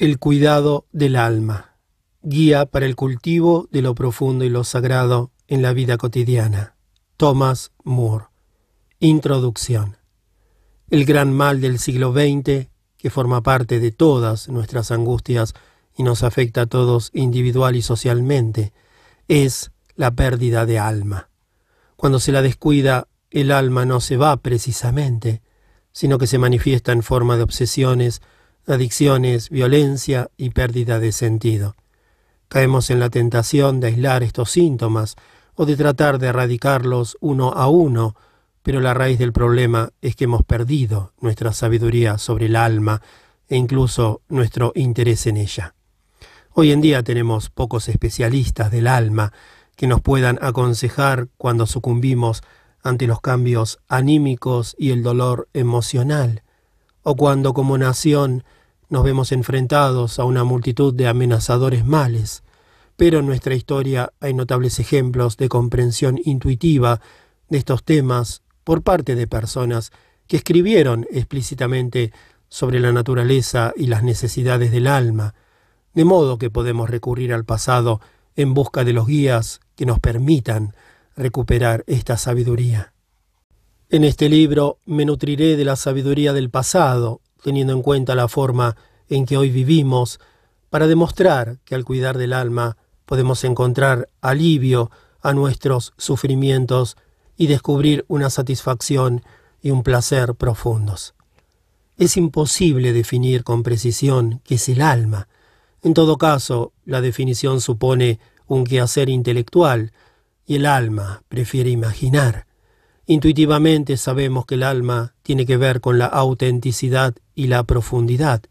El cuidado del alma. Guía para el cultivo de lo profundo y lo sagrado en la vida cotidiana. Thomas Moore. Introducción. El gran mal del siglo XX, que forma parte de todas nuestras angustias y nos afecta a todos individual y socialmente, es la pérdida de alma. Cuando se la descuida, el alma no se va precisamente, sino que se manifiesta en forma de obsesiones, adicciones, violencia y pérdida de sentido. Caemos en la tentación de aislar estos síntomas o de tratar de erradicarlos uno a uno, pero la raíz del problema es que hemos perdido nuestra sabiduría sobre el alma e incluso nuestro interés en ella. Hoy en día tenemos pocos especialistas del alma que nos puedan aconsejar cuando sucumbimos ante los cambios anímicos y el dolor emocional, o cuando como nación nos vemos enfrentados a una multitud de amenazadores males, pero en nuestra historia hay notables ejemplos de comprensión intuitiva de estos temas por parte de personas que escribieron explícitamente sobre la naturaleza y las necesidades del alma, de modo que podemos recurrir al pasado en busca de los guías que nos permitan recuperar esta sabiduría. En este libro me nutriré de la sabiduría del pasado, teniendo en cuenta la forma en que hoy vivimos, para demostrar que al cuidar del alma podemos encontrar alivio a nuestros sufrimientos y descubrir una satisfacción y un placer profundos. Es imposible definir con precisión qué es el alma. En todo caso, la definición supone un quehacer intelectual, y el alma prefiere imaginar. Intuitivamente sabemos que el alma tiene que ver con la autenticidad y la profundidad,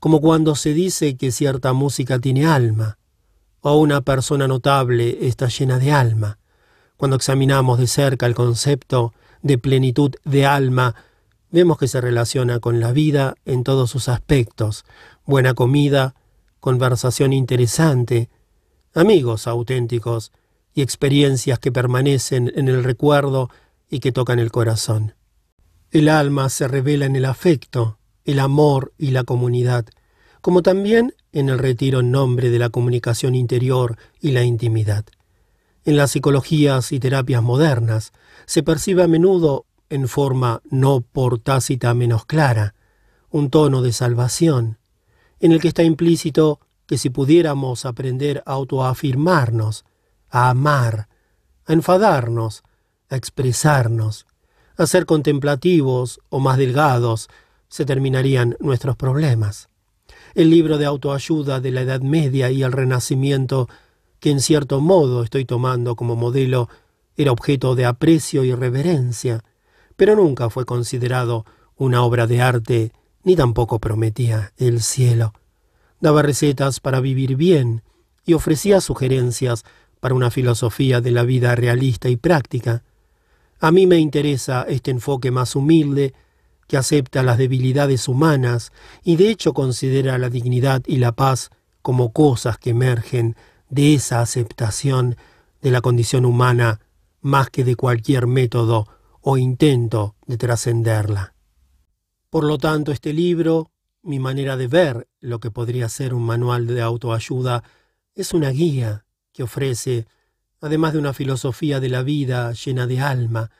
como cuando se dice que cierta música tiene alma, o una persona notable está llena de alma. Cuando examinamos de cerca el concepto de plenitud de alma, vemos que se relaciona con la vida en todos sus aspectos, buena comida, conversación interesante, amigos auténticos y experiencias que permanecen en el recuerdo y que tocan el corazón. El alma se revela en el afecto, el amor y la comunidad, como también en el retiro en nombre de la comunicación interior y la intimidad. En las psicologías y terapias modernas se percibe a menudo, en forma no por tácita menos clara, un tono de salvación, en el que está implícito que si pudiéramos aprender a autoafirmarnos, a amar, a enfadarnos, a expresarnos, a ser contemplativos o más delgados, se terminarían nuestros problemas. El libro de autoayuda de la Edad Media y el Renacimiento, que en cierto modo estoy tomando como modelo, era objeto de aprecio y reverencia, pero nunca fue considerado una obra de arte, ni tampoco prometía el cielo. Daba recetas para vivir bien y ofrecía sugerencias para una filosofía de la vida realista y práctica. A mí me interesa este enfoque más humilde, que acepta las debilidades humanas y de hecho considera la dignidad y la paz como cosas que emergen de esa aceptación de la condición humana más que de cualquier método o intento de trascenderla. Por lo tanto, este libro, mi manera de ver lo que podría ser un manual de autoayuda, es una guía que ofrece, además de una filosofía de la vida llena de alma,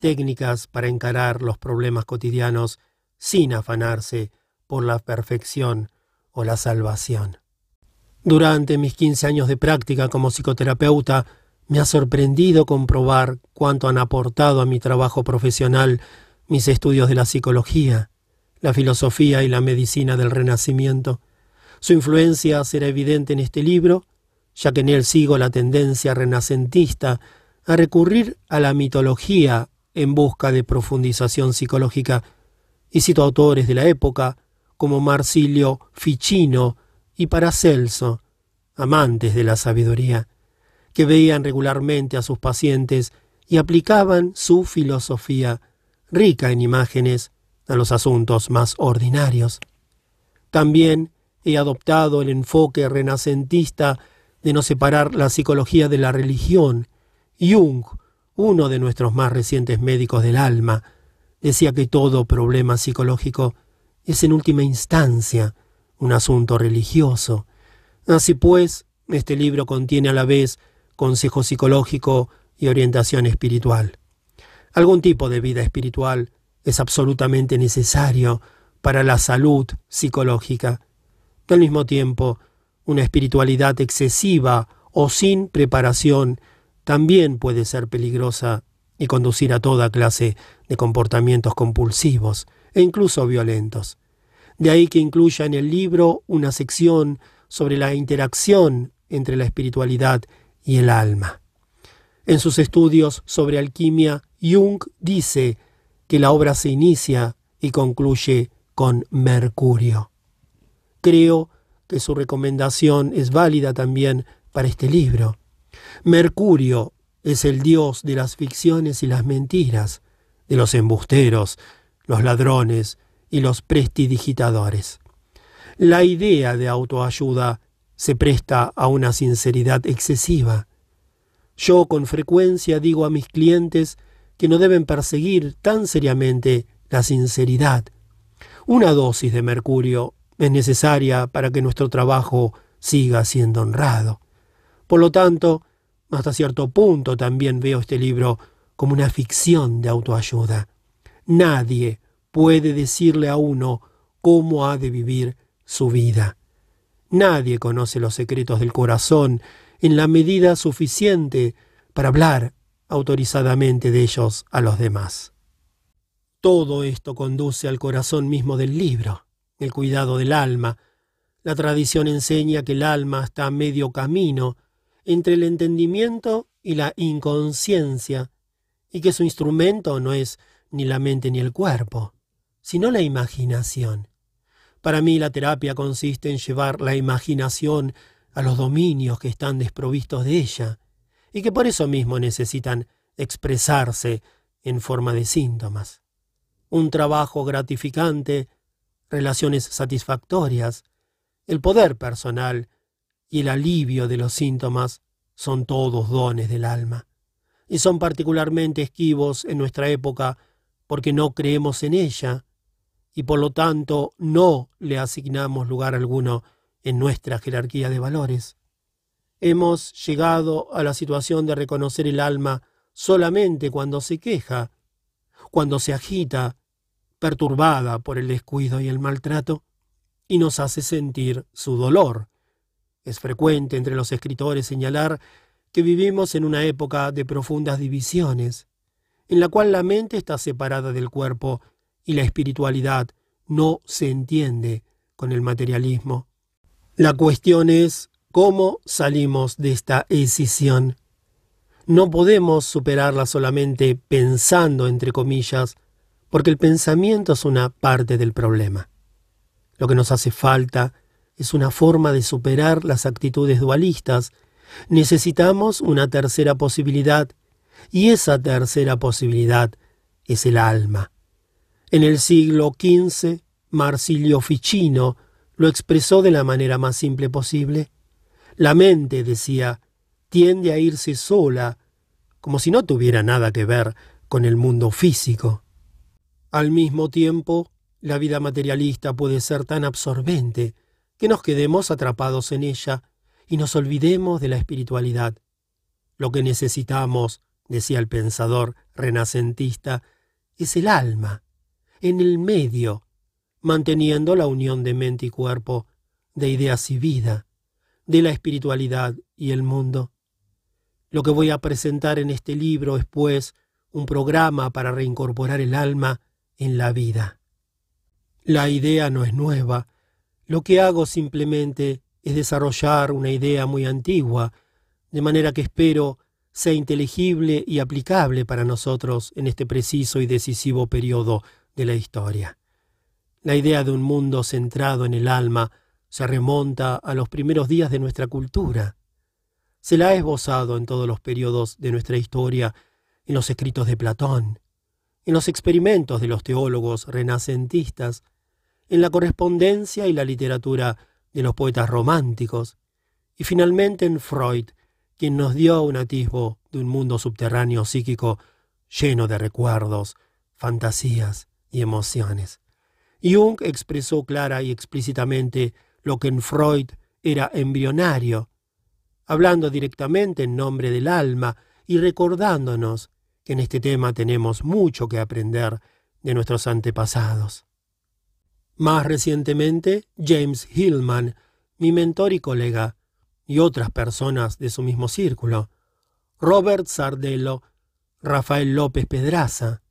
técnicas para encarar los problemas cotidianos sin afanarse por la perfección o la salvación. Durante mis 15 años de práctica como psicoterapeuta, me ha sorprendido comprobar cuánto han aportado a mi trabajo profesional mis estudios de la psicología, la filosofía y la medicina del Renacimiento. Su influencia será evidente en este libro ya que en él sigo la tendencia renacentista a recurrir a la mitología en busca de profundización psicológica, y cito autores de la época como Marsilio Ficino y Paracelso, amantes de la sabiduría, que veían regularmente a sus pacientes y aplicaban su filosofía, rica en imágenes, a los asuntos más ordinarios. También he adoptado el enfoque renacentista de no separar la psicología de la religión. Jung, uno de nuestros más recientes médicos del alma, decía que todo problema psicológico es en última instancia un asunto religioso. Así pues, este libro contiene a la vez consejo psicológico y orientación espiritual. Algún tipo de vida espiritual es absolutamente necesario para la salud psicológica. al mismo tiempo, una espiritualidad excesiva o sin preparación también puede ser peligrosa y conducir a toda clase de comportamientos compulsivos e incluso violentos. De ahí que incluya en el libro una sección sobre la interacción entre la espiritualidad y el alma. En sus estudios sobre alquimia, Jung dice que la obra se inicia y concluye con Mercurio. Creo que su recomendación es válida también para este libro. Mercurio es el dios de las ficciones y las mentiras, de los embusteros, los ladrones y los prestidigitadores. La idea de autoayuda se presta a una sinceridad excesiva. Yo con frecuencia digo a mis clientes que no deben perseguir tan seriamente la sinceridad. Una dosis de mercurio es necesaria para que nuestro trabajo siga siendo honrado. Por lo tanto, hasta cierto punto también veo este libro como una ficción de autoayuda. Nadie puede decirle a uno cómo ha de vivir su vida. Nadie conoce los secretos del corazón en la medida suficiente para hablar autorizadamente de ellos a los demás. Todo esto conduce al corazón mismo del libro, el cuidado del alma. La tradición enseña que el alma está a medio camino entre el entendimiento y la inconsciencia, y que su instrumento no es ni la mente ni el cuerpo, sino la imaginación. Para mí la terapia consiste en llevar la imaginación a los dominios que están desprovistos de ella, y que por eso mismo necesitan expresarse en forma de síntomas. Un trabajo gratificante, relaciones satisfactorias, el poder personal y el alivio de los síntomas son todos dones del alma, y son particularmente esquivos en nuestra época porque no creemos en ella, y por lo tanto no le asignamos lugar alguno en nuestra jerarquía de valores. Hemos llegado a la situación de reconocer el alma solamente cuando se queja, cuando se agita, perturbada por el descuido y el maltrato, y nos hace sentir su dolor. Es frecuente entre los escritores señalar que vivimos en una época de profundas divisiones, en la cual la mente está separada del cuerpo y la espiritualidad no se entiende con el materialismo. La cuestión es cómo salimos de esta escisión. No podemos superarla solamente pensando, entre comillas, porque el pensamiento es una parte del problema. Lo que nos hace falta es una forma de superar las actitudes dualistas. Necesitamos una tercera posibilidad, y esa tercera posibilidad es el alma. En el siglo XV, Marsilio Ficino lo expresó de la manera más simple posible. La mente, decía, tiende a irse sola, como si no tuviera nada que ver con el mundo físico. Al mismo tiempo, la vida materialista puede ser tan absorbente que nos quedemos atrapados en ella y nos olvidemos de la espiritualidad. Lo que necesitamos, decía el pensador renacentista, es el alma, en el medio, manteniendo la unión de mente y cuerpo, de ideas y vida, de la espiritualidad y el mundo. Lo que voy a presentar en este libro es, pues, un programa para reincorporar el alma en la vida. La idea no es nueva. Lo que hago simplemente es desarrollar una idea muy antigua, de manera que espero sea inteligible y aplicable para nosotros en este preciso y decisivo periodo de la historia. La idea de un mundo centrado en el alma se remonta a los primeros días de nuestra cultura. Se la ha esbozado en todos los periodos de nuestra historia, en los escritos de Platón, en los experimentos de los teólogos renacentistas, en la correspondencia y la literatura de los poetas románticos, y finalmente en Freud, quien nos dio un atisbo de un mundo subterráneo psíquico lleno de recuerdos, fantasías y emociones. Jung expresó clara y explícitamente lo que en Freud era embrionario, hablando directamente en nombre del alma y recordándonos que en este tema tenemos mucho que aprender de nuestros antepasados. Más recientemente, James Hillman, mi mentor y colega, y otras personas de su mismo círculo, Robert Sardello, Rafael López Pedraza,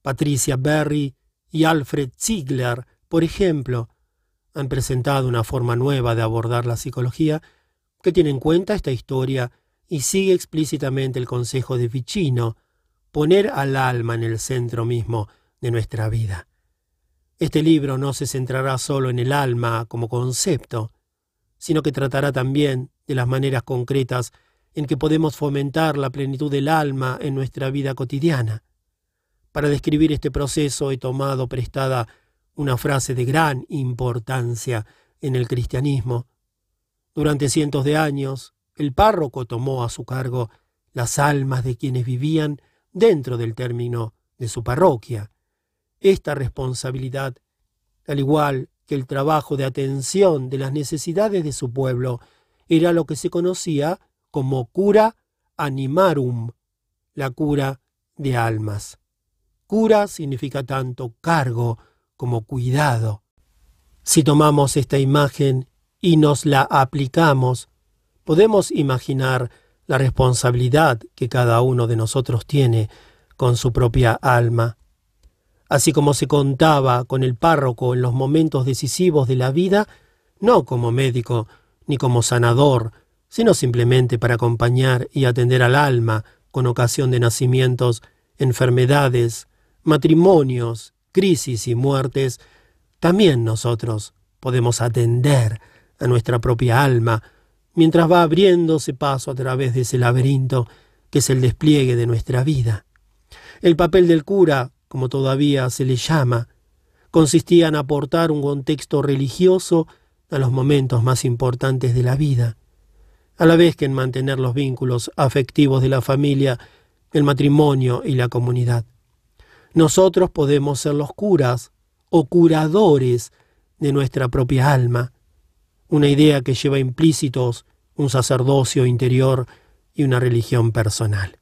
Patricia Berry y Alfred Ziegler, por ejemplo, han presentado una forma nueva de abordar la psicología que tiene en cuenta esta historia y sigue explícitamente el consejo de Ficino, poner al alma en el centro mismo de nuestra vida. Este libro no se centrará solo en el alma como concepto, sino que tratará también de las maneras concretas en que podemos fomentar la plenitud del alma en nuestra vida cotidiana. Para describir este proceso he tomado prestada una frase de gran importancia en el cristianismo. Durante cientos de años, el párroco tomó a su cargo las almas de quienes vivían dentro del término de su parroquia. Esta responsabilidad, al igual que el trabajo de atención de las necesidades de su pueblo, era lo que se conocía como cura animarum, la cura de almas. Cura significa tanto cargo como cuidado. Si tomamos esta imagen y nos la aplicamos, podemos imaginar la responsabilidad que cada uno de nosotros tiene con su propia alma. Así como se contaba con el párroco en los momentos decisivos de la vida, no como médico ni como sanador, sino simplemente para acompañar y atender al alma con ocasión de nacimientos, enfermedades, matrimonios, crisis y muertes, también nosotros podemos atender a nuestra propia alma mientras va abriéndose paso a través de ese laberinto que es el despliegue de nuestra vida. El papel del cura, como todavía se le llama, consistía en aportar un contexto religioso a los momentos más importantes de la vida, a la vez que en mantener los vínculos afectivos de la familia, el matrimonio y la comunidad. Nosotros podemos ser los curas o curadores de nuestra propia alma, una idea que lleva implícitos un sacerdocio interior y una religión personal.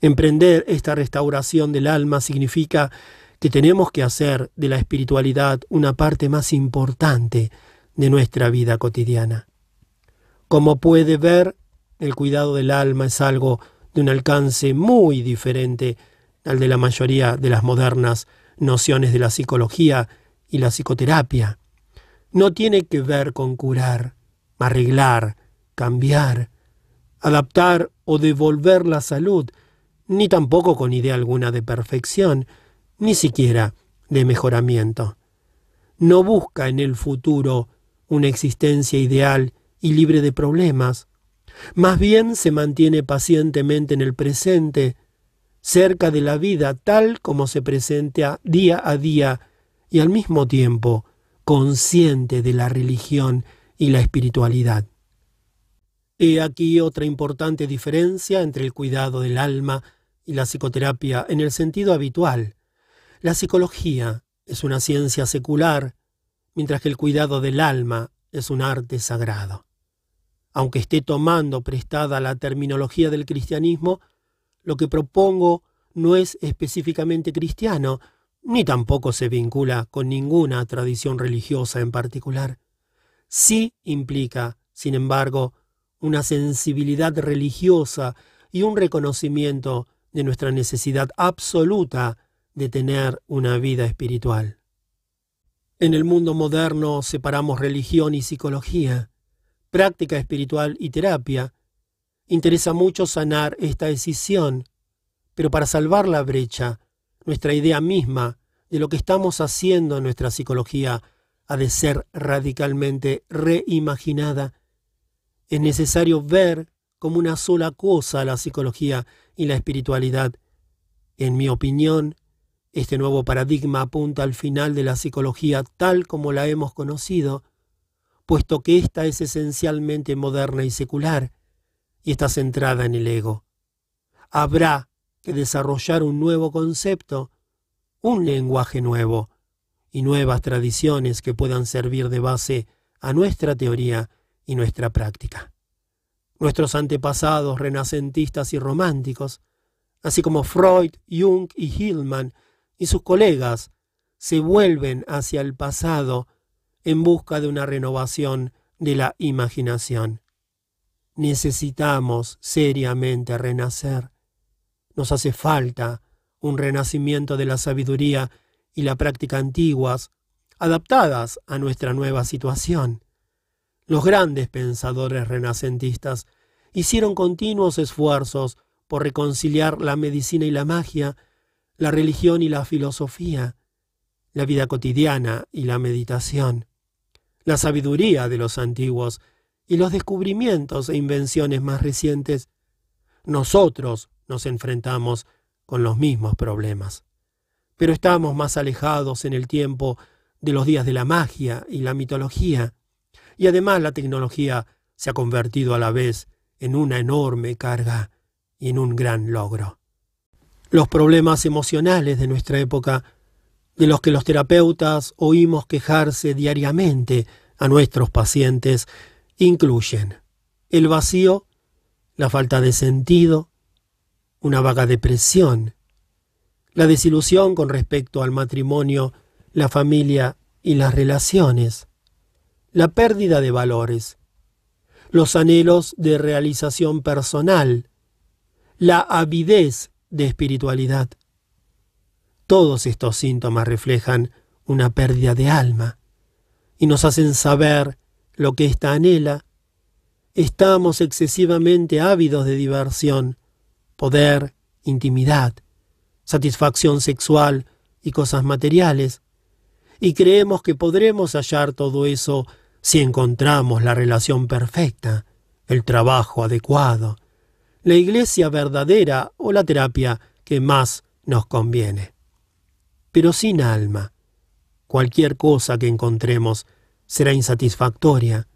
Emprender esta restauración del alma significa que tenemos que hacer de la espiritualidad una parte más importante de nuestra vida cotidiana. Como puede ver, el cuidado del alma es algo de un alcance muy diferente al de la mayoría de las modernas nociones de la psicología y la psicoterapia no tiene que ver con curar, arreglar, cambiar, adaptar o devolver la salud, ni tampoco con idea alguna de perfección, ni siquiera de mejoramiento. No busca en el futuro una existencia ideal y libre de problemas, más bien se mantiene pacientemente en el presente, cerca de la vida tal como se presenta día a día y al mismo tiempo consciente de la religión y la espiritualidad. He aquí otra importante diferencia entre el cuidado del alma y la psicoterapia en el sentido habitual. La psicología es una ciencia secular, mientras que el cuidado del alma es un arte sagrado. Aunque esté tomando prestada la terminología del cristianismo, lo que propongo no es específicamente cristiano, ni tampoco se vincula con ninguna tradición religiosa en particular. Sí implica, sin embargo, una sensibilidad religiosa y un reconocimiento de nuestra necesidad absoluta de tener una vida espiritual. En el mundo moderno separamos religión y psicología, práctica espiritual y terapia. Interesa mucho sanar esta decisión, pero para salvar la brecha, nuestra idea misma de lo que estamos haciendo en nuestra psicología ha de ser radicalmente reimaginada. Es necesario ver como una sola cosa la psicología y la espiritualidad. En mi opinión, este nuevo paradigma apunta al final de la psicología tal como la hemos conocido, puesto que ésta es esencialmente moderna y secular, y está centrada en el ego. Habrá que desarrollar un nuevo concepto, un lenguaje nuevo y nuevas tradiciones que puedan servir de base a nuestra teoría y nuestra práctica. Nuestros antepasados renacentistas y románticos, así como Freud, Jung y Hillman y sus colegas, se vuelven hacia el pasado en busca de una renovación de la imaginación. Necesitamos seriamente renacer. Nos hace falta un renacimiento de la sabiduría y la práctica antiguas, adaptadas a nuestra nueva situación. Los grandes pensadores renacentistas hicieron continuos esfuerzos por reconciliar la medicina y la magia, la religión y la filosofía, la vida cotidiana y la meditación, la sabiduría de los antiguos y los descubrimientos e invenciones más recientes, nosotros nos enfrentamos con los mismos problemas. Pero estamos más alejados en el tiempo de los días de la magia y la mitología, y además la tecnología se ha convertido a la vez en una enorme carga y en un gran logro. Los problemas emocionales de nuestra época, de los que los terapeutas oímos quejarse diariamente a nuestros pacientes, incluyen el vacío, la falta de sentido, una vaga depresión, la desilusión con respecto al matrimonio, la familia y las relaciones, la pérdida de valores, los anhelos de realización personal, la avidez de espiritualidad. Todos estos síntomas reflejan una pérdida de alma y nos hacen saber lo que ésta anhela. Estamos excesivamente ávidos de diversión, poder, intimidad, satisfacción sexual y cosas materiales, y creemos que podremos hallar todo eso si encontramos la relación perfecta, el trabajo adecuado, la iglesia verdadera o la terapia que más nos conviene. Pero sin alma, cualquier cosa que encontremos será insatisfactoria,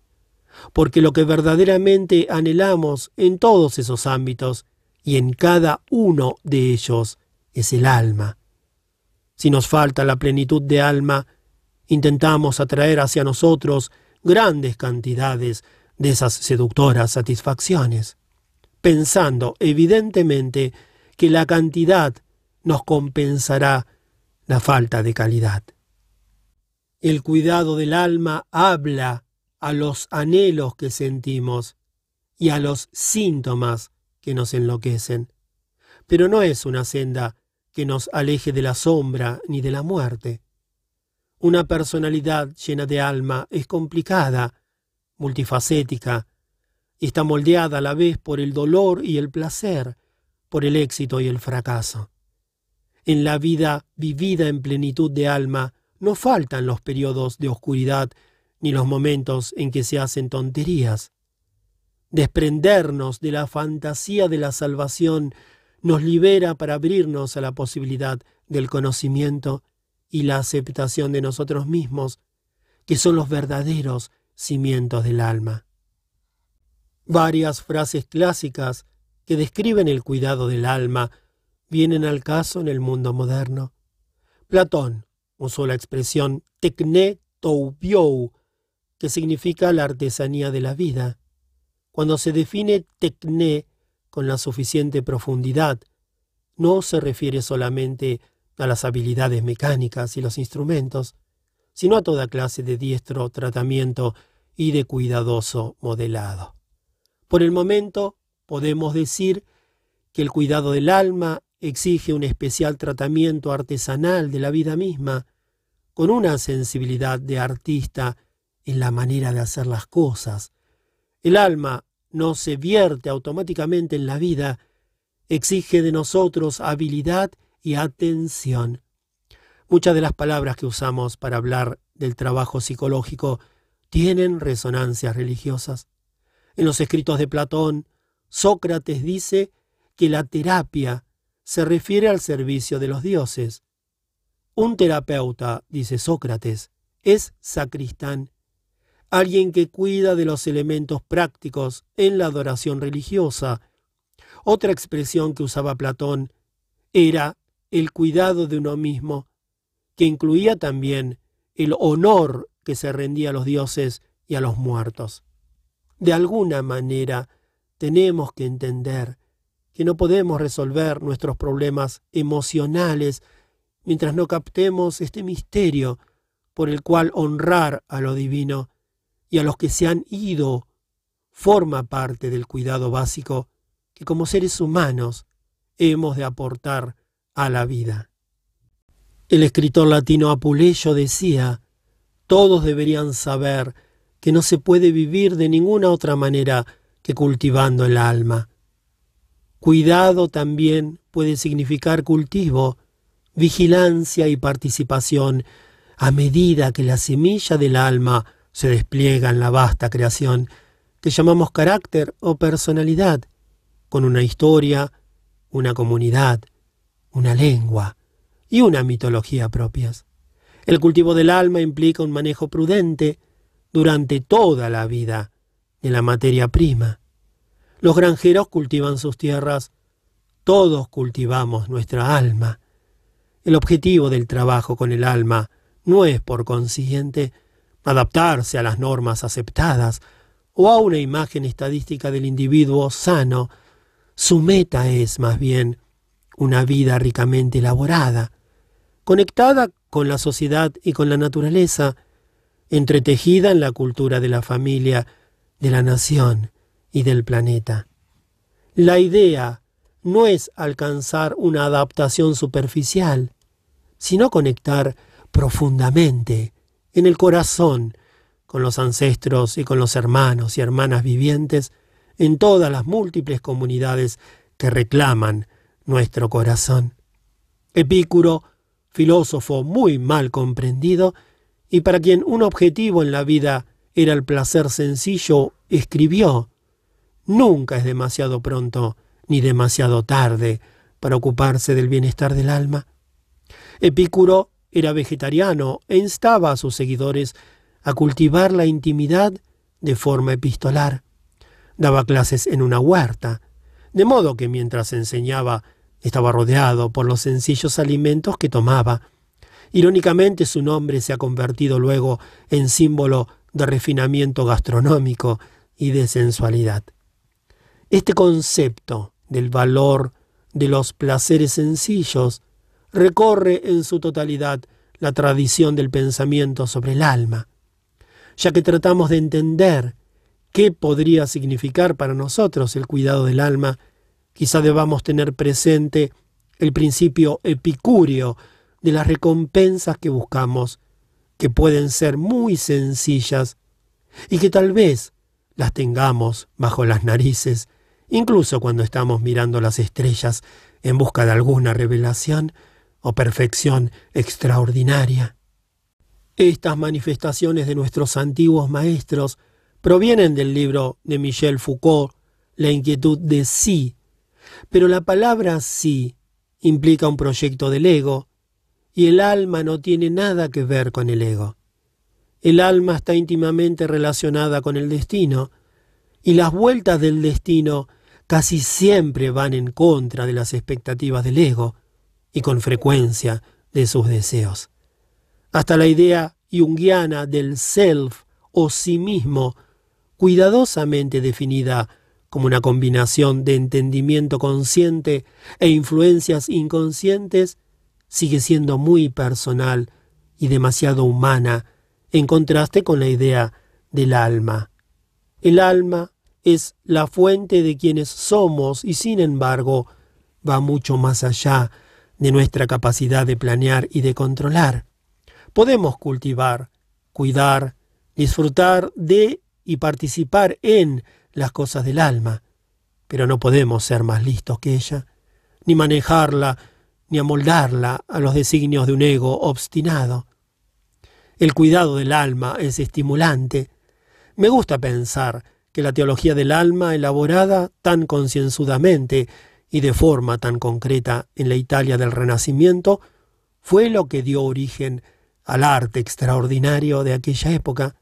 porque lo que verdaderamente anhelamos en todos esos ámbitos y en cada uno de ellos es el alma. Si nos falta la plenitud de alma, intentamos atraer hacia nosotros grandes cantidades de esas seductoras satisfacciones, pensando evidentemente que la cantidad nos compensará la falta de calidad. El cuidado del alma habla a los anhelos que sentimos y a los síntomas que nos enloquecen. Pero no es una senda que nos aleje de la sombra ni de la muerte. Una personalidad llena de alma es complicada, multifacética, y está moldeada a la vez por el dolor y el placer, por el éxito y el fracaso. En la vida vivida en plenitud de alma no faltan los periodos de oscuridad ni los momentos en que se hacen tonterías. Desprendernos de la fantasía de la salvación nos libera para abrirnos a la posibilidad del conocimiento y la aceptación de nosotros mismos, que son los verdaderos cimientos del alma. Varias frases clásicas que describen el cuidado del alma vienen al caso en el mundo moderno. Platón usó la expresión tekne toubiou, que significa la artesanía de la vida. Cuando se define tecné con la suficiente profundidad, no se refiere solamente a las habilidades mecánicas y los instrumentos, sino a toda clase de diestro tratamiento y de cuidadoso modelado. Por el momento, podemos decir que el cuidado del alma exige un especial tratamiento artesanal de la vida misma, con una sensibilidad de artista en la manera de hacer las cosas, el alma no se vierte automáticamente en la vida, exige de nosotros habilidad y atención. Muchas de las palabras que usamos para hablar del trabajo psicológico tienen resonancias religiosas. En los escritos de Platón, Sócrates dice que la terapia se refiere al servicio de los dioses. Un terapeuta, dice Sócrates, es sacristán alguien que cuida de los elementos prácticos en la adoración religiosa. Otra expresión que usaba Platón era el cuidado de uno mismo, que incluía también el honor que se rendía a los dioses y a los muertos. De alguna manera tenemos que entender que no podemos resolver nuestros problemas emocionales mientras no captemos este misterio por el cual honrar a lo divino y a los que se han ido forma parte del cuidado básico que como seres humanos hemos de aportar a la vida. El escritor latino Apuleyo decía, todos deberían saber que no se puede vivir de ninguna otra manera que cultivando el alma. Cuidado también puede significar cultivo, vigilancia y participación a medida que la semilla del alma se despliega en la vasta creación que llamamos carácter o personalidad, con una historia, una comunidad, una lengua y una mitología propias. El cultivo del alma implica un manejo prudente durante toda la vida de la materia prima. Los granjeros cultivan sus tierras, todos cultivamos nuestra alma. El objetivo del trabajo con el alma no es, por consiguiente, adaptarse a las normas aceptadas o a una imagen estadística del individuo sano. Su meta es, más bien, una vida ricamente elaborada, conectada con la sociedad y con la naturaleza, entretejida en la cultura de la familia, de la nación y del planeta. La idea no es alcanzar una adaptación superficial, sino conectar profundamente en el corazón con los ancestros y con los hermanos y hermanas vivientes en todas las múltiples comunidades que reclaman nuestro corazón. Epicuro, filósofo muy mal comprendido, y para quien un objetivo en la vida era el placer sencillo, escribió Nunca es demasiado pronto ni demasiado tarde para ocuparse del bienestar del alma. Epicuro era vegetariano e instaba a sus seguidores a cultivar la intimidad de forma epistolar. Daba clases en una huerta, de modo que mientras enseñaba estaba rodeado por los sencillos alimentos que tomaba. Irónicamente su nombre se ha convertido luego en símbolo de refinamiento gastronómico y de sensualidad. Este concepto del valor de los placeres sencillos recorre en su totalidad la tradición del pensamiento sobre el alma, ya que tratamos de entender qué podría significar para nosotros el cuidado del alma, quizá debamos tener presente el principio epicúreo de las recompensas que buscamos, que pueden ser muy sencillas y que tal vez las tengamos bajo las narices, incluso cuando estamos mirando las estrellas en busca de alguna revelación o perfección extraordinaria. Estas manifestaciones de nuestros antiguos maestros provienen del libro de Michel Foucault, La inquietud de sí, pero la palabra sí implica un proyecto del ego, y el alma no tiene nada que ver con el ego. El alma está íntimamente relacionada con el destino, y las vueltas del destino casi siempre van en contra de las expectativas del ego, y con frecuencia de sus deseos. Hasta la idea junguiana del self o sí mismo, cuidadosamente definida como una combinación de entendimiento consciente e influencias inconscientes, sigue siendo muy personal y demasiado humana en contraste con la idea del alma. El alma es la fuente de quienes somos y sin embargo va mucho más allá de nuestra capacidad de planear y de controlar. Podemos cultivar, cuidar, disfrutar de y participar en las cosas del alma, pero no podemos ser más listos que ella, ni manejarla, ni amoldarla a los designios de un ego obstinado. El cuidado del alma es estimulante. Me gusta pensar que la teología del alma, elaborada tan concienzudamente y de forma tan concreta en la Italia del Renacimiento, fue lo que dio origen al arte extraordinario de aquella época,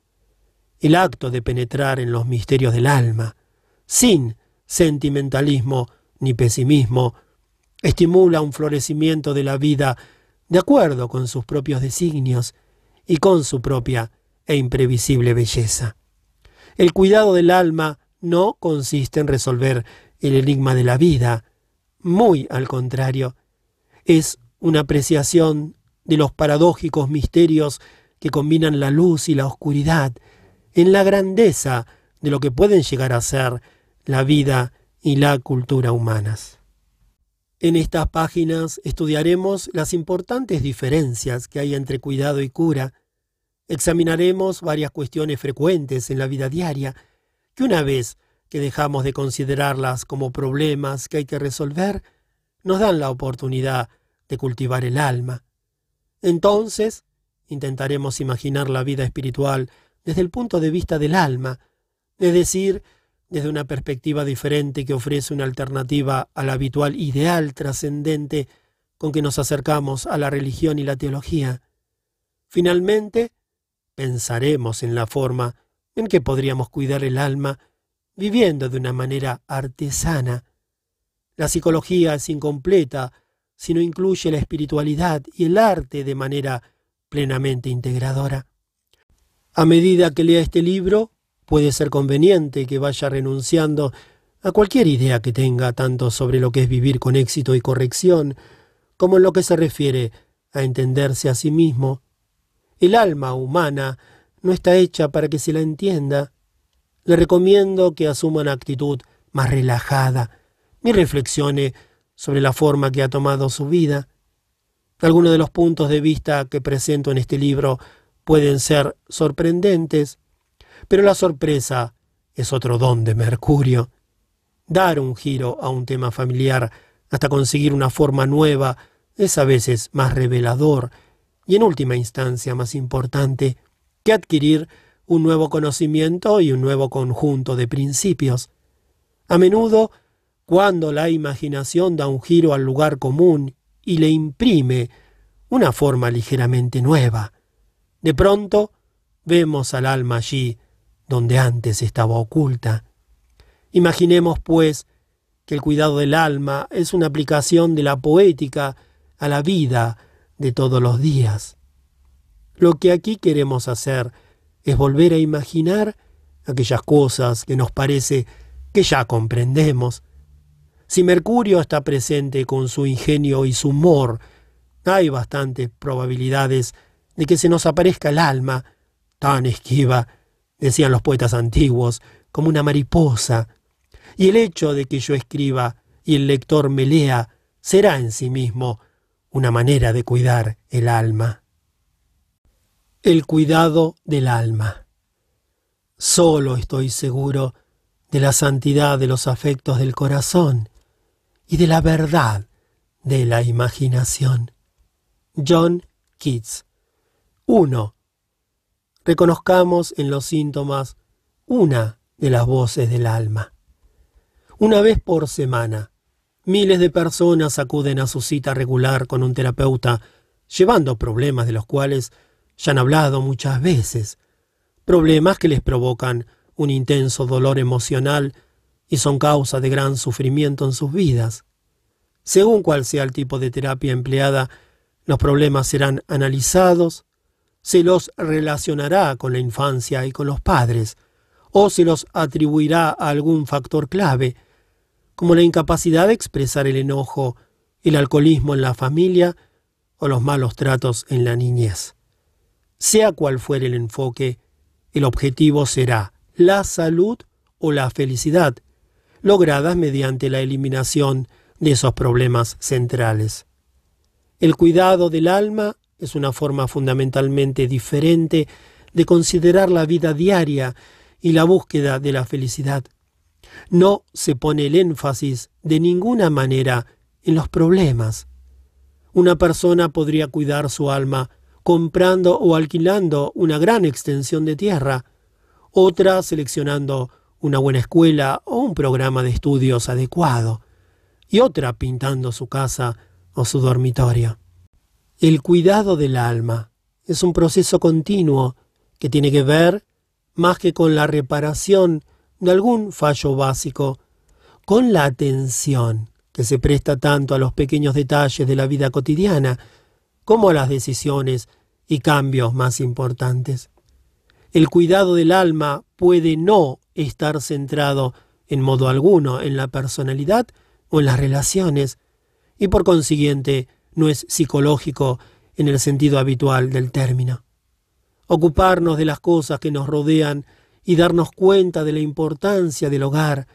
el acto de penetrar en los misterios del alma, sin sentimentalismo ni pesimismo, estimula un florecimiento de la vida de acuerdo con sus propios designios y con su propia e imprevisible belleza. El cuidado del alma no consiste en resolver el enigma de la vida, muy al contrario, es una apreciación de los paradójicos misterios que combinan la luz y la oscuridad, en la grandeza de lo que pueden llegar a ser la vida y la cultura humanas. En estas páginas estudiaremos las importantes diferencias que hay entre cuidado y cura, examinaremos varias cuestiones frecuentes en la vida diaria, que una vez que dejamos de considerarlas como problemas que hay que resolver, nos dan la oportunidad de cultivar el alma. Entonces, intentaremos imaginar la vida espiritual desde el punto de vista del alma, es decir, desde una perspectiva diferente que ofrece una alternativa al habitual ideal trascendente con que nos acercamos a la religión y la teología. Finalmente, pensaremos en la forma en que podríamos cuidar el alma viviendo de una manera artesana. La psicología es incompleta si no incluye la espiritualidad y el arte de manera plenamente integradora. A medida que lea este libro, puede ser conveniente que vaya renunciando a cualquier idea que tenga tanto sobre lo que es vivir con éxito y corrección, como en lo que se refiere a entenderse a sí mismo. El alma humana no está hecha para que se la entienda, le recomiendo que asuma una actitud más relajada y reflexione sobre la forma que ha tomado su vida. Algunos de los puntos de vista que presento en este libro pueden ser sorprendentes, pero la sorpresa es otro don de Mercurio. Dar un giro a un tema familiar hasta conseguir una forma nueva es a veces más revelador y en última instancia más importante que adquirir un nuevo conocimiento y un nuevo conjunto de principios. A menudo, cuando la imaginación da un giro al lugar común y le imprime una forma ligeramente nueva, de pronto vemos al alma allí donde antes estaba oculta. Imaginemos, pues, que el cuidado del alma es una aplicación de la poética a la vida de todos los días. Lo que aquí queremos hacer es volver a imaginar aquellas cosas que nos parece que ya comprendemos. Si Mercurio está presente con su ingenio y su humor, hay bastantes probabilidades de que se nos aparezca el alma, tan esquiva, decían los poetas antiguos, como una mariposa, y el hecho de que yo escriba y el lector me lea será en sí mismo una manera de cuidar el alma. El cuidado del alma. Solo estoy seguro de la santidad de los afectos del corazón y de la verdad de la imaginación. John Keats. 1. Reconozcamos en los síntomas una de las voces del alma. Una vez por semana, miles de personas acuden a su cita regular con un terapeuta, llevando problemas de los cuales ya han hablado muchas veces, problemas que les provocan un intenso dolor emocional y son causa de gran sufrimiento en sus vidas. Según cual sea el tipo de terapia empleada, los problemas serán analizados, se los relacionará con la infancia y con los padres, o se los atribuirá a algún factor clave, como la incapacidad de expresar el enojo, el alcoholismo en la familia o los malos tratos en la niñez. Sea cual fuere el enfoque, el objetivo será la salud o la felicidad, logradas mediante la eliminación de esos problemas centrales. El cuidado del alma es una forma fundamentalmente diferente de considerar la vida diaria y la búsqueda de la felicidad. No se pone el énfasis de ninguna manera en los problemas. Una persona podría cuidar su alma comprando o alquilando una gran extensión de tierra, otra seleccionando una buena escuela o un programa de estudios adecuado, y otra pintando su casa o su dormitorio. El cuidado del alma es un proceso continuo que tiene que ver, más que con la reparación de algún fallo básico, con la atención que se presta tanto a los pequeños detalles de la vida cotidiana como las decisiones y cambios más importantes. El cuidado del alma puede no estar centrado en modo alguno en la personalidad o en las relaciones, y por consiguiente no es psicológico en el sentido habitual del término. Ocuparnos de las cosas que nos rodean y darnos cuenta de la importancia del hogar,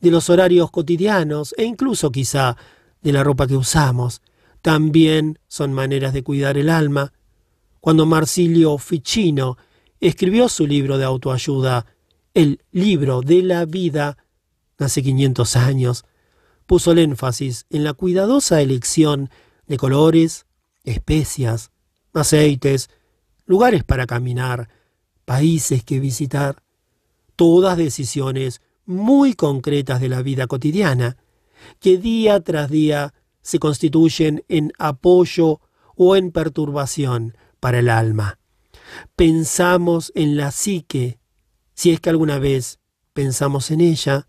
de los horarios cotidianos e incluso quizá de la ropa que usamos, también son maneras de cuidar el alma. Cuando Marsilio Ficino escribió su libro de autoayuda, el libro de la vida, hace 500 años, puso el énfasis en la cuidadosa elección de colores, especias, aceites, lugares para caminar, países que visitar, todas decisiones muy concretas de la vida cotidiana, que día tras día se constituyen en apoyo o en perturbación para el alma. Pensamos en la psique, si es que alguna vez pensamos en ella,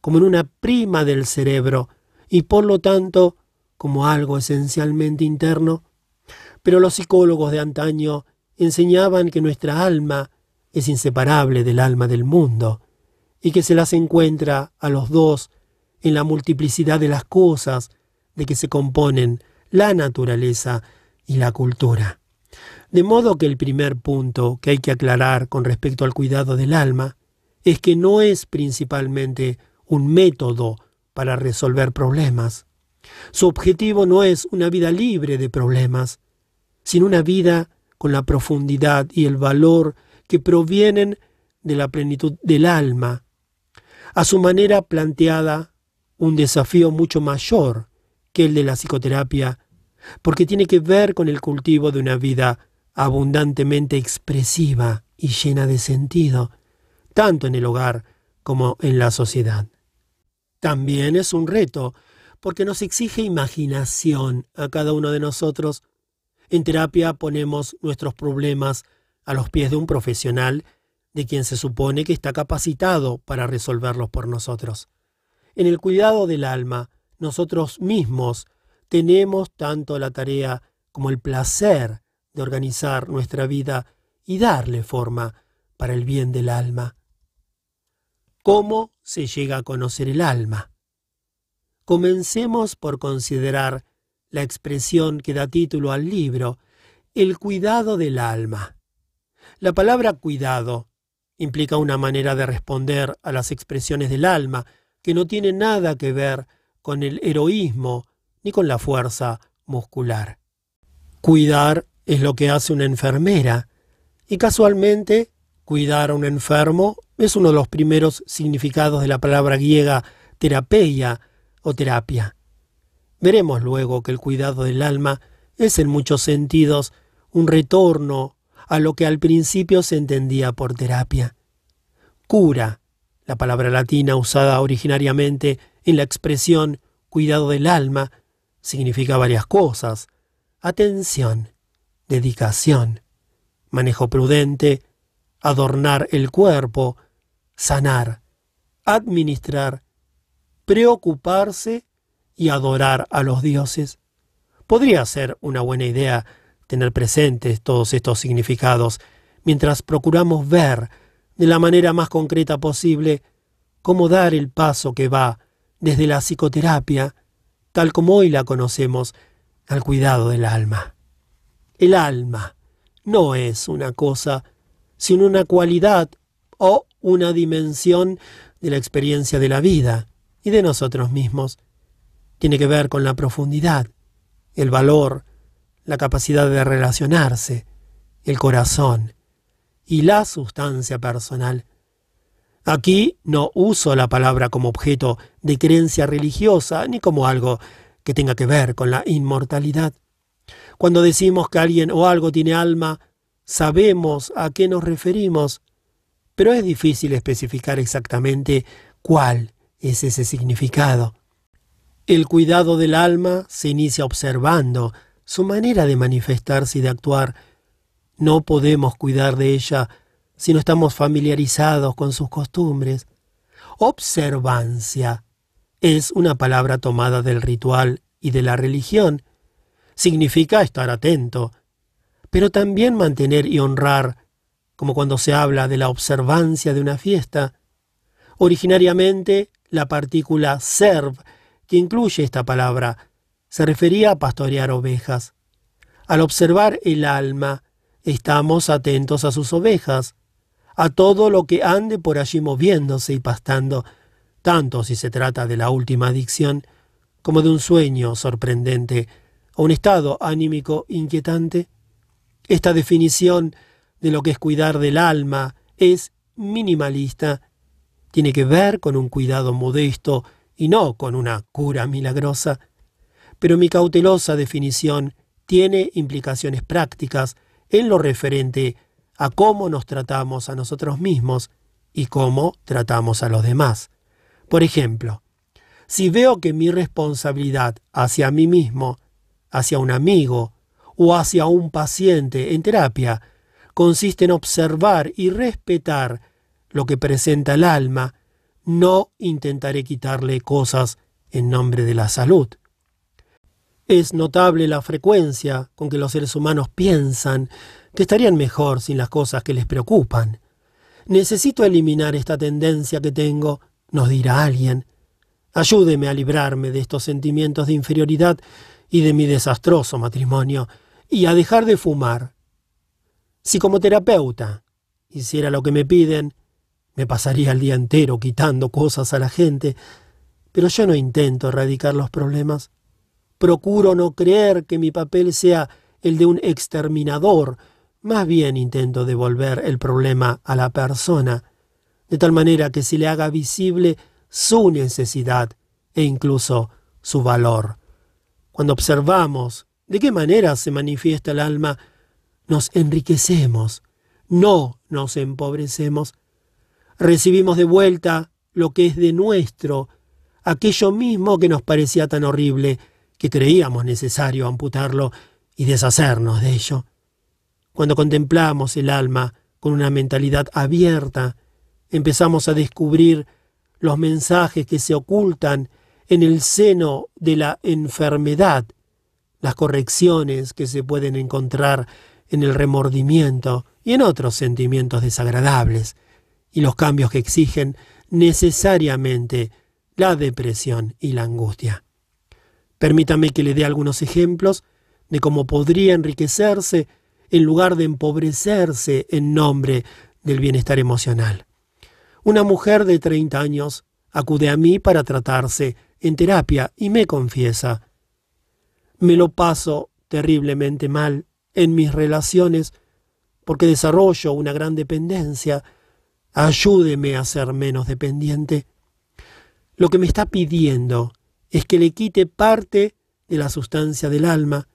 como en una prima del cerebro y por lo tanto como algo esencialmente interno. Pero los psicólogos de antaño enseñaban que nuestra alma es inseparable del alma del mundo y que se las encuentra a los dos en la multiplicidad de las cosas de que se componen la naturaleza y la cultura. De modo que el primer punto que hay que aclarar con respecto al cuidado del alma es que no es principalmente un método para resolver problemas. Su objetivo no es una vida libre de problemas, sino una vida con la profundidad y el valor que provienen de la plenitud del alma. A su manera planteada, un desafío mucho mayor que el de la psicoterapia, porque tiene que ver con el cultivo de una vida abundantemente expresiva y llena de sentido, tanto en el hogar como en la sociedad. También es un reto, porque nos exige imaginación a cada uno de nosotros. En terapia ponemos nuestros problemas a los pies de un profesional de quien se supone que está capacitado para resolverlos por nosotros. En el cuidado del alma, nosotros mismos tenemos tanto la tarea como el placer de organizar nuestra vida y darle forma para el bien del alma. ¿Cómo se llega a conocer el alma? Comencemos por considerar la expresión que da título al libro, el cuidado del alma. La palabra cuidado implica una manera de responder a las expresiones del alma que no tiene nada que ver con el heroísmo ni con la fuerza muscular. Cuidar es lo que hace una enfermera, y casualmente cuidar a un enfermo es uno de los primeros significados de la palabra griega terapia o terapia. Veremos luego que el cuidado del alma es en muchos sentidos un retorno a lo que al principio se entendía por terapia. Cura, la palabra latina usada originariamente en la expresión cuidado del alma, significa varias cosas. Atención, dedicación, manejo prudente, adornar el cuerpo, sanar, administrar, preocuparse y adorar a los dioses. Podría ser una buena idea tener presentes todos estos significados mientras procuramos ver de la manera más concreta posible cómo dar el paso que va desde la psicoterapia, tal como hoy la conocemos, al cuidado del alma. El alma no es una cosa, sino una cualidad o una dimensión de la experiencia de la vida y de nosotros mismos. Tiene que ver con la profundidad, el valor, la capacidad de relacionarse, el corazón y la sustancia personal. Aquí no uso la palabra como objeto de creencia religiosa ni como algo que tenga que ver con la inmortalidad. Cuando decimos que alguien o algo tiene alma, sabemos a qué nos referimos, pero es difícil especificar exactamente cuál es ese significado. El cuidado del alma se inicia observando su manera de manifestarse y de actuar. No podemos cuidar de ella si no estamos familiarizados con sus costumbres. Observancia es una palabra tomada del ritual y de la religión. Significa estar atento, pero también mantener y honrar como cuando se habla de la observancia de una fiesta. Originariamente, la partícula serv, que incluye esta palabra, se refería a pastorear ovejas. Al observar el alma, estamos atentos a sus ovejas, a todo lo que ande por allí moviéndose y pastando, tanto si se trata de la última adicción como de un sueño sorprendente o un estado anímico inquietante. Esta definición de lo que es cuidar del alma es minimalista, tiene que ver con un cuidado modesto y no con una cura milagrosa. Pero mi cautelosa definición tiene implicaciones prácticas en lo referente a cómo nos tratamos a nosotros mismos y cómo tratamos a los demás. Por ejemplo, si veo que mi responsabilidad hacia mí mismo, hacia un amigo o hacia un paciente en terapia consiste en observar y respetar lo que presenta el alma, no intentaré quitarle cosas en nombre de la salud. Es notable la frecuencia con que los seres humanos piensan que estarían mejor sin las cosas que les preocupan. Necesito eliminar esta tendencia que tengo, nos dirá alguien. Ayúdeme a librarme de estos sentimientos de inferioridad y de mi desastroso matrimonio, y a dejar de fumar. Si como terapeuta hiciera lo que me piden, me pasaría el día entero quitando cosas a la gente, pero yo no intento erradicar los problemas. Procuro no creer que mi papel sea el de un exterminador, más bien intento devolver el problema a la persona, de tal manera que se le haga visible su necesidad e incluso su valor. Cuando observamos de qué manera se manifiesta el alma, nos enriquecemos, no nos empobrecemos. Recibimos de vuelta lo que es de nuestro, aquello mismo que nos parecía tan horrible, que creíamos necesario amputarlo y deshacernos de ello. Cuando contemplamos el alma con una mentalidad abierta, empezamos a descubrir los mensajes que se ocultan en el seno de la enfermedad, las correcciones que se pueden encontrar en el remordimiento y en otros sentimientos desagradables, y los cambios que exigen necesariamente la depresión y la angustia. Permítame que le dé algunos ejemplos de cómo podría enriquecerse en lugar de empobrecerse en nombre del bienestar emocional. Una mujer de 30 años acude a mí para tratarse en terapia y me confiesa, me lo paso terriblemente mal en mis relaciones porque desarrollo una gran dependencia. Ayúdeme a ser menos dependiente. Lo que me está pidiendo es que le quite parte de la sustancia del alma.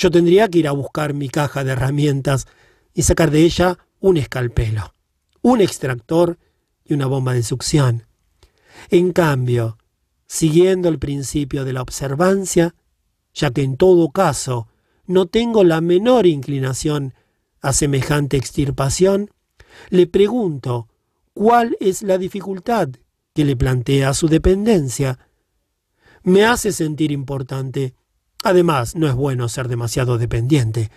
Yo tendría que ir a buscar mi caja de herramientas y sacar de ella un escalpelo, un extractor y una bomba de succión. En cambio, siguiendo el principio de la observancia, ya que en todo caso no tengo la menor inclinación a semejante extirpación, le pregunto cuál es la dificultad que le plantea su dependencia. Me hace sentir importante. Además, no es bueno ser demasiado dependiente.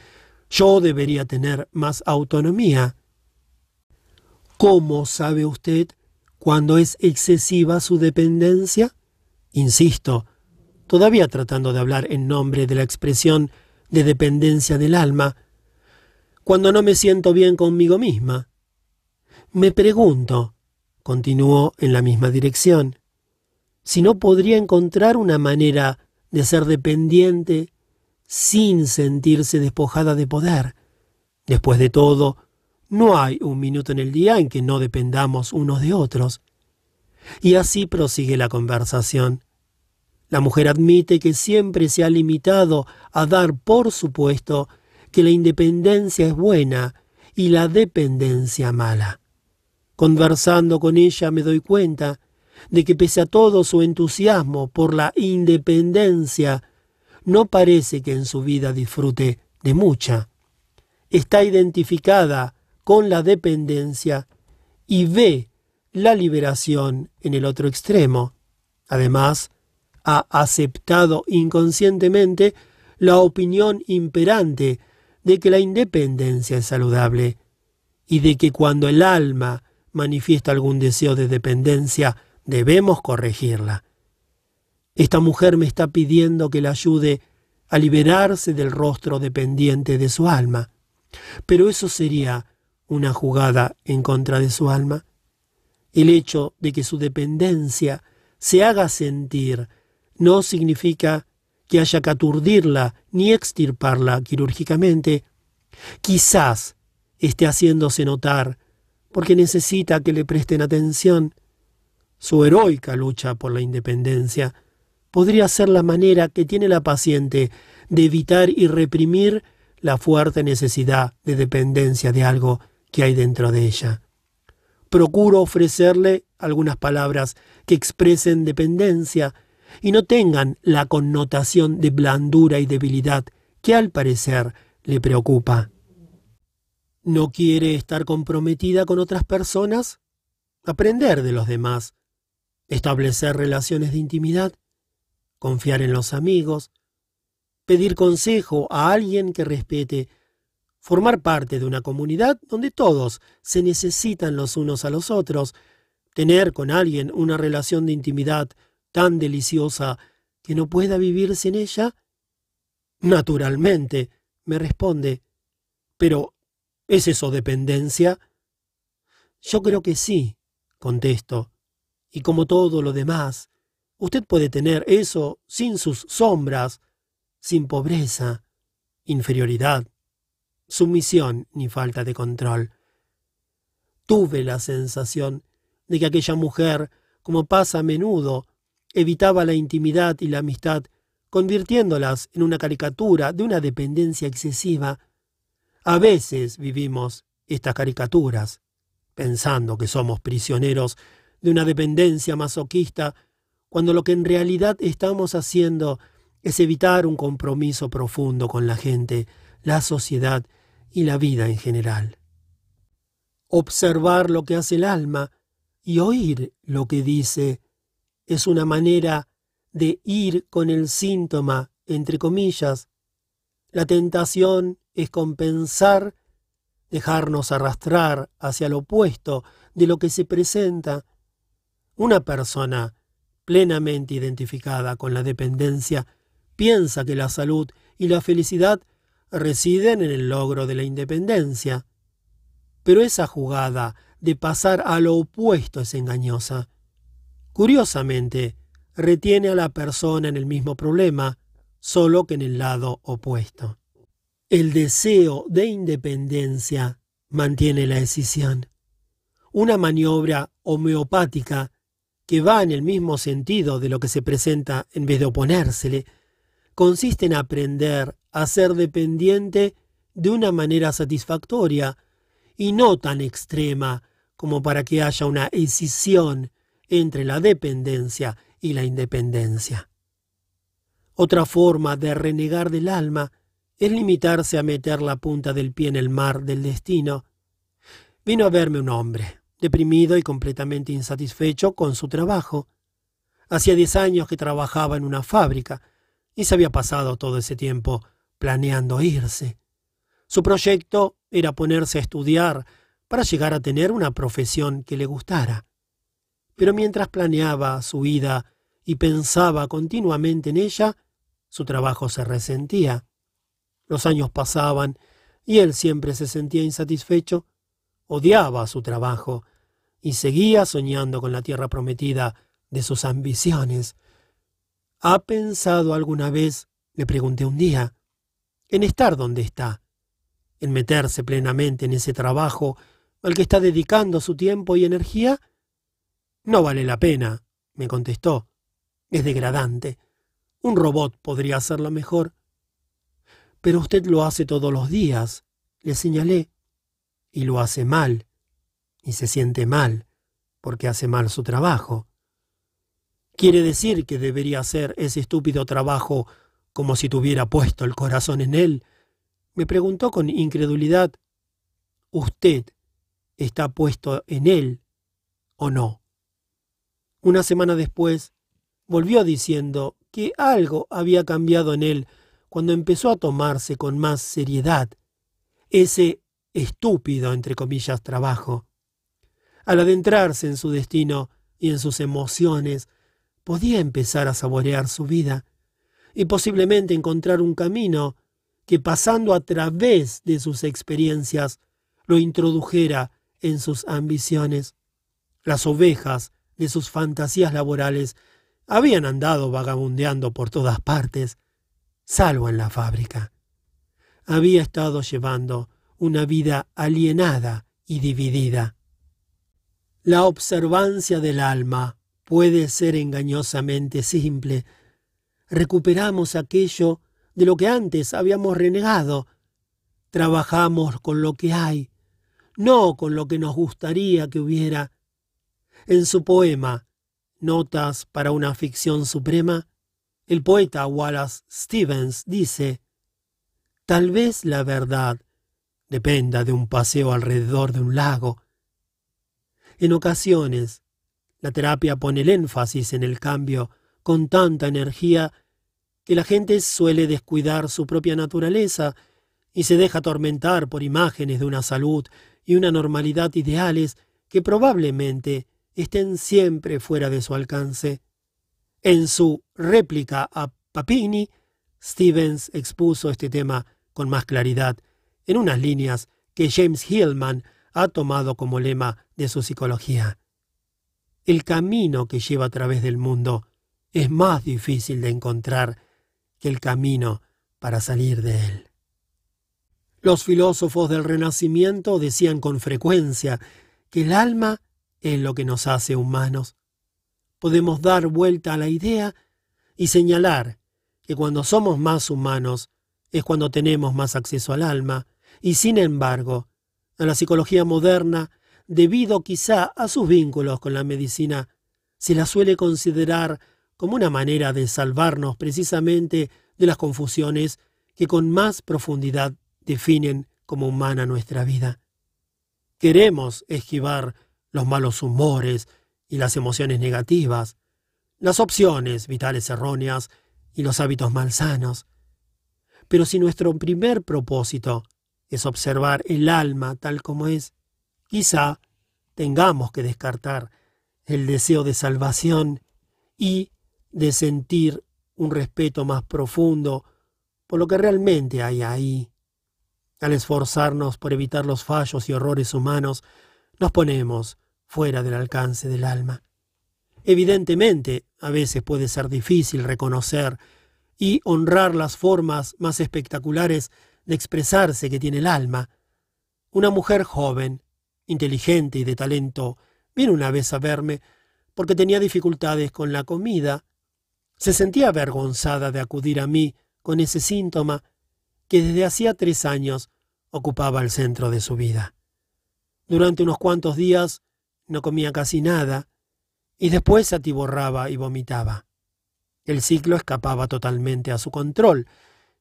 Yo debería tener más autonomía. ¿Cómo sabe usted cuándo es excesiva su dependencia? Insisto, todavía tratando de hablar en nombre de la expresión de dependencia del alma, cuando no me siento bien conmigo misma. Me pregunto, continuó en la misma dirección, si no podría encontrar una manera de ser dependiente sin sentirse despojada de poder. Después de todo, no hay un minuto en el día en que no dependamos unos de otros. Y así prosigue la conversación. La mujer admite que siempre se ha limitado a dar por supuesto que la independencia es buena y la dependencia mala. Conversando con ella me doy cuenta de que pese a todo su entusiasmo por la independencia, no parece que en su vida disfrute de mucha. Está identificada con la dependencia y ve la liberación en el otro extremo. Además, ha aceptado inconscientemente la opinión imperante de que la independencia es saludable. y de que cuando el alma manifiesta algún deseo de dependencia, debemos corregirla. Esta mujer me está pidiendo que la ayude a liberarse del rostro dependiente de su alma. Pero eso sería una jugada en contra de su alma. El hecho de que su dependencia se haga sentir no significa que haya que aturdirla ni extirparla quirúrgicamente. Quizás esté haciéndose notar porque necesita que le presten atención. Su heroica lucha por la independencia podría ser la manera que tiene la paciente de evitar y reprimir la fuerte necesidad de dependencia de algo que hay dentro de ella. Procuro ofrecerle algunas palabras que expresen dependencia y no tengan la connotación de blandura y debilidad que al parecer le preocupa. ¿No quiere estar comprometida con otras personas? Aprender de los demás, establecer relaciones de intimidad, confiar en los amigos, pedir consejo a alguien que respete, formar parte de una comunidad donde todos se necesitan los unos a los otros, tener con alguien una relación de intimidad tan deliciosa que no pueda vivir sin ella? Naturalmente, me responde. Pero, ¿es eso dependencia? Yo creo que sí, contesto. Y como todo lo demás, Usted puede tener eso sin sus sombras, sin pobreza, inferioridad, sumisión ni falta de control. Tuve la sensación de que aquella mujer, como pasa a menudo, evitaba la intimidad y la amistad, convirtiéndolas en una caricatura de una dependencia excesiva. A veces vivimos estas caricaturas, pensando que somos prisioneros de una dependencia masoquista cuando lo que en realidad estamos haciendo es evitar un compromiso profundo con la gente, la sociedad y la vida en general. Observar lo que hace el alma y oír lo que dice es una manera de ir con el síntoma, entre comillas. La tentación es compensar, dejarnos arrastrar hacia lo opuesto de lo que se presenta. Una persona plenamente identificada con la dependencia, piensa que la salud y la felicidad residen en el logro de la independencia. Pero esa jugada de pasar a lo opuesto es engañosa. Curiosamente, retiene a la persona en el mismo problema, solo que en el lado opuesto. El deseo de independencia mantiene la decisión. Una maniobra homeopática que va en el mismo sentido de lo que se presenta en vez de oponérsele, consiste en aprender a ser dependiente de una manera satisfactoria y no tan extrema como para que haya una escisión entre la dependencia y la independencia. Otra forma de renegar del alma es limitarse a meter la punta del pie en el mar del destino. Vino a verme un hombre, deprimido y completamente insatisfecho con su trabajo. Hacía diez años que trabajaba en una fábrica y se había pasado todo ese tiempo planeando irse. Su proyecto era ponerse a estudiar para llegar a tener una profesión que le gustara. Pero mientras planeaba su vida y pensaba continuamente en ella, su trabajo se resentía. Los años pasaban y él siempre se sentía insatisfecho, odiaba su trabajo y seguía soñando con la tierra prometida de sus ambiciones. ¿Ha pensado alguna vez, le pregunté un día, en estar donde está, en meterse plenamente en ese trabajo al que está dedicando su tiempo y energía? No vale la pena, me contestó. Es degradante. Un robot podría hacerlo mejor. Pero usted lo hace todos los días, le señalé, y lo hace mal y se siente mal porque hace mal su trabajo. ¿Quiere decir que debería hacer ese estúpido trabajo como si tuviera puesto el corazón en él? Me preguntó con incredulidad. ¿Usted está puesto en él o no? Una semana después, volvió diciendo que algo había cambiado en él cuando empezó a tomarse con más seriedad. Ese estúpido, entre comillas, trabajo. Al adentrarse en su destino y en sus emociones, podía empezar a saborear su vida y posiblemente encontrar un camino que pasando a través de sus experiencias lo introdujera en sus ambiciones. Las ovejas de sus fantasías laborales habían andado vagabundeando por todas partes, salvo en la fábrica. Había estado llevando una vida alienada y dividida. La observancia del alma puede ser engañosamente simple. Recuperamos aquello de lo que antes habíamos renegado. Trabajamos con lo que hay, no con lo que nos gustaría que hubiera. En su poema Notas para una ficción suprema, el poeta Wallace Stevens dice, Tal vez la verdad dependa de un paseo alrededor de un lago. En ocasiones, la terapia pone el énfasis en el cambio con tanta energía que la gente suele descuidar su propia naturaleza y se deja atormentar por imágenes de una salud y una normalidad ideales que probablemente estén siempre fuera de su alcance. En su réplica a Papini, Stevens expuso este tema con más claridad en unas líneas que James Hillman ha tomado como lema de su psicología. El camino que lleva a través del mundo es más difícil de encontrar que el camino para salir de él. Los filósofos del Renacimiento decían con frecuencia que el alma es lo que nos hace humanos. Podemos dar vuelta a la idea y señalar que cuando somos más humanos es cuando tenemos más acceso al alma, y sin embargo, a la psicología moderna, debido quizá a sus vínculos con la medicina, se la suele considerar como una manera de salvarnos precisamente de las confusiones que con más profundidad definen como humana nuestra vida. Queremos esquivar los malos humores y las emociones negativas, las opciones vitales erróneas y los hábitos malsanos. Pero si nuestro primer propósito es observar el alma tal como es, quizá tengamos que descartar el deseo de salvación y de sentir un respeto más profundo por lo que realmente hay ahí. Al esforzarnos por evitar los fallos y horrores humanos, nos ponemos fuera del alcance del alma. Evidentemente, a veces puede ser difícil reconocer y honrar las formas más espectaculares de expresarse que tiene el alma. Una mujer joven, inteligente y de talento, vino una vez a verme porque tenía dificultades con la comida se sentía avergonzada de acudir a mí con ese síntoma que desde hacía tres años ocupaba el centro de su vida. Durante unos cuantos días no comía casi nada y después se atiborraba y vomitaba. El ciclo escapaba totalmente a su control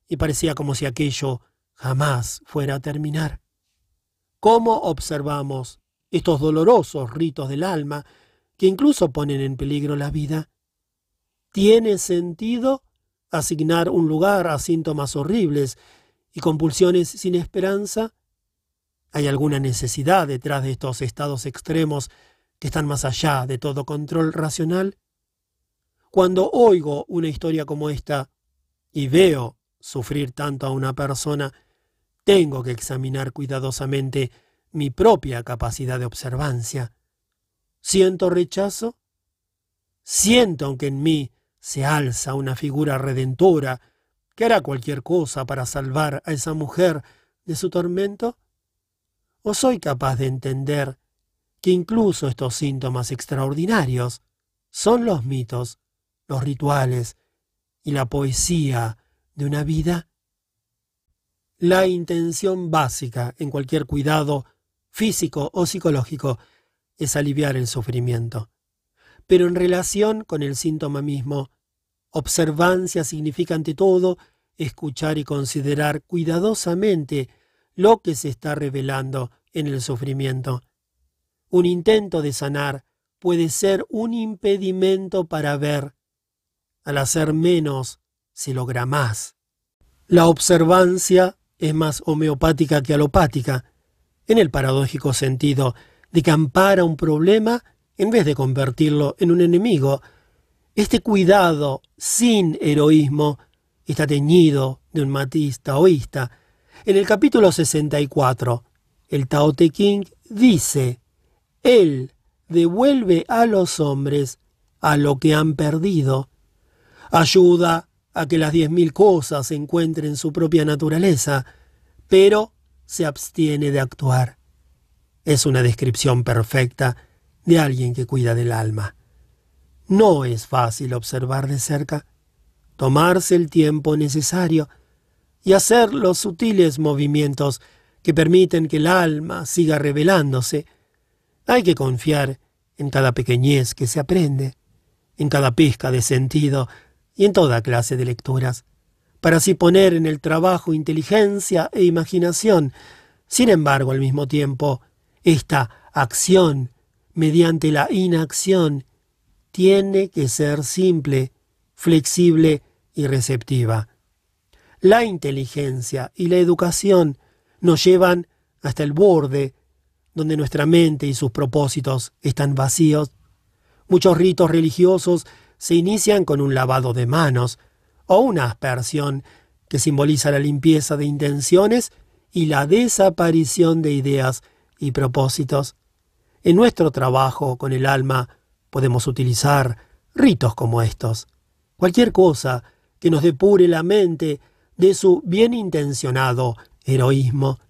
y parecía como si aquello jamás fuera a terminar. ¿Cómo observamos estos dolorosos ritos del alma que incluso ponen en peligro la vida? ¿Tiene sentido asignar un lugar a síntomas horribles y compulsiones sin esperanza? ¿Hay alguna necesidad detrás de estos estados extremos que están más allá de todo control racional? Cuando oigo una historia como esta y veo sufrir tanto a una persona, tengo que examinar cuidadosamente mi propia capacidad de observancia. ¿Siento rechazo? Siento aunque en mí se alza una figura redentora que hará cualquier cosa para salvar a esa mujer de su tormento? ¿O soy capaz de entender que incluso estos síntomas extraordinarios son los mitos, los rituales y la poesía de una vida? La intención básica en cualquier cuidado físico o psicológico es aliviar el sufrimiento pero en relación con el síntoma mismo. Observancia significa ante todo escuchar y considerar cuidadosamente lo que se está revelando en el sufrimiento. Un intento de sanar puede ser un impedimento para ver. Al hacer menos, se logra más. La observancia es más homeopática que alopática. en el paradójico sentido de que ampara un problema en vez de convertirlo en un enemigo. Este cuidado sin heroísmo está teñido de un matiz taoísta. En el capítulo 64, el Tao Te King dice, Él devuelve a los hombres a lo que han perdido, ayuda a que las diez mil cosas encuentren su propia naturaleza, pero se abstiene de actuar. Es una descripción perfecta de alguien que cuida del alma. No es fácil observar de cerca, tomarse el tiempo necesario y hacer los sutiles movimientos que permiten que el alma siga revelándose. Hay que confiar en cada pequeñez que se aprende, en cada pizca de sentido y en toda clase de lecturas, para así poner en el trabajo inteligencia e imaginación. Sin embargo, al mismo tiempo, esta acción mediante la inacción tiene que ser simple, flexible y receptiva. La inteligencia y la educación nos llevan hasta el borde, donde nuestra mente y sus propósitos están vacíos. Muchos ritos religiosos se inician con un lavado de manos o una aspersión que simboliza la limpieza de intenciones y la desaparición de ideas y propósitos. En nuestro trabajo con el alma podemos utilizar ritos como estos. Cualquier cosa que nos depure la mente de su bien intencionado heroísmo.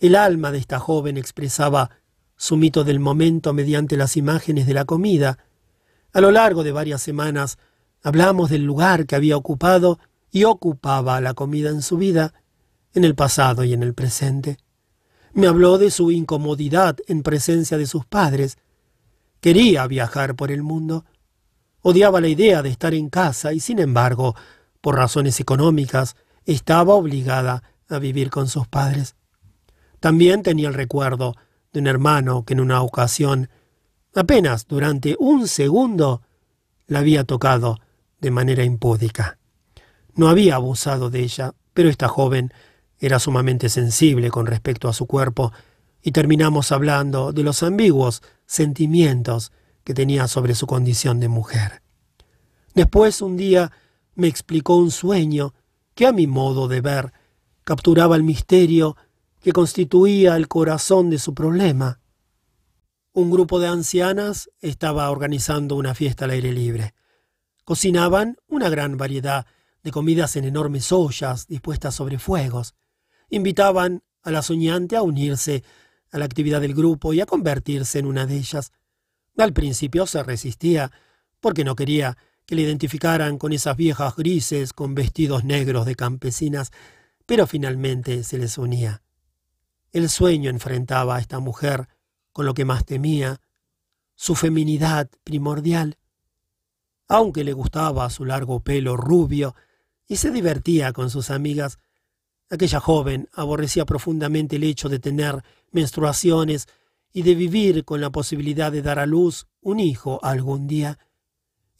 El alma de esta joven expresaba su mito del momento mediante las imágenes de la comida. A lo largo de varias semanas hablamos del lugar que había ocupado y ocupaba la comida en su vida, en el pasado y en el presente. Me habló de su incomodidad en presencia de sus padres. Quería viajar por el mundo. Odiaba la idea de estar en casa y, sin embargo, por razones económicas, estaba obligada a vivir con sus padres. También tenía el recuerdo de un hermano que en una ocasión, apenas durante un segundo, la había tocado de manera impúdica. No había abusado de ella, pero esta joven era sumamente sensible con respecto a su cuerpo y terminamos hablando de los ambiguos sentimientos que tenía sobre su condición de mujer. Después un día me explicó un sueño que a mi modo de ver capturaba el misterio que constituía el corazón de su problema. Un grupo de ancianas estaba organizando una fiesta al aire libre. Cocinaban una gran variedad de comidas en enormes ollas dispuestas sobre fuegos invitaban a la soñante a unirse a la actividad del grupo y a convertirse en una de ellas. Al principio se resistía, porque no quería que le identificaran con esas viejas grises con vestidos negros de campesinas, pero finalmente se les unía. El sueño enfrentaba a esta mujer con lo que más temía, su feminidad primordial. Aunque le gustaba su largo pelo rubio y se divertía con sus amigas, Aquella joven aborrecía profundamente el hecho de tener menstruaciones y de vivir con la posibilidad de dar a luz un hijo algún día.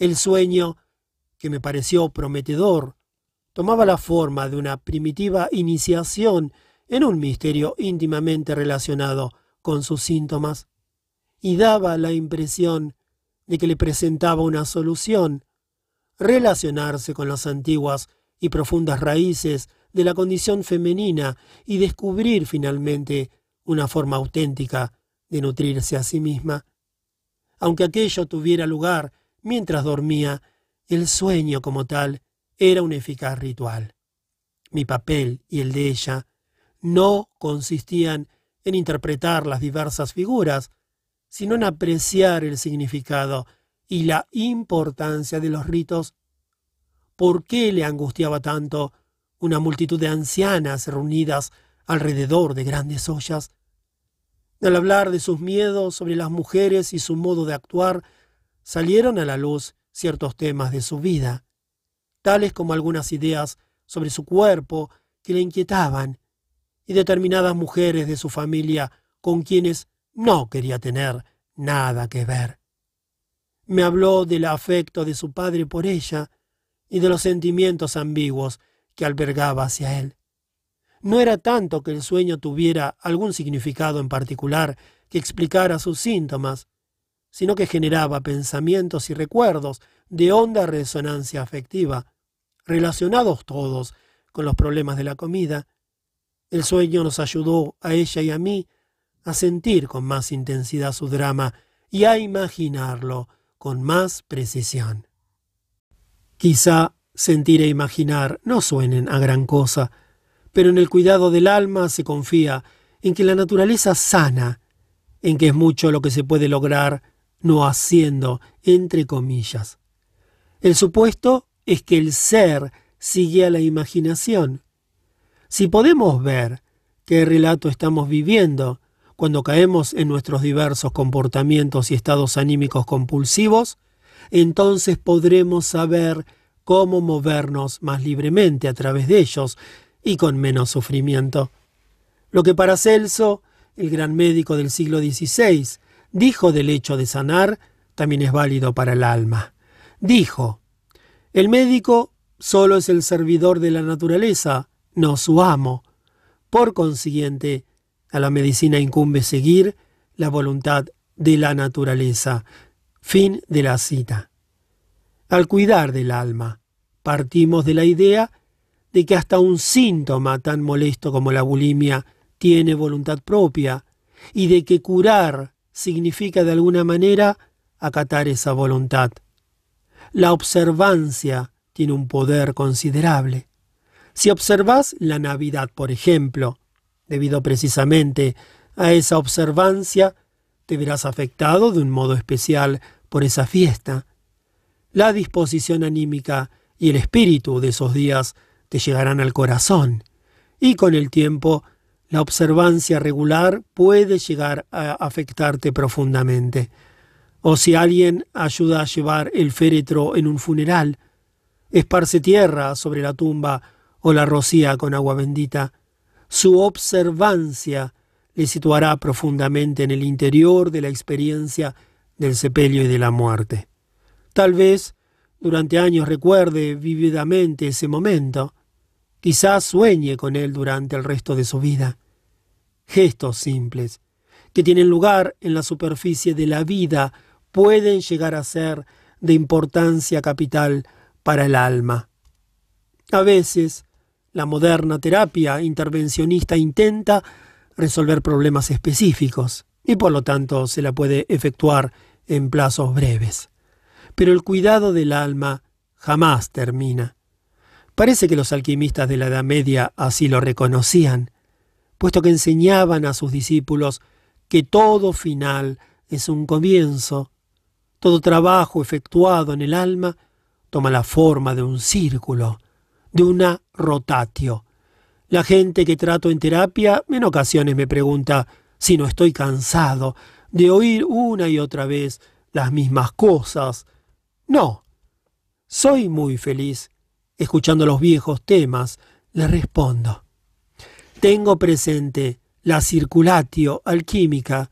El sueño, que me pareció prometedor, tomaba la forma de una primitiva iniciación en un misterio íntimamente relacionado con sus síntomas, y daba la impresión de que le presentaba una solución, relacionarse con las antiguas y profundas raíces de la condición femenina y descubrir finalmente una forma auténtica de nutrirse a sí misma. Aunque aquello tuviera lugar mientras dormía, el sueño como tal era un eficaz ritual. Mi papel y el de ella no consistían en interpretar las diversas figuras, sino en apreciar el significado y la importancia de los ritos. ¿Por qué le angustiaba tanto una multitud de ancianas reunidas alrededor de grandes ollas. Al hablar de sus miedos sobre las mujeres y su modo de actuar, salieron a la luz ciertos temas de su vida, tales como algunas ideas sobre su cuerpo que le inquietaban, y determinadas mujeres de su familia con quienes no quería tener nada que ver. Me habló del afecto de su padre por ella y de los sentimientos ambiguos que albergaba hacia él. no era tanto que el sueño tuviera algún significado en particular que explicara sus síntomas, sino que generaba pensamientos y recuerdos de honda resonancia afectiva, relacionados todos con los problemas de la comida. El sueño nos ayudó a ella y a mí a sentir con más intensidad su drama y a imaginarlo con más precisión. Quizá sentir e imaginar no suenen a gran cosa, pero en el cuidado del alma se confía en que la naturaleza sana, en que es mucho lo que se puede lograr no haciendo, entre comillas. El supuesto es que el ser sigue a la imaginación. Si podemos ver qué relato estamos viviendo cuando caemos en nuestros diversos comportamientos y estados anímicos compulsivos, entonces podremos saber cómo movernos más libremente a través de ellos y con menos sufrimiento. Lo que para Celso, el gran médico del siglo XVI, dijo del hecho de sanar, también es válido para el alma. Dijo, el médico solo es el servidor de la naturaleza, no su amo. Por consiguiente, a la medicina incumbe seguir la voluntad de la naturaleza. Fin de la cita. Al cuidar del alma, partimos de la idea de que hasta un síntoma tan molesto como la bulimia tiene voluntad propia y de que curar significa de alguna manera acatar esa voluntad. La observancia tiene un poder considerable. Si observas la Navidad, por ejemplo, debido precisamente a esa observancia, te verás afectado de un modo especial por esa fiesta. La disposición anímica y el espíritu de esos días te llegarán al corazón, y con el tiempo la observancia regular puede llegar a afectarte profundamente. O si alguien ayuda a llevar el féretro en un funeral, esparce tierra sobre la tumba o la rocía con agua bendita, su observancia le situará profundamente en el interior de la experiencia del sepelio y de la muerte. Tal vez durante años recuerde vívidamente ese momento, Quizás sueñe con él durante el resto de su vida. Gestos simples, que tienen lugar en la superficie de la vida, pueden llegar a ser de importancia capital para el alma. A veces, la moderna terapia intervencionista intenta resolver problemas específicos y por lo tanto se la puede efectuar en plazos breves. Pero el cuidado del alma jamás termina. Parece que los alquimistas de la Edad Media así lo reconocían, puesto que enseñaban a sus discípulos que todo final es un comienzo, todo trabajo efectuado en el alma toma la forma de un círculo, de una rotatio. La gente que trato en terapia en ocasiones me pregunta si no estoy cansado de oír una y otra vez las mismas cosas. No, soy muy feliz escuchando los viejos temas, le respondo. Tengo presente la circulatio alquímica,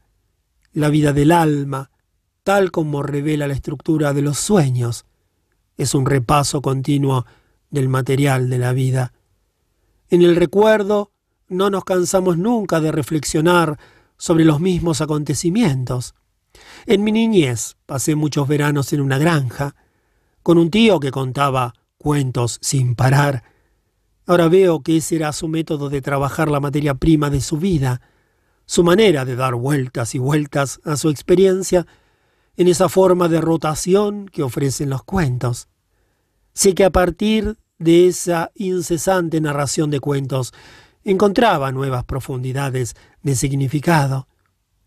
la vida del alma, tal como revela la estructura de los sueños. Es un repaso continuo del material de la vida. En el recuerdo no nos cansamos nunca de reflexionar sobre los mismos acontecimientos. En mi niñez pasé muchos veranos en una granja, con un tío que contaba cuentos sin parar. Ahora veo que ese era su método de trabajar la materia prima de su vida, su manera de dar vueltas y vueltas a su experiencia en esa forma de rotación que ofrecen los cuentos. Sé que a partir de esa incesante narración de cuentos encontraba nuevas profundidades de significado.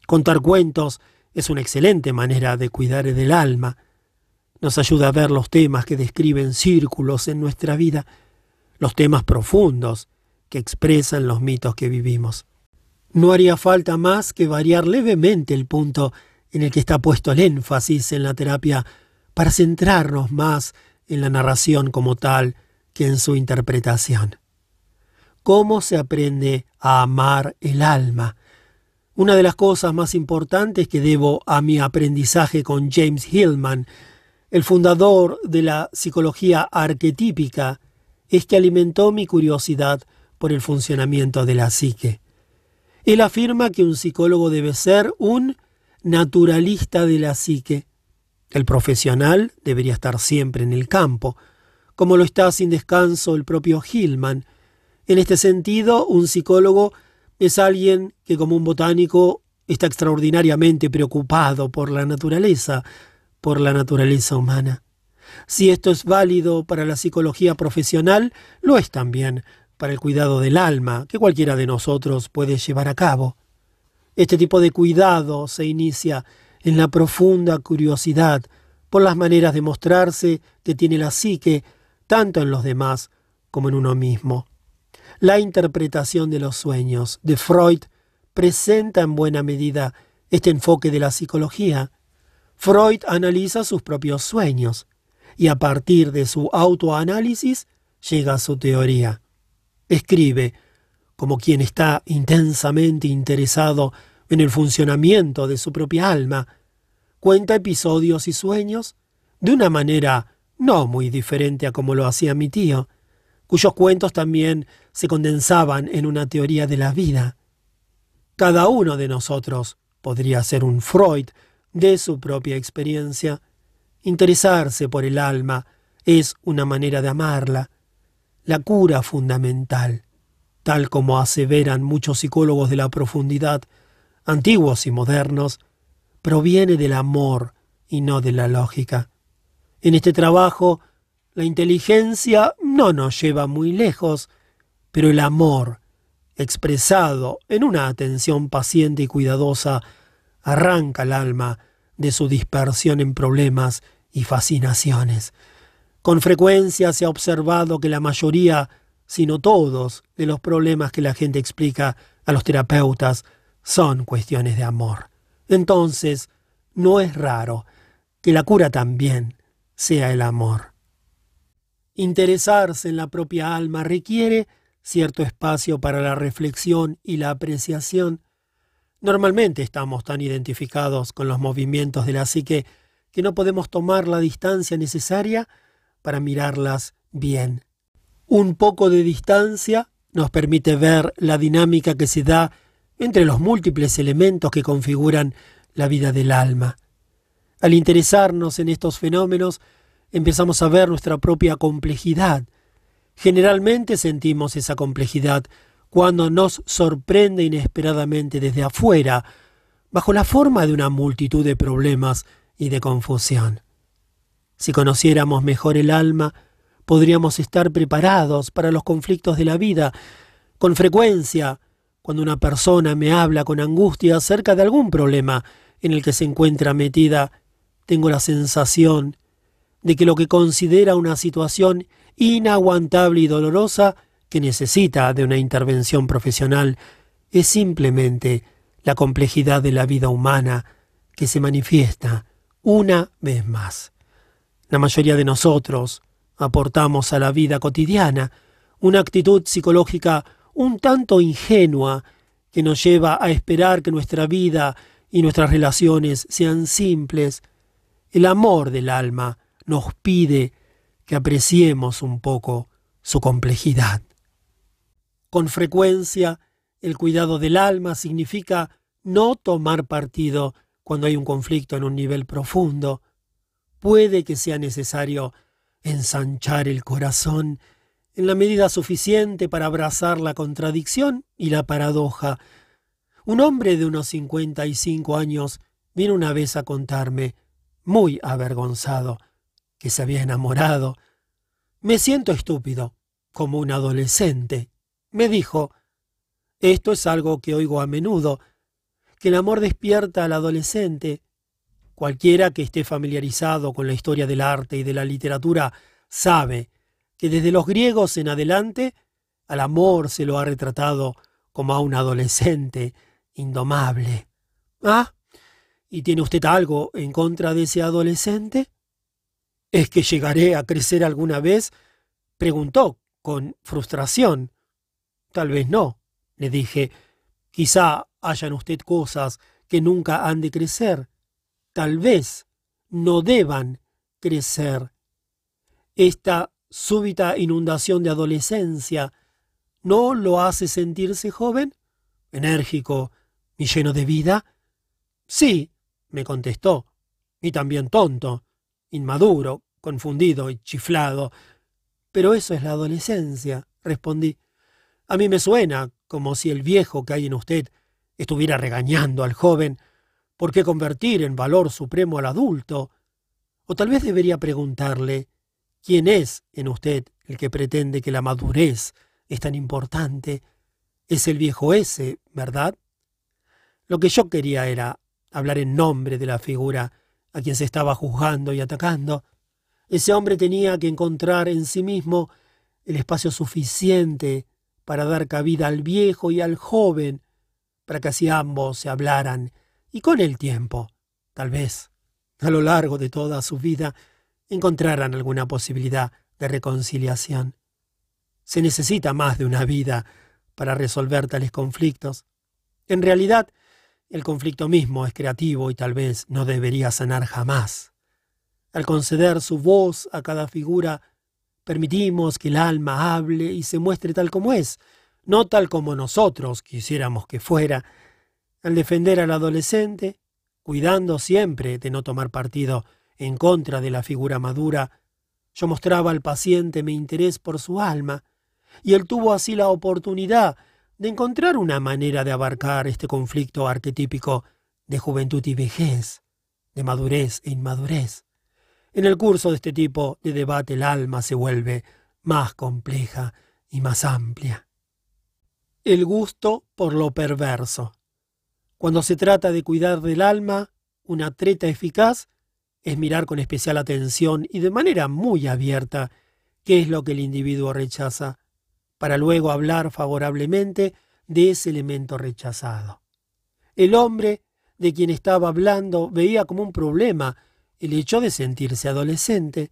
Contar cuentos es una excelente manera de cuidar del alma, nos ayuda a ver los temas que describen círculos en nuestra vida, los temas profundos que expresan los mitos que vivimos. No haría falta más que variar levemente el punto en el que está puesto el énfasis en la terapia para centrarnos más en la narración como tal que en su interpretación. ¿Cómo se aprende a amar el alma? Una de las cosas más importantes que debo a mi aprendizaje con James Hillman el fundador de la psicología arquetípica, es que alimentó mi curiosidad por el funcionamiento de la psique. Él afirma que un psicólogo debe ser un naturalista de la psique. El profesional debería estar siempre en el campo, como lo está sin descanso el propio Hillman. En este sentido, un psicólogo es alguien que como un botánico está extraordinariamente preocupado por la naturaleza, por la naturaleza humana. Si esto es válido para la psicología profesional, lo es también para el cuidado del alma que cualquiera de nosotros puede llevar a cabo. Este tipo de cuidado se inicia en la profunda curiosidad por las maneras de mostrarse que tiene la psique, tanto en los demás como en uno mismo. La interpretación de los sueños de Freud presenta en buena medida este enfoque de la psicología. Freud analiza sus propios sueños y a partir de su autoanálisis llega a su teoría. Escribe, como quien está intensamente interesado en el funcionamiento de su propia alma, cuenta episodios y sueños de una manera no muy diferente a como lo hacía mi tío, cuyos cuentos también se condensaban en una teoría de la vida. Cada uno de nosotros podría ser un Freud de su propia experiencia. Interesarse por el alma es una manera de amarla, la cura fundamental, tal como aseveran muchos psicólogos de la profundidad, antiguos y modernos, proviene del amor y no de la lógica. En este trabajo, la inteligencia no nos lleva muy lejos, pero el amor, expresado en una atención paciente y cuidadosa, arranca el alma de su dispersión en problemas y fascinaciones. Con frecuencia se ha observado que la mayoría, si no todos, de los problemas que la gente explica a los terapeutas son cuestiones de amor. Entonces, no es raro que la cura también sea el amor. Interesarse en la propia alma requiere cierto espacio para la reflexión y la apreciación. Normalmente estamos tan identificados con los movimientos de la psique que no podemos tomar la distancia necesaria para mirarlas bien. Un poco de distancia nos permite ver la dinámica que se da entre los múltiples elementos que configuran la vida del alma. Al interesarnos en estos fenómenos, empezamos a ver nuestra propia complejidad. Generalmente sentimos esa complejidad cuando nos sorprende inesperadamente desde afuera, bajo la forma de una multitud de problemas y de confusión. Si conociéramos mejor el alma, podríamos estar preparados para los conflictos de la vida. Con frecuencia, cuando una persona me habla con angustia acerca de algún problema en el que se encuentra metida, tengo la sensación de que lo que considera una situación inaguantable y dolorosa que necesita de una intervención profesional es simplemente la complejidad de la vida humana que se manifiesta una vez más. La mayoría de nosotros aportamos a la vida cotidiana una actitud psicológica un tanto ingenua que nos lleva a esperar que nuestra vida y nuestras relaciones sean simples. El amor del alma nos pide que apreciemos un poco su complejidad. Con frecuencia, el cuidado del alma significa no tomar partido cuando hay un conflicto en un nivel profundo, puede que sea necesario ensanchar el corazón en la medida suficiente para abrazar la contradicción y la paradoja. Un hombre de unos cincuenta y cinco años vino una vez a contarme, muy avergonzado, que se había enamorado. Me siento estúpido, como un adolescente. Me dijo, esto es algo que oigo a menudo, que el amor despierta al adolescente, Cualquiera que esté familiarizado con la historia del arte y de la literatura sabe que desde los griegos en adelante al amor se lo ha retratado como a un adolescente indomable. ¿Ah? ¿Y tiene usted algo en contra de ese adolescente? ¿Es que llegaré a crecer alguna vez? preguntó con frustración. Tal vez no, le dije. Quizá hayan usted cosas que nunca han de crecer tal vez no deban crecer. Esta súbita inundación de adolescencia no lo hace sentirse joven, enérgico y lleno de vida? Sí, me contestó, y también tonto, inmaduro, confundido y chiflado. Pero eso es la adolescencia, respondí. A mí me suena como si el viejo que hay en usted estuviera regañando al joven por qué convertir en valor supremo al adulto. O tal vez debería preguntarle quién es en usted el que pretende que la madurez es tan importante. Es el viejo ese, ¿verdad? Lo que yo quería era hablar en nombre de la figura a quien se estaba juzgando y atacando. Ese hombre tenía que encontrar en sí mismo el espacio suficiente para dar cabida al viejo y al joven, para que así ambos se hablaran, y con el tiempo, tal vez, a lo largo de toda su vida, encontraran alguna posibilidad de reconciliación. Se necesita más de una vida para resolver tales conflictos. En realidad, el conflicto mismo es creativo y tal vez no debería sanar jamás. Al conceder su voz a cada figura, permitimos que el alma hable y se muestre tal como es, no tal como nosotros quisiéramos que fuera. Al defender al adolescente, cuidando siempre de no tomar partido en contra de la figura madura, yo mostraba al paciente mi interés por su alma, y él tuvo así la oportunidad de encontrar una manera de abarcar este conflicto arquetípico de juventud y vejez, de madurez e inmadurez. En el curso de este tipo de debate el alma se vuelve más compleja y más amplia. El gusto por lo perverso. Cuando se trata de cuidar del alma, una treta eficaz es mirar con especial atención y de manera muy abierta qué es lo que el individuo rechaza, para luego hablar favorablemente de ese elemento rechazado. El hombre de quien estaba hablando veía como un problema el hecho de sentirse adolescente.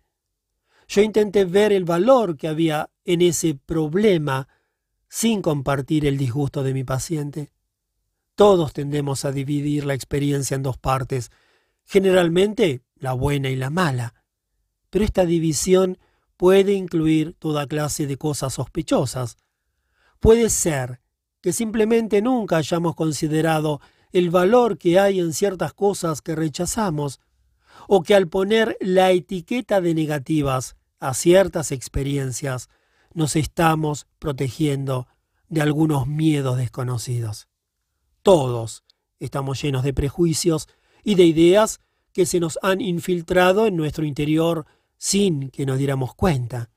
Yo intenté ver el valor que había en ese problema sin compartir el disgusto de mi paciente. Todos tendemos a dividir la experiencia en dos partes, generalmente la buena y la mala, pero esta división puede incluir toda clase de cosas sospechosas. Puede ser que simplemente nunca hayamos considerado el valor que hay en ciertas cosas que rechazamos, o que al poner la etiqueta de negativas a ciertas experiencias, nos estamos protegiendo de algunos miedos desconocidos. Todos estamos llenos de prejuicios y de ideas que se nos han infiltrado en nuestro interior sin que nos diéramos cuenta.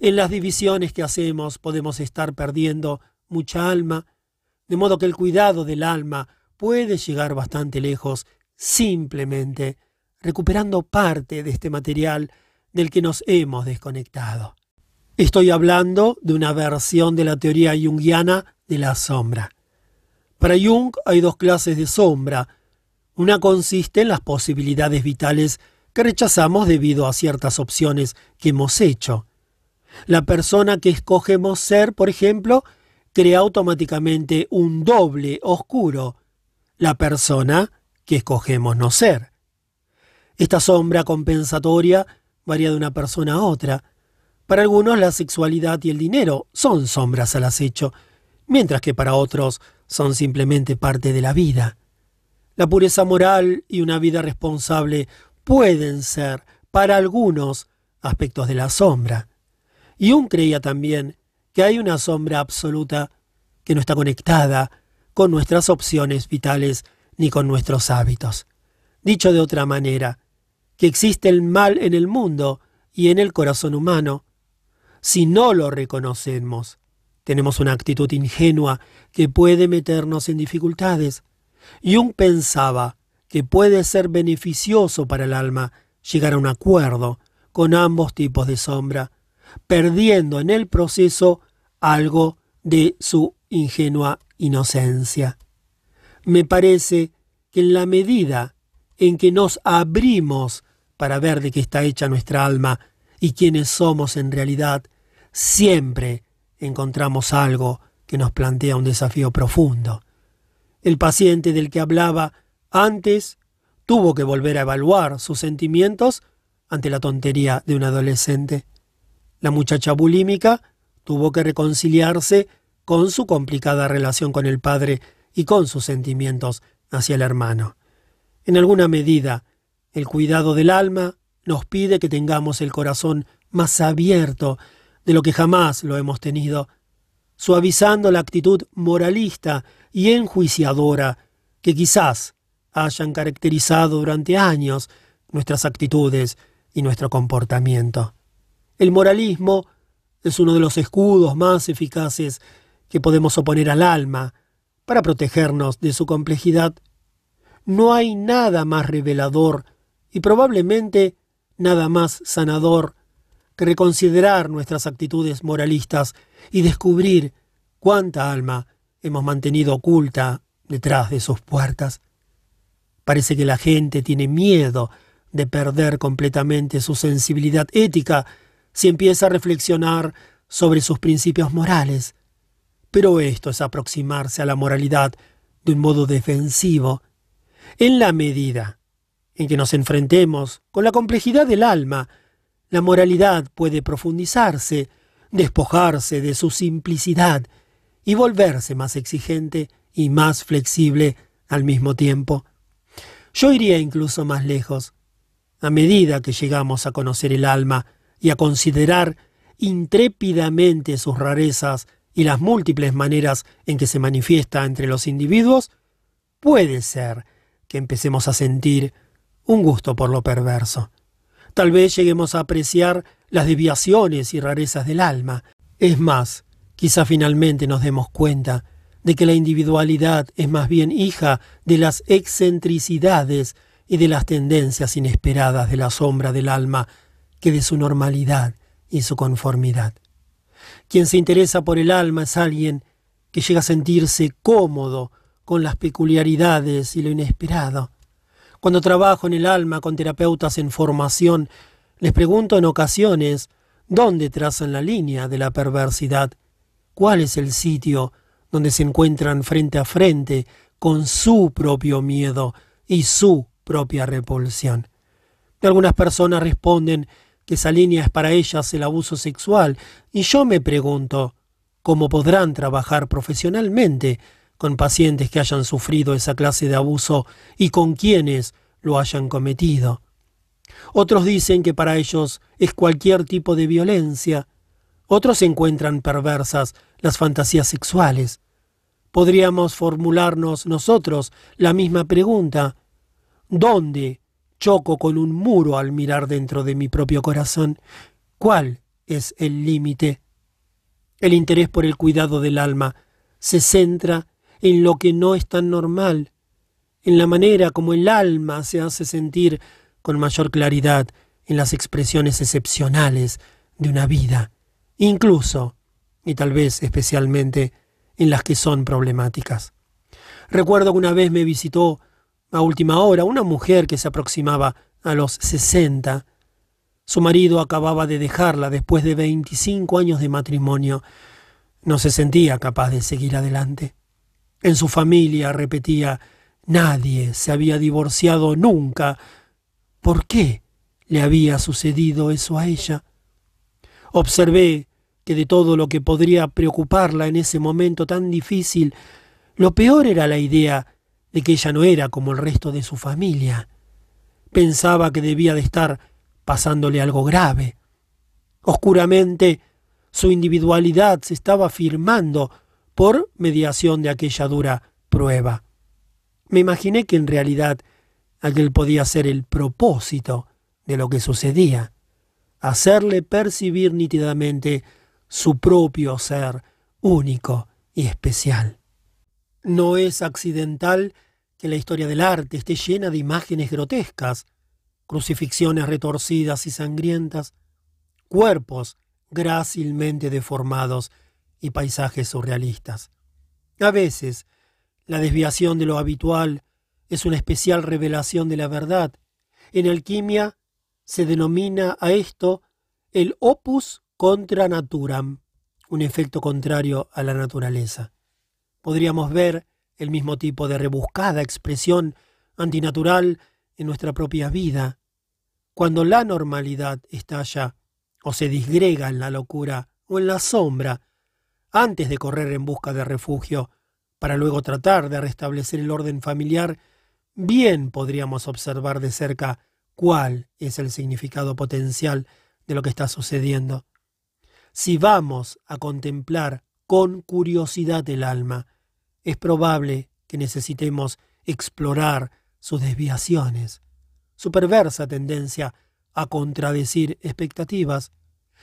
En las divisiones que hacemos podemos estar perdiendo mucha alma, de modo que el cuidado del alma puede llegar bastante lejos simplemente recuperando parte de este material del que nos hemos desconectado. Estoy hablando de una versión de la teoría junguiana de la sombra. Para Jung hay dos clases de sombra. Una consiste en las posibilidades vitales que rechazamos debido a ciertas opciones que hemos hecho. La persona que escogemos ser, por ejemplo, crea automáticamente un doble oscuro, la persona que escogemos no ser. Esta sombra compensatoria varía de una persona a otra. Para algunos la sexualidad y el dinero son sombras al acecho, mientras que para otros son simplemente parte de la vida. La pureza moral y una vida responsable pueden ser, para algunos, aspectos de la sombra. Jung creía también que hay una sombra absoluta que no está conectada con nuestras opciones vitales ni con nuestros hábitos. Dicho de otra manera, que existe el mal en el mundo y en el corazón humano. Si no lo reconocemos, tenemos una actitud ingenua que puede meternos en dificultades. Jung pensaba que puede ser beneficioso para el alma llegar a un acuerdo con ambos tipos de sombra, perdiendo en el proceso algo de su ingenua inocencia. Me parece que en la medida en que nos abrimos para ver de qué está hecha nuestra alma y quiénes somos en realidad, siempre encontramos algo que nos plantea un desafío profundo. El paciente del que hablaba antes tuvo que volver a evaluar sus sentimientos ante la tontería de un adolescente. La muchacha bulímica tuvo que reconciliarse con su complicada relación con el padre y con sus sentimientos hacia el hermano. En alguna medida, el cuidado del alma nos pide que tengamos el corazón más abierto de lo que jamás lo hemos tenido, suavizando la actitud moralista y enjuiciadora que quizás hayan caracterizado durante años nuestras actitudes y nuestro comportamiento. El moralismo es uno de los escudos más eficaces que podemos oponer al alma para protegernos de su complejidad. No hay nada más revelador y probablemente nada más sanador que reconsiderar nuestras actitudes moralistas y descubrir cuánta alma hemos mantenido oculta detrás de sus puertas. Parece que la gente tiene miedo de perder completamente su sensibilidad ética si empieza a reflexionar sobre sus principios morales. Pero esto es aproximarse a la moralidad de un modo defensivo. En la medida en que nos enfrentemos con la complejidad del alma, la moralidad puede profundizarse, despojarse de su simplicidad y volverse más exigente y más flexible al mismo tiempo. Yo iría incluso más lejos. A medida que llegamos a conocer el alma y a considerar intrépidamente sus rarezas y las múltiples maneras en que se manifiesta entre los individuos, puede ser que empecemos a sentir un gusto por lo perverso. Tal vez lleguemos a apreciar las desviaciones y rarezas del alma. Es más, quizá finalmente nos demos cuenta de que la individualidad es más bien hija de las excentricidades y de las tendencias inesperadas de la sombra del alma que de su normalidad y su conformidad. Quien se interesa por el alma es alguien que llega a sentirse cómodo con las peculiaridades y lo inesperado. Cuando trabajo en el alma con terapeutas en formación, les pregunto en ocasiones dónde trazan la línea de la perversidad, cuál es el sitio donde se encuentran frente a frente con su propio miedo y su propia repulsión. Algunas personas responden que esa línea es para ellas el abuso sexual, y yo me pregunto, ¿cómo podrán trabajar profesionalmente con pacientes que hayan sufrido esa clase de abuso y con quienes lo hayan cometido? Otros dicen que para ellos es cualquier tipo de violencia, otros encuentran perversas las fantasías sexuales. Podríamos formularnos nosotros la misma pregunta. ¿Dónde choco con un muro al mirar dentro de mi propio corazón? ¿Cuál es el límite? El interés por el cuidado del alma se centra en lo que no es tan normal, en la manera como el alma se hace sentir con mayor claridad en las expresiones excepcionales de una vida, incluso, y tal vez especialmente, en las que son problemáticas. Recuerdo que una vez me visitó a última hora una mujer que se aproximaba a los sesenta. Su marido acababa de dejarla después de veinticinco años de matrimonio. No se sentía capaz de seguir adelante. En su familia, repetía, nadie se había divorciado nunca. ¿Por qué le había sucedido eso a ella? Observé de todo lo que podría preocuparla en ese momento tan difícil, lo peor era la idea de que ella no era como el resto de su familia. Pensaba que debía de estar pasándole algo grave. Oscuramente, su individualidad se estaba firmando por mediación de aquella dura prueba. Me imaginé que en realidad aquel podía ser el propósito de lo que sucedía, hacerle percibir nítidamente su propio ser único y especial. No es accidental que la historia del arte esté llena de imágenes grotescas, crucifixiones retorcidas y sangrientas, cuerpos grácilmente deformados y paisajes surrealistas. A veces, la desviación de lo habitual es una especial revelación de la verdad. En alquimia se denomina a esto el opus contra naturam, un efecto contrario a la naturaleza. Podríamos ver el mismo tipo de rebuscada expresión antinatural en nuestra propia vida, cuando la normalidad estalla o se disgrega en la locura o en la sombra, antes de correr en busca de refugio, para luego tratar de restablecer el orden familiar, bien podríamos observar de cerca cuál es el significado potencial de lo que está sucediendo. Si vamos a contemplar con curiosidad el alma, es probable que necesitemos explorar sus desviaciones, su perversa tendencia a contradecir expectativas,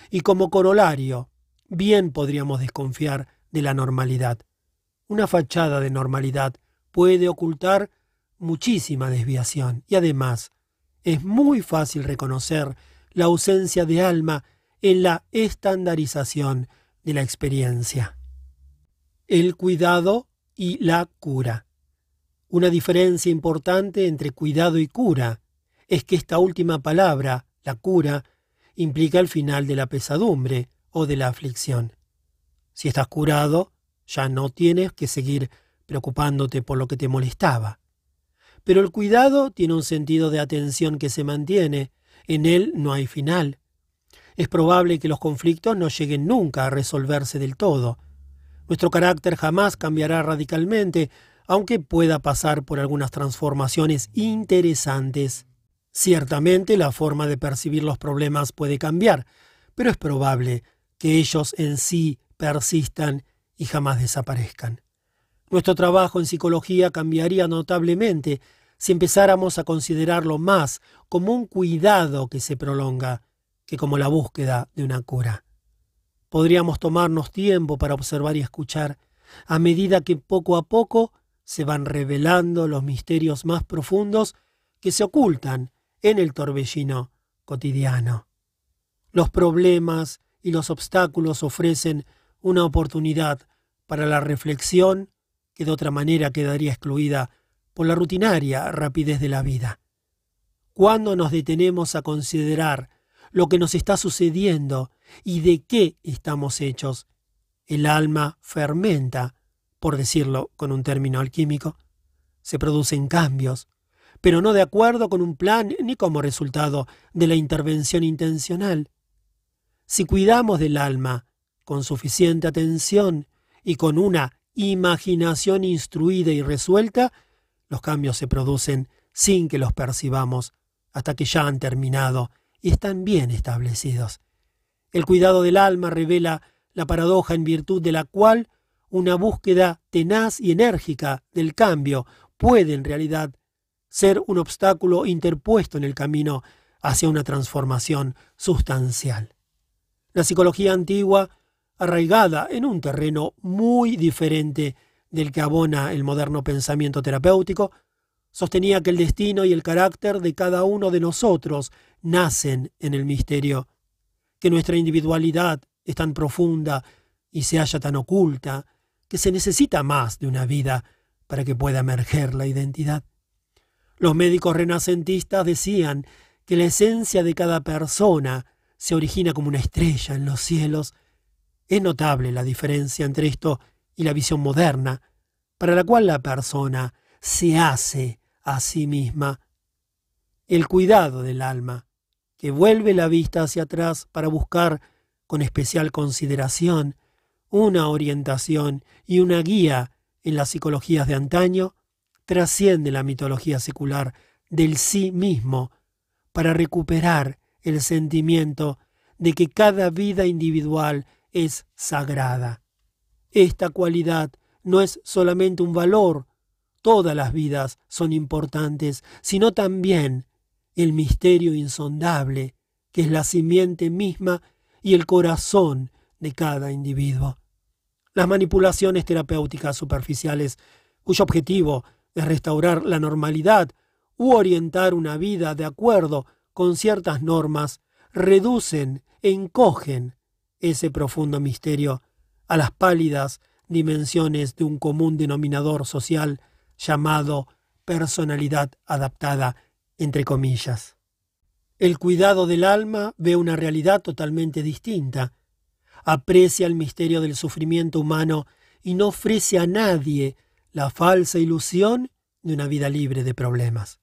y como corolario, bien podríamos desconfiar de la normalidad. Una fachada de normalidad puede ocultar muchísima desviación y además es muy fácil reconocer la ausencia de alma en la estandarización de la experiencia. El cuidado y la cura. Una diferencia importante entre cuidado y cura es que esta última palabra, la cura, implica el final de la pesadumbre o de la aflicción. Si estás curado, ya no tienes que seguir preocupándote por lo que te molestaba. Pero el cuidado tiene un sentido de atención que se mantiene, en él no hay final. Es probable que los conflictos no lleguen nunca a resolverse del todo. Nuestro carácter jamás cambiará radicalmente, aunque pueda pasar por algunas transformaciones interesantes. Ciertamente la forma de percibir los problemas puede cambiar, pero es probable que ellos en sí persistan y jamás desaparezcan. Nuestro trabajo en psicología cambiaría notablemente si empezáramos a considerarlo más como un cuidado que se prolonga que como la búsqueda de una cura. Podríamos tomarnos tiempo para observar y escuchar a medida que poco a poco se van revelando los misterios más profundos que se ocultan en el torbellino cotidiano. Los problemas y los obstáculos ofrecen una oportunidad para la reflexión que de otra manera quedaría excluida por la rutinaria rapidez de la vida. Cuando nos detenemos a considerar lo que nos está sucediendo y de qué estamos hechos, el alma fermenta por decirlo con un término alquímico, se producen cambios, pero no de acuerdo con un plan ni como resultado de la intervención intencional. Si cuidamos del alma con suficiente atención y con una imaginación instruida y resuelta, los cambios se producen sin que los percibamos, hasta que ya han terminado y están bien establecidos. El cuidado del alma revela la paradoja en virtud de la cual una búsqueda tenaz y enérgica del cambio puede en realidad ser un obstáculo interpuesto en el camino hacia una transformación sustancial. La psicología antigua, arraigada en un terreno muy diferente del que abona el moderno pensamiento terapéutico, sostenía que el destino y el carácter de cada uno de nosotros nacen en el misterio, que nuestra individualidad es tan profunda y se halla tan oculta, que se necesita más de una vida para que pueda emerger la identidad. Los médicos renacentistas decían que la esencia de cada persona se origina como una estrella en los cielos. Es notable la diferencia entre esto y la visión moderna, para la cual la persona se hace a sí misma. El cuidado del alma, que vuelve la vista hacia atrás para buscar con especial consideración una orientación y una guía en las psicologías de antaño, trasciende la mitología secular del sí mismo para recuperar el sentimiento de que cada vida individual es sagrada. Esta cualidad no es solamente un valor, todas las vidas son importantes, sino también el misterio insondable, que es la simiente misma y el corazón de cada individuo. Las manipulaciones terapéuticas superficiales, cuyo objetivo es restaurar la normalidad u orientar una vida de acuerdo con ciertas normas, reducen e encogen ese profundo misterio a las pálidas dimensiones de un común denominador social llamado personalidad adaptada, entre comillas. El cuidado del alma ve una realidad totalmente distinta, aprecia el misterio del sufrimiento humano y no ofrece a nadie la falsa ilusión de una vida libre de problemas.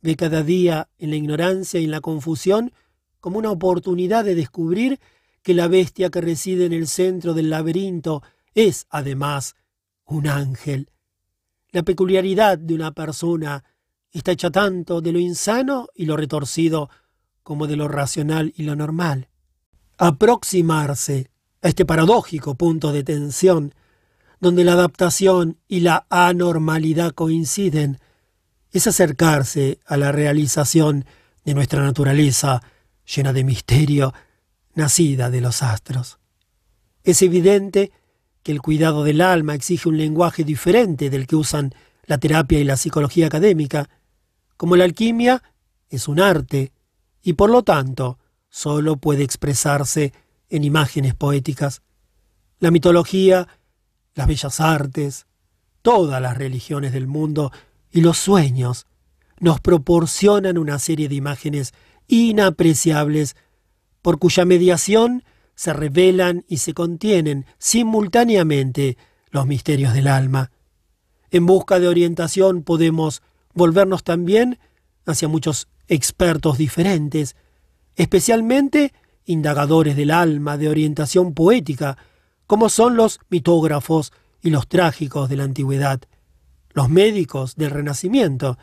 Ve cada día en la ignorancia y en la confusión como una oportunidad de descubrir que la bestia que reside en el centro del laberinto es, además, un ángel. La peculiaridad de una persona está hecha tanto de lo insano y lo retorcido como de lo racional y lo normal. Aproximarse a este paradójico punto de tensión, donde la adaptación y la anormalidad coinciden, es acercarse a la realización de nuestra naturaleza llena de misterio, nacida de los astros. Es evidente que el cuidado del alma exige un lenguaje diferente del que usan la terapia y la psicología académica, como la alquimia es un arte y por lo tanto solo puede expresarse en imágenes poéticas. La mitología, las bellas artes, todas las religiones del mundo y los sueños nos proporcionan una serie de imágenes inapreciables por cuya mediación se revelan y se contienen simultáneamente los misterios del alma. En busca de orientación podemos volvernos también hacia muchos expertos diferentes, especialmente indagadores del alma de orientación poética, como son los mitógrafos y los trágicos de la antigüedad, los médicos del Renacimiento,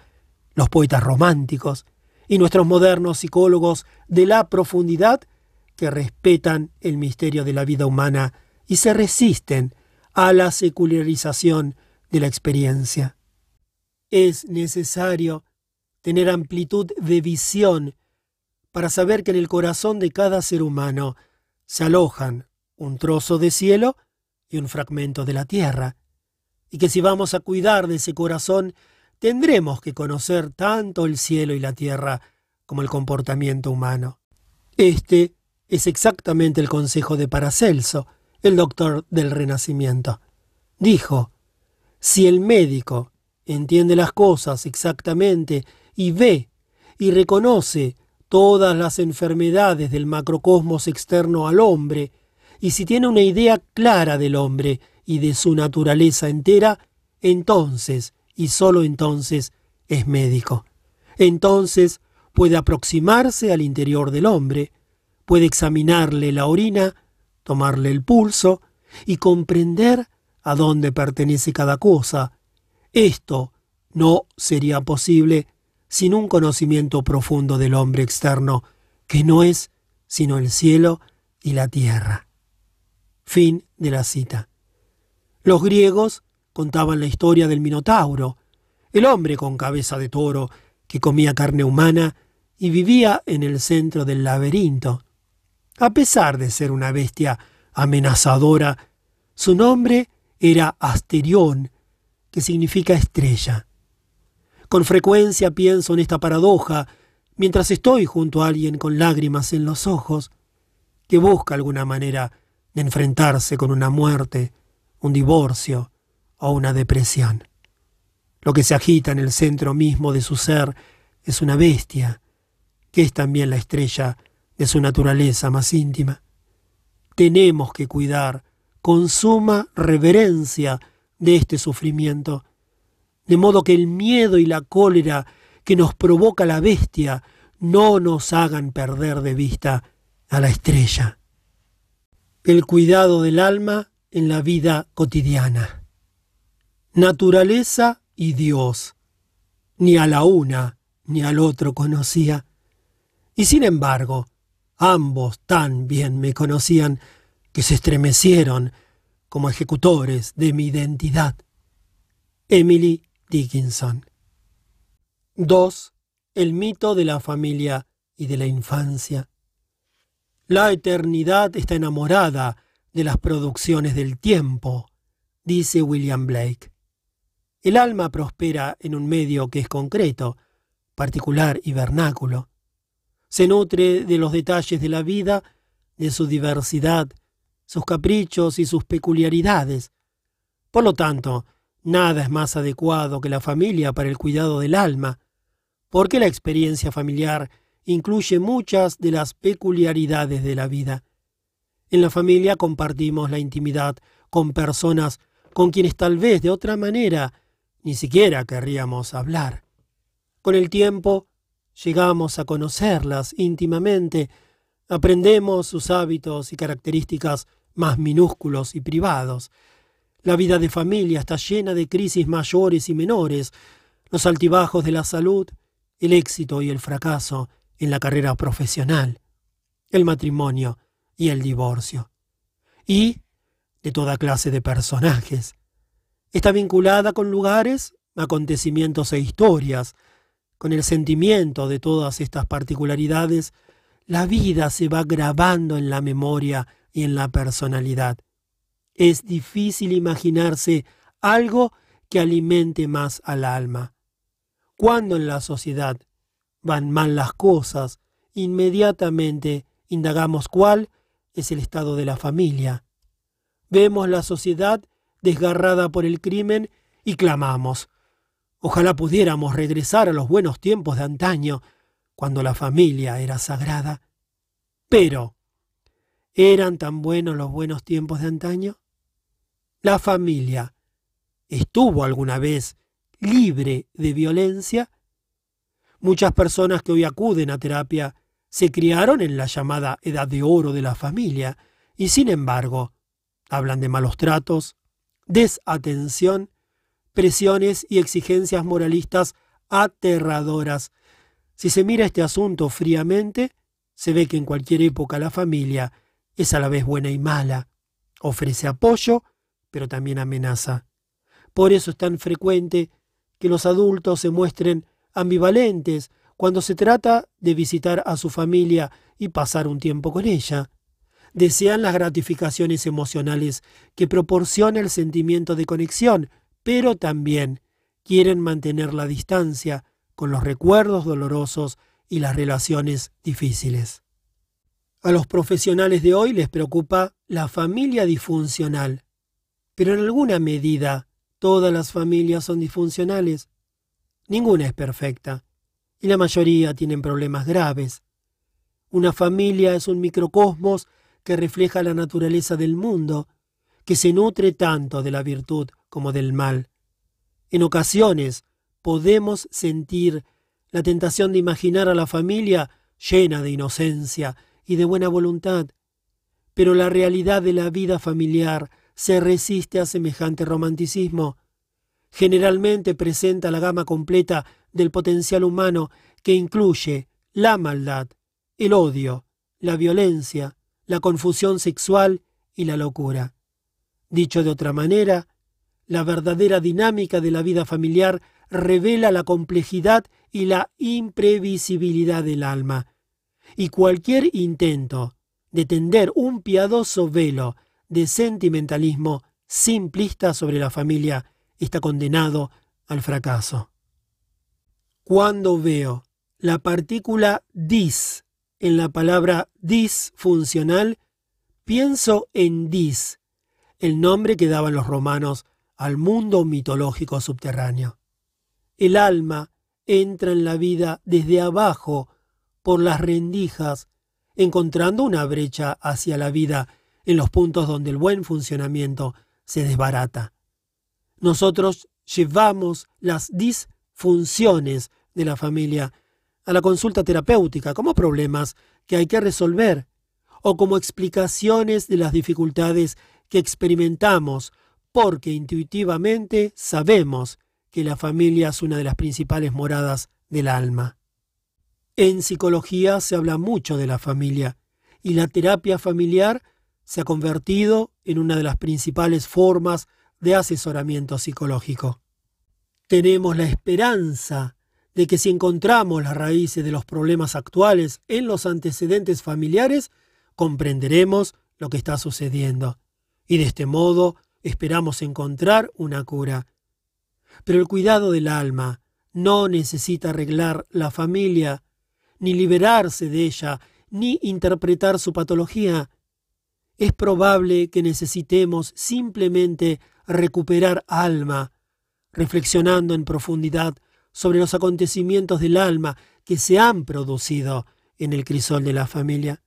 los poetas románticos y nuestros modernos psicólogos de la profundidad que respetan el misterio de la vida humana y se resisten a la secularización de la experiencia. Es necesario tener amplitud de visión para saber que en el corazón de cada ser humano se alojan un trozo de cielo y un fragmento de la tierra, y que si vamos a cuidar de ese corazón, tendremos que conocer tanto el cielo y la tierra como el comportamiento humano. Este es exactamente el consejo de Paracelso, el doctor del Renacimiento. Dijo, si el médico entiende las cosas exactamente y ve y reconoce todas las enfermedades del macrocosmos externo al hombre, y si tiene una idea clara del hombre y de su naturaleza entera, entonces, y sólo entonces, es médico. Entonces puede aproximarse al interior del hombre, puede examinarle la orina, tomarle el pulso y comprender a dónde pertenece cada cosa. Esto no sería posible sin un conocimiento profundo del hombre externo, que no es sino el cielo y la tierra. Fin de la cita. Los griegos contaban la historia del Minotauro, el hombre con cabeza de toro que comía carne humana y vivía en el centro del laberinto. A pesar de ser una bestia amenazadora, su nombre era Asterión, que significa estrella. Con frecuencia pienso en esta paradoja mientras estoy junto a alguien con lágrimas en los ojos, que busca alguna manera de enfrentarse con una muerte, un divorcio o una depresión. Lo que se agita en el centro mismo de su ser es una bestia, que es también la estrella de su naturaleza más íntima. Tenemos que cuidar con suma reverencia de este sufrimiento, de modo que el miedo y la cólera que nos provoca la bestia no nos hagan perder de vista a la estrella. El cuidado del alma en la vida cotidiana. Naturaleza y Dios. Ni a la una ni al otro conocía. Y sin embargo, ambos tan bien me conocían que se estremecieron como ejecutores de mi identidad. Emily Dickinson. 2. El mito de la familia y de la infancia. La eternidad está enamorada de las producciones del tiempo, dice William Blake. El alma prospera en un medio que es concreto, particular y vernáculo. Se nutre de los detalles de la vida, de su diversidad, sus caprichos y sus peculiaridades. Por lo tanto, Nada es más adecuado que la familia para el cuidado del alma, porque la experiencia familiar incluye muchas de las peculiaridades de la vida. En la familia compartimos la intimidad con personas con quienes tal vez de otra manera ni siquiera querríamos hablar. Con el tiempo llegamos a conocerlas íntimamente, Aprendemos sus hábitos y características más minúsculos y privados. La vida de familia está llena de crisis mayores y menores, los altibajos de la salud, el éxito y el fracaso en la carrera profesional, el matrimonio y el divorcio, y de toda clase de personajes. Está vinculada con lugares, acontecimientos e historias. Con el sentimiento de todas estas particularidades, la vida se va grabando en la memoria y en la personalidad. Es difícil imaginarse algo que alimente más al alma. Cuando en la sociedad van mal las cosas, inmediatamente indagamos cuál es el estado de la familia. Vemos la sociedad desgarrada por el crimen y clamamos. Ojalá pudiéramos regresar a los buenos tiempos de antaño, cuando la familia era sagrada. Pero, ¿eran tan buenos los buenos tiempos de antaño? La familia estuvo alguna vez libre de violencia? Muchas personas que hoy acuden a terapia se criaron en la llamada edad de oro de la familia y sin embargo hablan de malos tratos, desatención, presiones y exigencias moralistas aterradoras. Si se mira este asunto fríamente, se ve que en cualquier época la familia es a la vez buena y mala, ofrece apoyo, pero también amenaza. Por eso es tan frecuente que los adultos se muestren ambivalentes cuando se trata de visitar a su familia y pasar un tiempo con ella desean las gratificaciones emocionales que proporciona el sentimiento de conexión, pero también quieren mantener la distancia con los recuerdos dolorosos y las relaciones difíciles. A los profesionales de hoy les preocupa la familia disfuncional, pero en alguna medida todas las familias son disfuncionales. Ninguna es perfecta, y la mayoría tienen problemas graves. Una familia es un microcosmos que refleja la naturaleza del mundo, que se nutre tanto de la virtud como del mal. En ocasiones podemos sentir la tentación de imaginar a la familia llena de inocencia y de buena voluntad, pero la realidad de la vida familiar se resiste a semejante romanticismo. Generalmente presenta la gama completa del potencial humano que incluye la maldad, el odio, la violencia, la confusión sexual y la locura. Dicho de otra manera, la verdadera dinámica de la vida familiar revela la complejidad y la imprevisibilidad del alma, y cualquier intento de tender un piadoso velo de sentimentalismo simplista sobre la familia está condenado al fracaso. Cuando veo la partícula dis en la palabra disfuncional, pienso en Dis, el nombre que daban los romanos al mundo mitológico subterráneo. El alma entra en la vida desde abajo por las rendijas, encontrando una brecha hacia la vida en los puntos donde el buen funcionamiento se desbarata. Nosotros llevamos las disfunciones de la familia a la consulta terapéutica como problemas que hay que resolver o como explicaciones de las dificultades que experimentamos porque intuitivamente sabemos que la familia es una de las principales moradas del alma. En psicología se habla mucho de la familia y la terapia familiar se ha convertido en una de las principales formas de asesoramiento psicológico. Tenemos la esperanza de que si encontramos las raíces de los problemas actuales en los antecedentes familiares, comprenderemos lo que está sucediendo. Y de este modo esperamos encontrar una cura. Pero el cuidado del alma no necesita arreglar la familia, ni liberarse de ella, ni interpretar su patología. Es probable que necesitemos simplemente recuperar alma, reflexionando en profundidad sobre los acontecimientos del alma que se han producido en el crisol de la familia.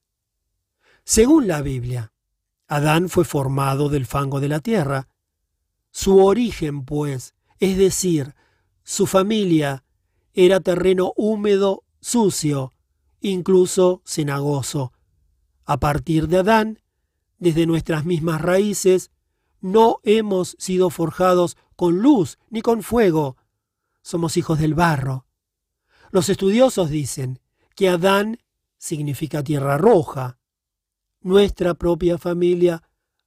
Según la Biblia, Adán fue formado del fango de la tierra. Su origen, pues, es decir, su familia, era terreno húmedo, sucio, incluso cenagoso. A partir de Adán, desde nuestras mismas raíces, no hemos sido forjados con luz ni con fuego. Somos hijos del barro. Los estudiosos dicen que Adán significa tierra roja. Nuestra propia familia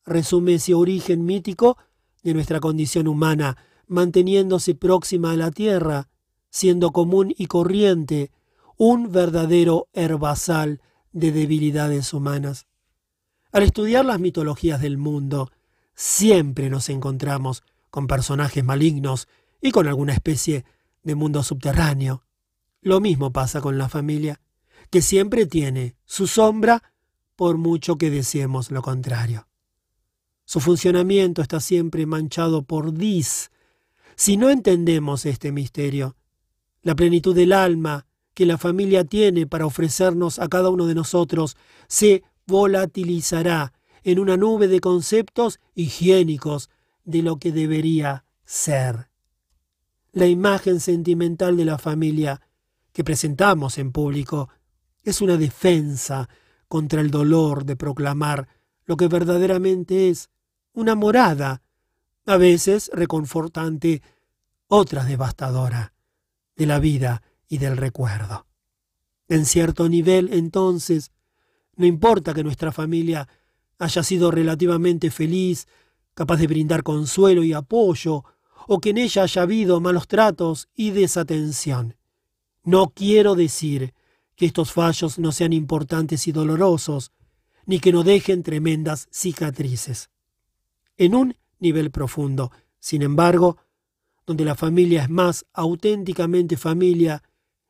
resume ese origen mítico de nuestra condición humana, manteniéndose próxima a la tierra, siendo común y corriente, un verdadero herbazal de debilidades humanas. Al estudiar las mitologías del mundo, siempre nos encontramos con personajes malignos y con alguna especie de mundo subterráneo. Lo mismo pasa con la familia, que siempre tiene su sombra por mucho que deseemos lo contrario. Su funcionamiento está siempre manchado por dis. Si no entendemos este misterio, la plenitud del alma que la familia tiene para ofrecernos a cada uno de nosotros se volatilizará en una nube de conceptos higiénicos de lo que debería ser. La imagen sentimental de la familia que presentamos en público es una defensa contra el dolor de proclamar lo que verdaderamente es una morada, a veces reconfortante, otras devastadora, de la vida del recuerdo. En cierto nivel, entonces, no importa que nuestra familia haya sido relativamente feliz, capaz de brindar consuelo y apoyo, o que en ella haya habido malos tratos y desatención. No quiero decir que estos fallos no sean importantes y dolorosos, ni que no dejen tremendas cicatrices. En un nivel profundo, sin embargo, donde la familia es más auténticamente familia,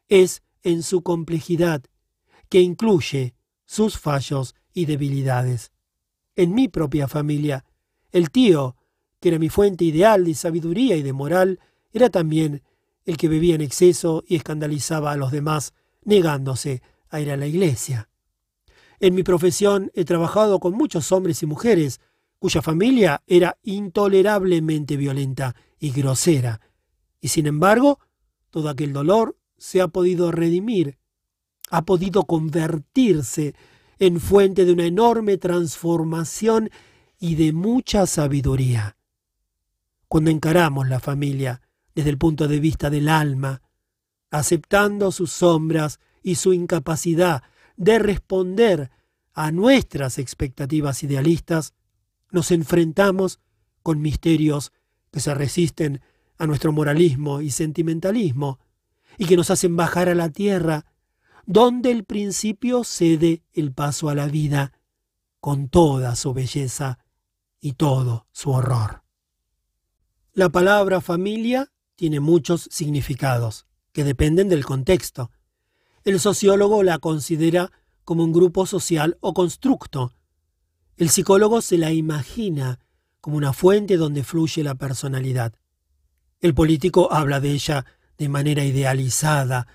es en su complejidad, que incluye sus fallos y debilidades. En mi propia familia, el tío, que era mi fuente ideal de sabiduría y de moral, era también el que bebía en exceso y escandalizaba a los demás, negándose a ir a la iglesia. En mi profesión he trabajado con muchos hombres y mujeres cuya familia era intolerablemente violenta y grosera, y sin embargo, todo aquel dolor se ha podido redimir, ha podido convertirse en fuente de una enorme transformación y de mucha sabiduría. Cuando encaramos la familia desde el punto de vista del alma, aceptando sus sombras y su incapacidad de responder a nuestras expectativas idealistas, nos enfrentamos con misterios que se resisten a nuestro moralismo y sentimentalismo y que nos hacen bajar a la tierra donde el principio cede el paso a la vida con toda su belleza y todo su horror. La palabra familia tiene muchos significados que dependen del contexto. El sociólogo la considera como un grupo social o constructo. El psicólogo se la imagina como una fuente donde fluye la personalidad. El político habla de ella de manera idealizada,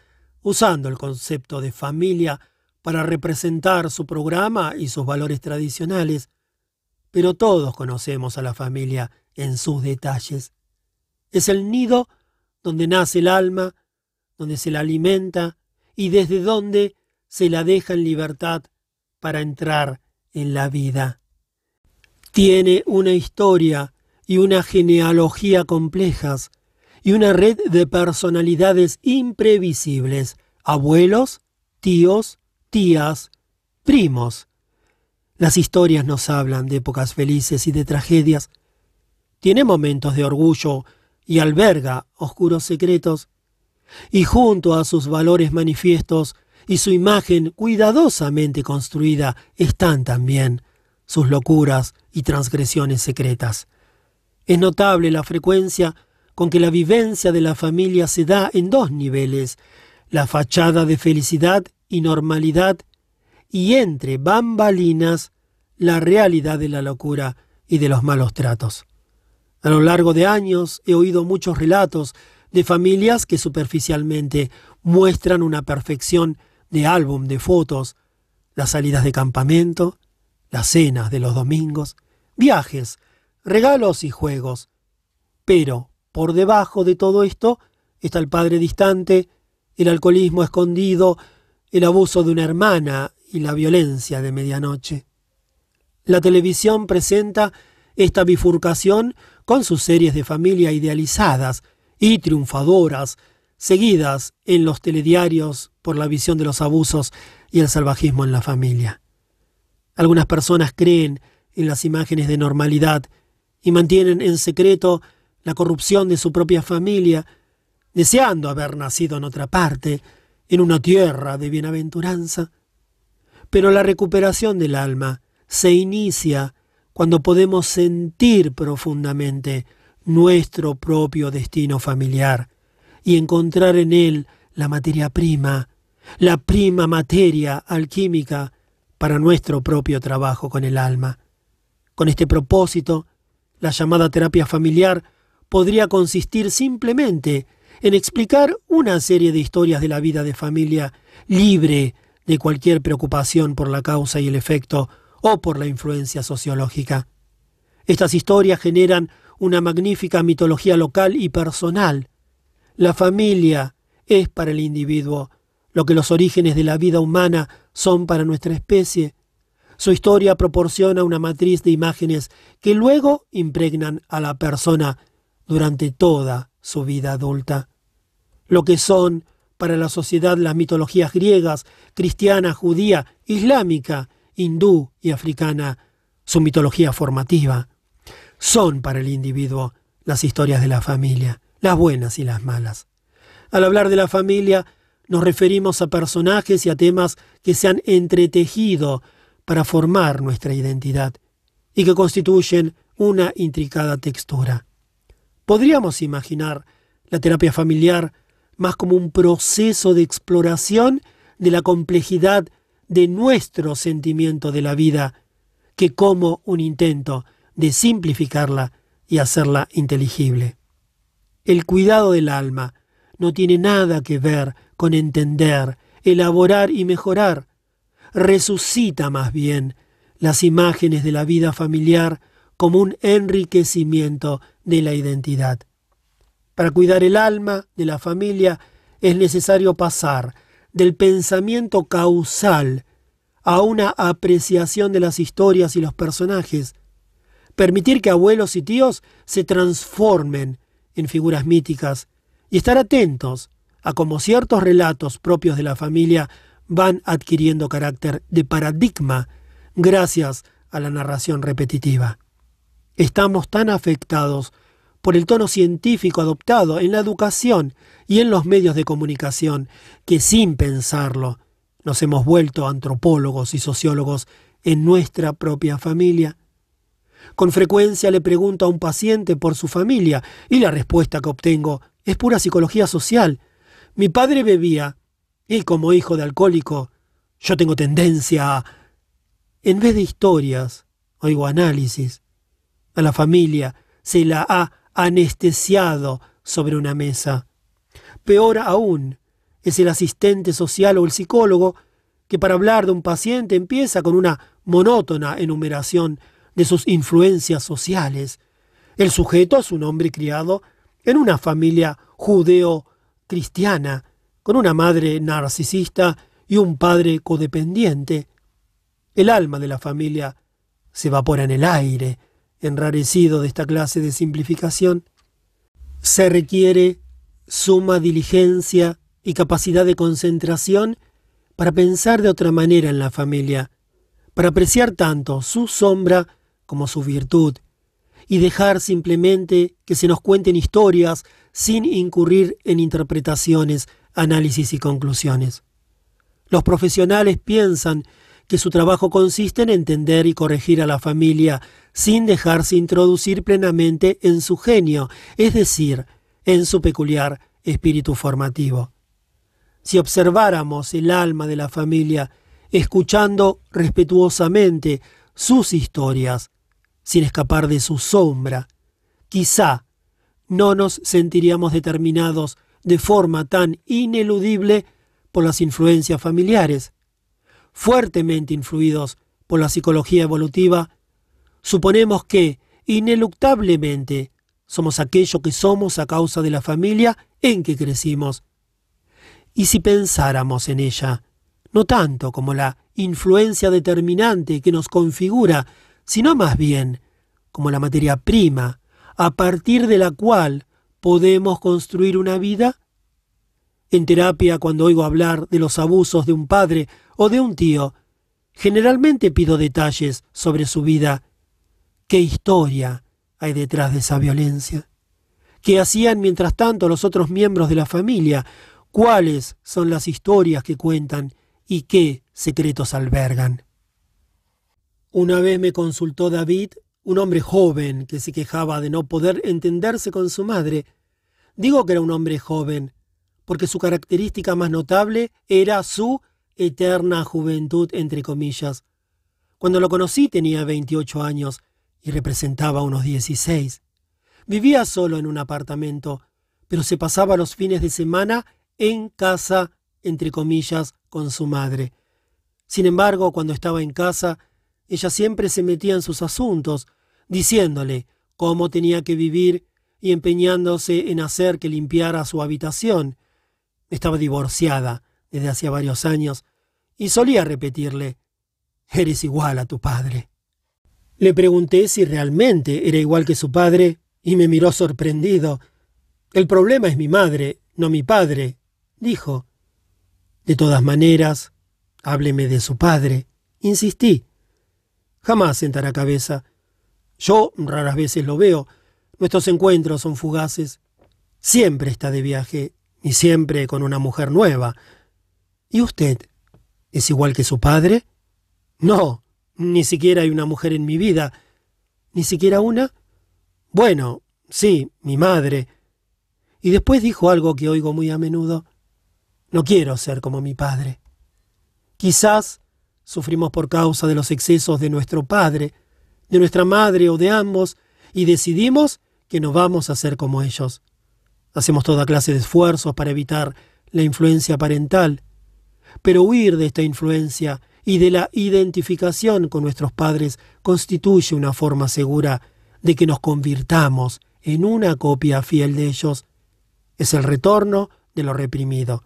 usando el concepto de familia para representar su programa y sus valores tradicionales, pero todos conocemos a la familia en sus detalles. Es el nido donde nace el alma, donde se la alimenta y desde donde se la deja en libertad para entrar en la vida. Tiene una historia y una genealogía complejas, y una red de personalidades imprevisibles, abuelos, tíos, tías, primos. Las historias nos hablan de épocas felices y de tragedias. Tiene momentos de orgullo y alberga oscuros secretos. Y junto a sus valores manifiestos y su imagen cuidadosamente construida están también sus locuras y transgresiones secretas. Es notable la frecuencia con que la vivencia de la familia se da en dos niveles, la fachada de felicidad y normalidad, y entre bambalinas la realidad de la locura y de los malos tratos. A lo largo de años he oído muchos relatos de familias que superficialmente muestran una perfección de álbum de fotos, las salidas de campamento, las cenas de los domingos, viajes, regalos y juegos. Pero por debajo de todo esto está el padre distante, el alcoholismo escondido, el abuso de una hermana y la violencia de medianoche. La televisión presenta esta bifurcación con sus series de familia idealizadas y triunfadoras, seguidas en los telediarios por la visión de los abusos y el salvajismo en la familia. Algunas personas creen en las imágenes de normalidad y mantienen en secreto la corrupción de su propia familia, deseando haber nacido en otra parte, en una tierra de bienaventuranza. Pero la recuperación del alma se inicia cuando podemos sentir profundamente nuestro propio destino familiar y encontrar en él la materia prima, la prima materia alquímica para nuestro propio trabajo con el alma. Con este propósito, la llamada terapia familiar podría consistir simplemente en explicar una serie de historias de la vida de familia libre de cualquier preocupación por la causa y el efecto o por la influencia sociológica. Estas historias generan una magnífica mitología local y personal. La familia es para el individuo lo que los orígenes de la vida humana son para nuestra especie. Su historia proporciona una matriz de imágenes que luego impregnan a la persona durante toda su vida adulta. Lo que son para la sociedad las mitologías griegas, cristiana, judía, islámica, hindú y africana, su mitología formativa. Son para el individuo las historias de la familia, las buenas y las malas. Al hablar de la familia, nos referimos a personajes y a temas que se han entretejido para formar nuestra identidad y que constituyen una intricada textura. Podríamos imaginar la terapia familiar más como un proceso de exploración de la complejidad de nuestro sentimiento de la vida que como un intento de simplificarla y hacerla inteligible. El cuidado del alma no tiene nada que ver con entender, elaborar y mejorar. Resucita más bien las imágenes de la vida familiar como un enriquecimiento de la identidad. Para cuidar el alma de la familia es necesario pasar del pensamiento causal a una apreciación de las historias y los personajes, permitir que abuelos y tíos se transformen en figuras míticas y estar atentos a cómo ciertos relatos propios de la familia van adquiriendo carácter de paradigma gracias a la narración repetitiva. Estamos tan afectados por el tono científico adoptado en la educación y en los medios de comunicación, que sin pensarlo nos hemos vuelto antropólogos y sociólogos en nuestra propia familia. Con frecuencia le pregunto a un paciente por su familia y la respuesta que obtengo es pura psicología social. Mi padre bebía y como hijo de alcohólico yo tengo tendencia a... En vez de historias, oigo análisis. A la familia se la ha anestesiado sobre una mesa. Peor aún, es el asistente social o el psicólogo que para hablar de un paciente empieza con una monótona enumeración de sus influencias sociales. El sujeto es un hombre criado en una familia judeo-cristiana, con una madre narcisista y un padre codependiente. El alma de la familia se evapora en el aire, enrarecido de esta clase de simplificación, se requiere suma diligencia y capacidad de concentración para pensar de otra manera en la familia, para apreciar tanto su sombra como su virtud, y dejar simplemente que se nos cuenten historias sin incurrir en interpretaciones, análisis y conclusiones. Los profesionales piensan que su trabajo consiste en entender y corregir a la familia sin dejarse introducir plenamente en su genio, es decir, en su peculiar espíritu formativo. Si observáramos el alma de la familia, escuchando respetuosamente sus historias, sin escapar de su sombra, quizá no nos sentiríamos determinados de forma tan ineludible por las influencias familiares. Fuertemente influidos por la psicología evolutiva, suponemos que, ineluctablemente, somos aquello que somos a causa de la familia en que crecimos. Y si pensáramos en ella, no tanto como la influencia determinante que nos configura, sino más bien como la materia prima a partir de la cual podemos construir una vida? En terapia, cuando oigo hablar de los abusos de un padre o de un tío, generalmente pido detalles sobre su vida. ¿Qué historia hay detrás de esa violencia? ¿Qué hacían mientras tanto los otros miembros de la familia? ¿Cuáles son las historias que cuentan y qué secretos albergan? Una vez me consultó David, un hombre joven que se quejaba de no poder entenderse con su madre. Digo que era un hombre joven, porque su característica más notable era su eterna juventud, entre comillas. Cuando lo conocí tenía 28 años y representaba unos 16. Vivía solo en un apartamento, pero se pasaba los fines de semana en casa, entre comillas, con su madre. Sin embargo, cuando estaba en casa, ella siempre se metía en sus asuntos, diciéndole cómo tenía que vivir y empeñándose en hacer que limpiara su habitación, estaba divorciada desde hacía varios años y solía repetirle, Eres igual a tu padre. Le pregunté si realmente era igual que su padre y me miró sorprendido. El problema es mi madre, no mi padre, dijo. De todas maneras, hábleme de su padre, insistí. Jamás sentará cabeza. Yo raras veces lo veo. Nuestros encuentros son fugaces. Siempre está de viaje y siempre con una mujer nueva. ¿Y usted? ¿Es igual que su padre? No, ni siquiera hay una mujer en mi vida. ¿Ni siquiera una? Bueno, sí, mi madre. Y después dijo algo que oigo muy a menudo. No quiero ser como mi padre. Quizás sufrimos por causa de los excesos de nuestro padre, de nuestra madre o de ambos, y decidimos que no vamos a ser como ellos. Hacemos toda clase de esfuerzos para evitar la influencia parental, pero huir de esta influencia y de la identificación con nuestros padres constituye una forma segura de que nos convirtamos en una copia fiel de ellos. Es el retorno de lo reprimido.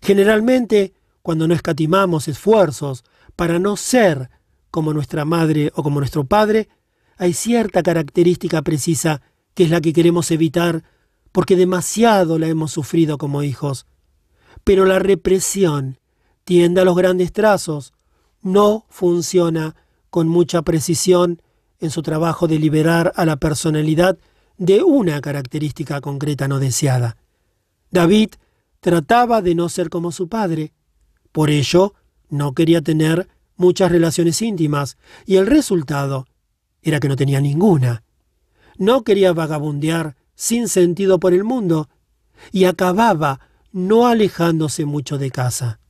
Generalmente, cuando no escatimamos esfuerzos para no ser como nuestra madre o como nuestro padre, hay cierta característica precisa que es la que queremos evitar porque demasiado la hemos sufrido como hijos. Pero la represión tiende a los grandes trazos, no funciona con mucha precisión en su trabajo de liberar a la personalidad de una característica concreta no deseada. David trataba de no ser como su padre, por ello no quería tener muchas relaciones íntimas, y el resultado era que no tenía ninguna. No quería vagabundear sin sentido por el mundo, y acababa no alejándose mucho de casa.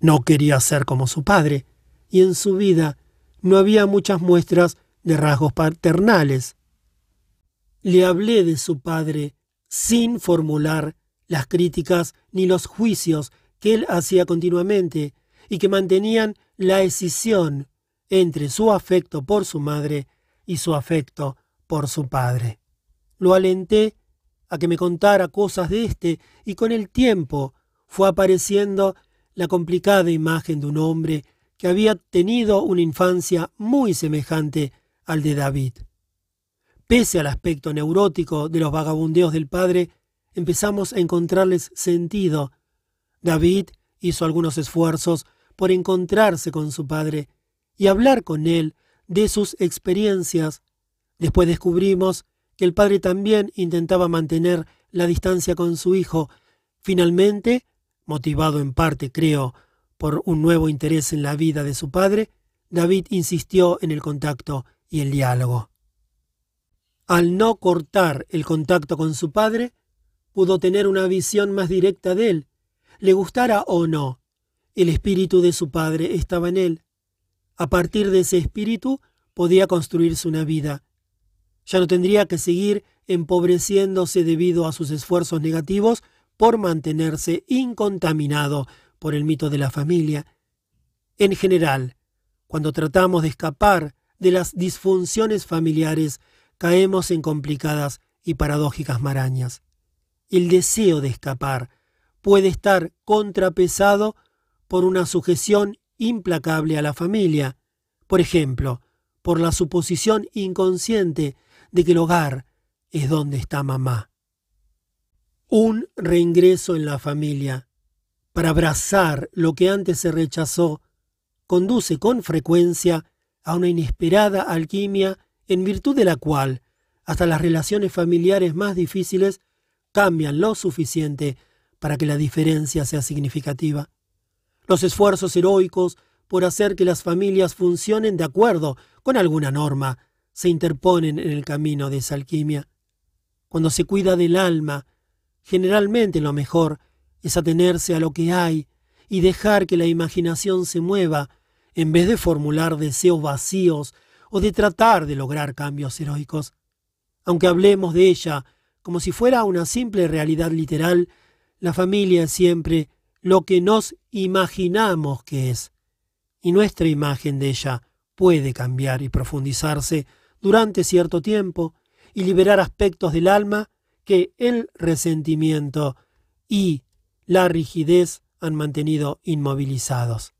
No quería ser como su padre, y en su vida no había muchas muestras de rasgos paternales. Le hablé de su padre sin formular las críticas ni los juicios que él hacía continuamente y que mantenían la escisión entre su afecto por su madre y su afecto por su padre. Lo alenté a que me contara cosas de éste y con el tiempo fue apareciendo la complicada imagen de un hombre que había tenido una infancia muy semejante al de David. Pese al aspecto neurótico de los vagabundeos del padre, empezamos a encontrarles sentido. David hizo algunos esfuerzos por encontrarse con su padre y hablar con él de sus experiencias. Después descubrimos que el padre también intentaba mantener la distancia con su hijo. Finalmente, motivado en parte, creo, por un nuevo interés en la vida de su padre, David insistió en el contacto y el diálogo. Al no cortar el contacto con su padre, pudo tener una visión más directa de él, le gustara o no. El espíritu de su padre estaba en él. A partir de ese espíritu podía construirse una vida. Ya no tendría que seguir empobreciéndose debido a sus esfuerzos negativos por mantenerse incontaminado por el mito de la familia. En general, cuando tratamos de escapar de las disfunciones familiares, caemos en complicadas y paradójicas marañas. El deseo de escapar puede estar contrapesado por una sujeción implacable a la familia, por ejemplo, por la suposición inconsciente de que el hogar es donde está mamá. Un reingreso en la familia para abrazar lo que antes se rechazó conduce con frecuencia a una inesperada alquimia en virtud de la cual hasta las relaciones familiares más difíciles cambian lo suficiente para que la diferencia sea significativa. Los esfuerzos heroicos por hacer que las familias funcionen de acuerdo con alguna norma se interponen en el camino de esa alquimia. Cuando se cuida del alma, generalmente lo mejor es atenerse a lo que hay y dejar que la imaginación se mueva en vez de formular deseos vacíos o de tratar de lograr cambios heroicos. Aunque hablemos de ella como si fuera una simple realidad literal, la familia es siempre lo que nos imaginamos que es, y nuestra imagen de ella puede cambiar y profundizarse durante cierto tiempo y liberar aspectos del alma que el resentimiento y la rigidez han mantenido inmovilizados.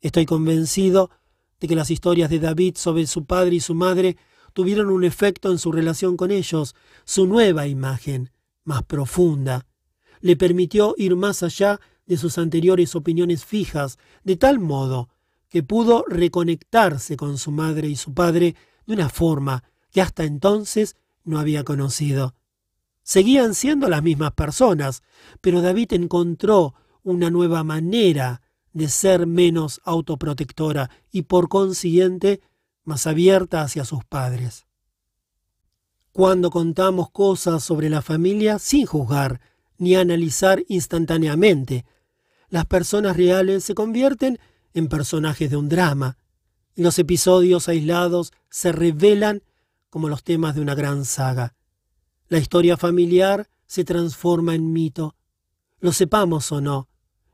Estoy convencido de que las historias de David sobre su padre y su madre tuvieron un efecto en su relación con ellos. Su nueva imagen, más profunda, le permitió ir más allá de sus anteriores opiniones fijas, de tal modo que pudo reconectarse con su madre y su padre de una forma que hasta entonces no había conocido. Seguían siendo las mismas personas, pero David encontró una nueva manera de ser menos autoprotectora y por consiguiente más abierta hacia sus padres. Cuando contamos cosas sobre la familia sin juzgar ni analizar instantáneamente, las personas reales se convierten en personajes de un drama, y los episodios aislados se revelan como los temas de una gran saga. La historia familiar se transforma en mito. Lo sepamos o no,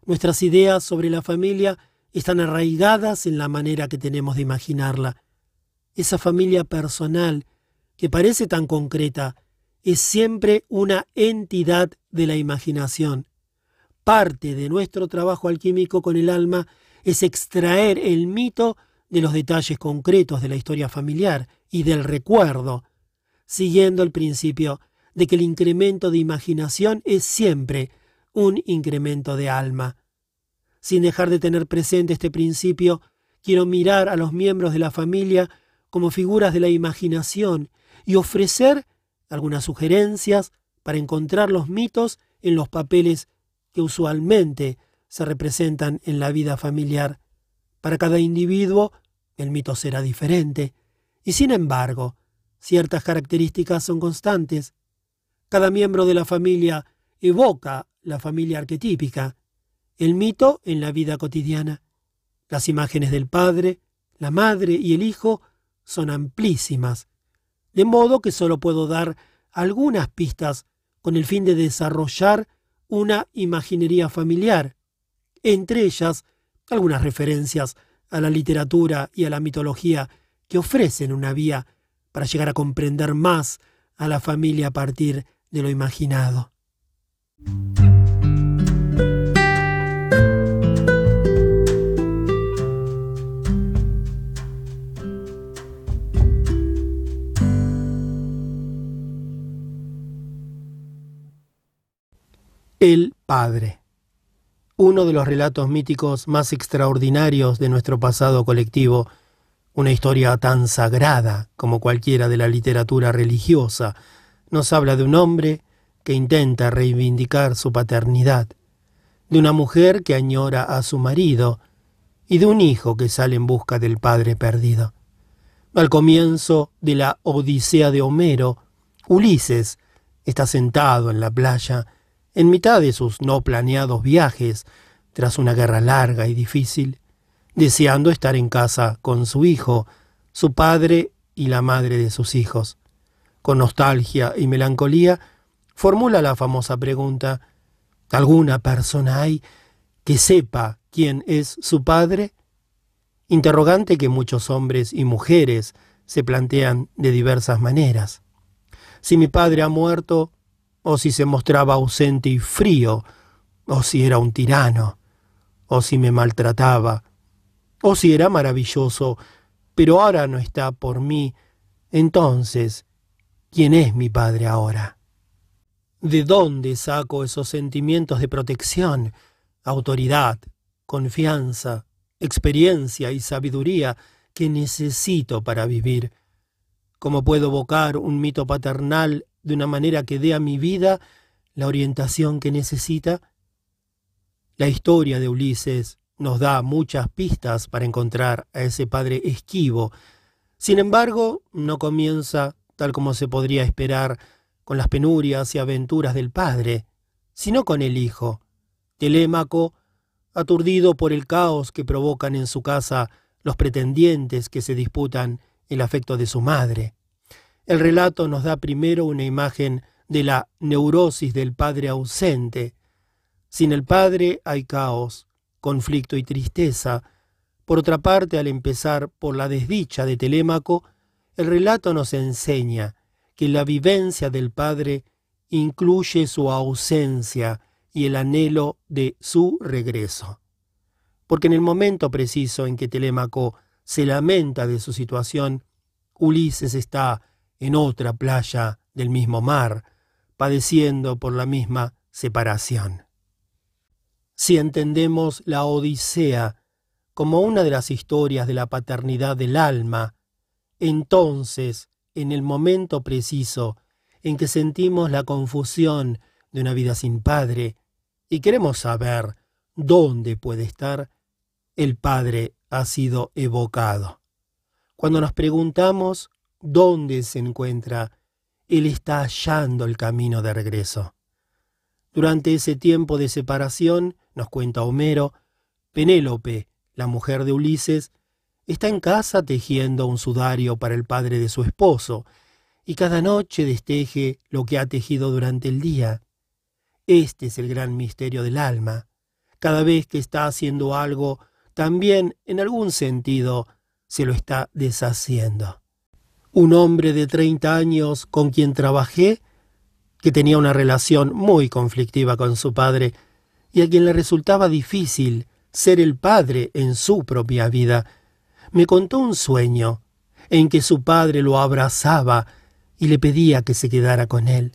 Nuestras ideas sobre la familia están arraigadas en la manera que tenemos de imaginarla. Esa familia personal, que parece tan concreta, es siempre una entidad de la imaginación. Parte de nuestro trabajo alquímico con el alma es extraer el mito de los detalles concretos de la historia familiar y del recuerdo, siguiendo el principio de que el incremento de imaginación es siempre un incremento de alma. Sin dejar de tener presente este principio, quiero mirar a los miembros de la familia como figuras de la imaginación y ofrecer algunas sugerencias para encontrar los mitos en los papeles que usualmente se representan en la vida familiar. Para cada individuo, el mito será diferente, y sin embargo, ciertas características son constantes. Cada miembro de la familia evoca la familia arquetípica, el mito en la vida cotidiana. Las imágenes del Padre, la Madre y el Hijo son amplísimas, de modo que solo puedo dar algunas pistas con el fin de desarrollar una imaginería familiar, entre ellas algunas referencias a la literatura y a la mitología que ofrecen una vía para llegar a comprender más a la familia a partir de lo imaginado. El Padre. Uno de los relatos míticos más extraordinarios de nuestro pasado colectivo, una historia tan sagrada como cualquiera de la literatura religiosa, nos habla de un hombre que intenta reivindicar su paternidad, de una mujer que añora a su marido y de un hijo que sale en busca del padre perdido. Al comienzo de la Odisea de Homero, Ulises está sentado en la playa en mitad de sus no planeados viajes, tras una guerra larga y difícil, deseando estar en casa con su hijo, su padre y la madre de sus hijos. Con nostalgia y melancolía, formula la famosa pregunta, ¿alguna persona hay que sepa quién es su padre? Interrogante que muchos hombres y mujeres se plantean de diversas maneras. Si mi padre ha muerto, o si se mostraba ausente y frío, o si era un tirano, o si me maltrataba, o si era maravilloso, pero ahora no está por mí, entonces, ¿quién es mi padre ahora? ¿De dónde saco esos sentimientos de protección, autoridad, confianza, experiencia y sabiduría que necesito para vivir? ¿Cómo puedo evocar un mito paternal de una manera que dé a mi vida la orientación que necesita? La historia de Ulises nos da muchas pistas para encontrar a ese padre esquivo. Sin embargo, no comienza, tal como se podría esperar, con las penurias y aventuras del padre, sino con el hijo. Telémaco, aturdido por el caos que provocan en su casa los pretendientes que se disputan el afecto de su madre. El relato nos da primero una imagen de la neurosis del padre ausente. Sin el padre hay caos, conflicto y tristeza. Por otra parte, al empezar por la desdicha de Telémaco, el relato nos enseña que la vivencia del Padre incluye su ausencia y el anhelo de su regreso. Porque en el momento preciso en que Telémaco se lamenta de su situación, Ulises está en otra playa del mismo mar, padeciendo por la misma separación. Si entendemos la Odisea como una de las historias de la paternidad del alma, entonces en el momento preciso en que sentimos la confusión de una vida sin padre y queremos saber dónde puede estar, el Padre ha sido evocado. Cuando nos preguntamos dónde se encuentra, Él está hallando el camino de regreso. Durante ese tiempo de separación, nos cuenta Homero, Penélope, la mujer de Ulises, Está en casa tejiendo un sudario para el padre de su esposo, y cada noche desteje lo que ha tejido durante el día. Este es el gran misterio del alma. Cada vez que está haciendo algo, también, en algún sentido, se lo está deshaciendo. Un hombre de treinta años con quien trabajé, que tenía una relación muy conflictiva con su padre, y a quien le resultaba difícil ser el padre en su propia vida, me contó un sueño en que su padre lo abrazaba y le pedía que se quedara con él.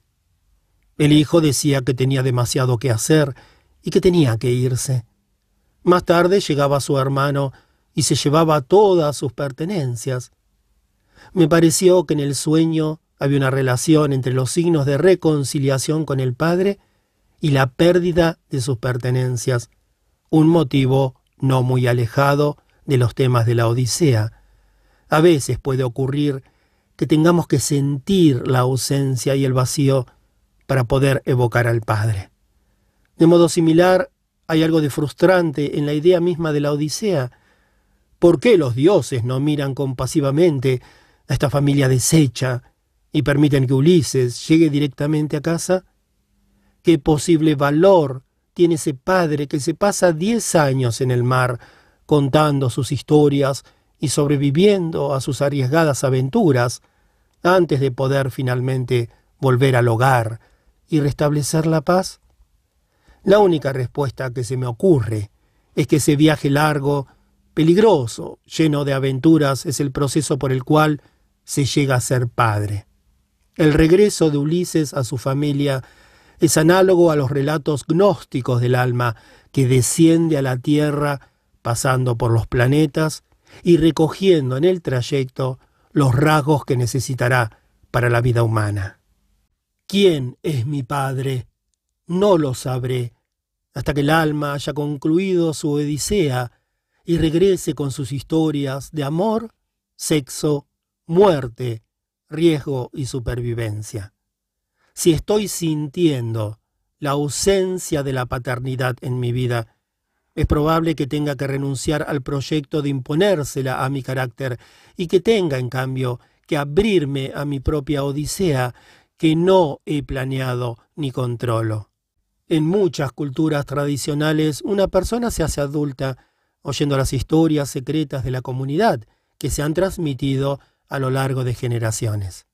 El hijo decía que tenía demasiado que hacer y que tenía que irse. Más tarde llegaba su hermano y se llevaba todas sus pertenencias. Me pareció que en el sueño había una relación entre los signos de reconciliación con el padre y la pérdida de sus pertenencias, un motivo no muy alejado de los temas de la Odisea. A veces puede ocurrir que tengamos que sentir la ausencia y el vacío para poder evocar al Padre. De modo similar, hay algo de frustrante en la idea misma de la Odisea. ¿Por qué los dioses no miran compasivamente a esta familia deshecha y permiten que Ulises llegue directamente a casa? ¿Qué posible valor tiene ese padre que se pasa diez años en el mar contando sus historias y sobreviviendo a sus arriesgadas aventuras, antes de poder finalmente volver al hogar y restablecer la paz? La única respuesta que se me ocurre es que ese viaje largo, peligroso, lleno de aventuras, es el proceso por el cual se llega a ser padre. El regreso de Ulises a su familia es análogo a los relatos gnósticos del alma que desciende a la tierra pasando por los planetas y recogiendo en el trayecto los rasgos que necesitará para la vida humana. ¿Quién es mi Padre? No lo sabré hasta que el alma haya concluido su odisea y regrese con sus historias de amor, sexo, muerte, riesgo y supervivencia. Si estoy sintiendo la ausencia de la paternidad en mi vida, es probable que tenga que renunciar al proyecto de imponérsela a mi carácter y que tenga, en cambio, que abrirme a mi propia odisea que no he planeado ni controlo. En muchas culturas tradicionales una persona se hace adulta oyendo las historias secretas de la comunidad que se han transmitido a lo largo de generaciones.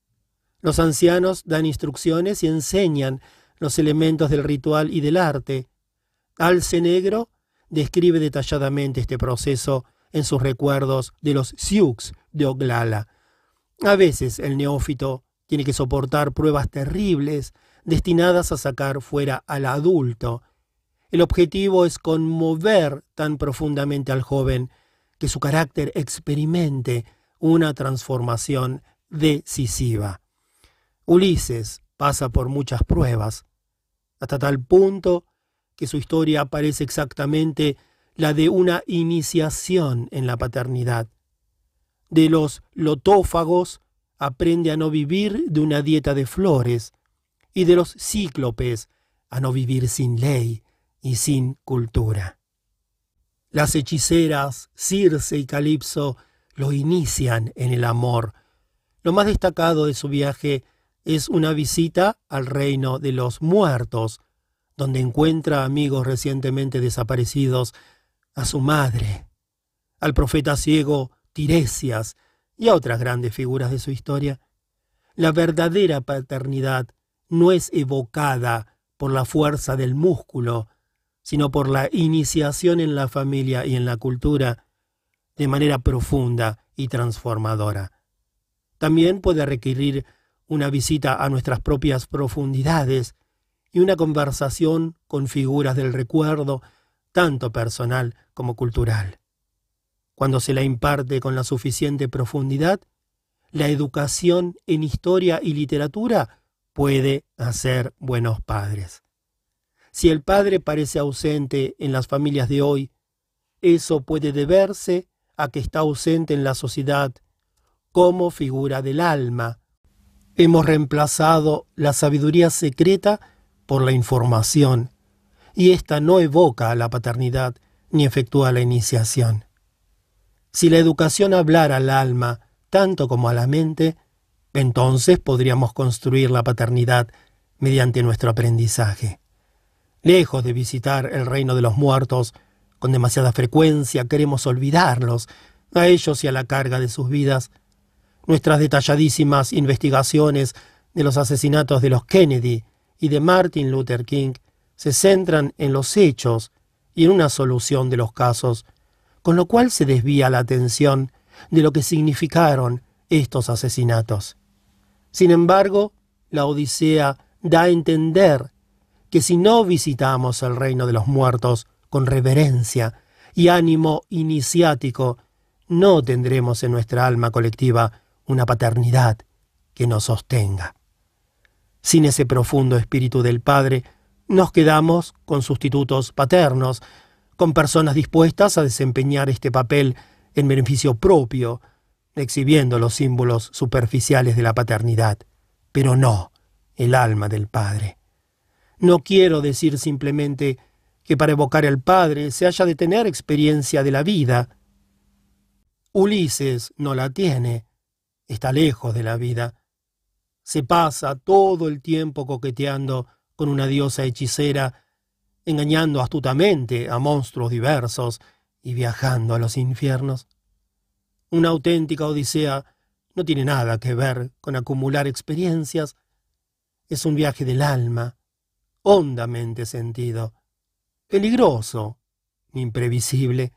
Los ancianos dan instrucciones y enseñan los elementos del ritual y del arte. Alce negro describe detalladamente este proceso en sus recuerdos de los Sioux de Oglala. A veces el neófito tiene que soportar pruebas terribles destinadas a sacar fuera al adulto. El objetivo es conmover tan profundamente al joven que su carácter experimente una transformación decisiva. Ulises pasa por muchas pruebas, hasta tal punto que su historia parece exactamente la de una iniciación en la paternidad. De los lotófagos aprende a no vivir de una dieta de flores, y de los cíclopes a no vivir sin ley y sin cultura. Las hechiceras Circe y Calipso lo inician en el amor. Lo más destacado de su viaje es una visita al reino de los muertos, donde encuentra amigos recientemente desaparecidos, a su madre, al profeta ciego Tiresias y a otras grandes figuras de su historia. La verdadera paternidad no es evocada por la fuerza del músculo, sino por la iniciación en la familia y en la cultura de manera profunda y transformadora. También puede requerir una visita a nuestras propias profundidades, y una conversación con figuras del recuerdo, tanto personal como cultural. Cuando se la imparte con la suficiente profundidad, la educación en historia y literatura puede hacer buenos padres. Si el padre parece ausente en las familias de hoy, eso puede deberse a que está ausente en la sociedad como figura del alma. Hemos reemplazado la sabiduría secreta por la información, y ésta no evoca a la paternidad ni efectúa la iniciación. Si la educación hablara al alma tanto como a la mente, entonces podríamos construir la paternidad mediante nuestro aprendizaje. Lejos de visitar el reino de los muertos, con demasiada frecuencia queremos olvidarlos, a ellos y a la carga de sus vidas. Nuestras detalladísimas investigaciones de los asesinatos de los Kennedy y de Martin Luther King se centran en los hechos y en una solución de los casos, con lo cual se desvía la atención de lo que significaron estos asesinatos. Sin embargo, la Odisea da a entender que si no visitamos el reino de los muertos con reverencia y ánimo iniciático, no tendremos en nuestra alma colectiva una paternidad que nos sostenga. Sin ese profundo espíritu del Padre, nos quedamos con sustitutos paternos, con personas dispuestas a desempeñar este papel en beneficio propio, exhibiendo los símbolos superficiales de la paternidad, pero no el alma del Padre. No quiero decir simplemente que para evocar al Padre se haya de tener experiencia de la vida. Ulises no la tiene, está lejos de la vida, se pasa todo el tiempo coqueteando con una diosa hechicera, engañando astutamente a monstruos diversos y viajando a los infiernos. Una auténtica odisea no tiene nada que ver con acumular experiencias, es un viaje del alma, hondamente sentido, peligroso, imprevisible.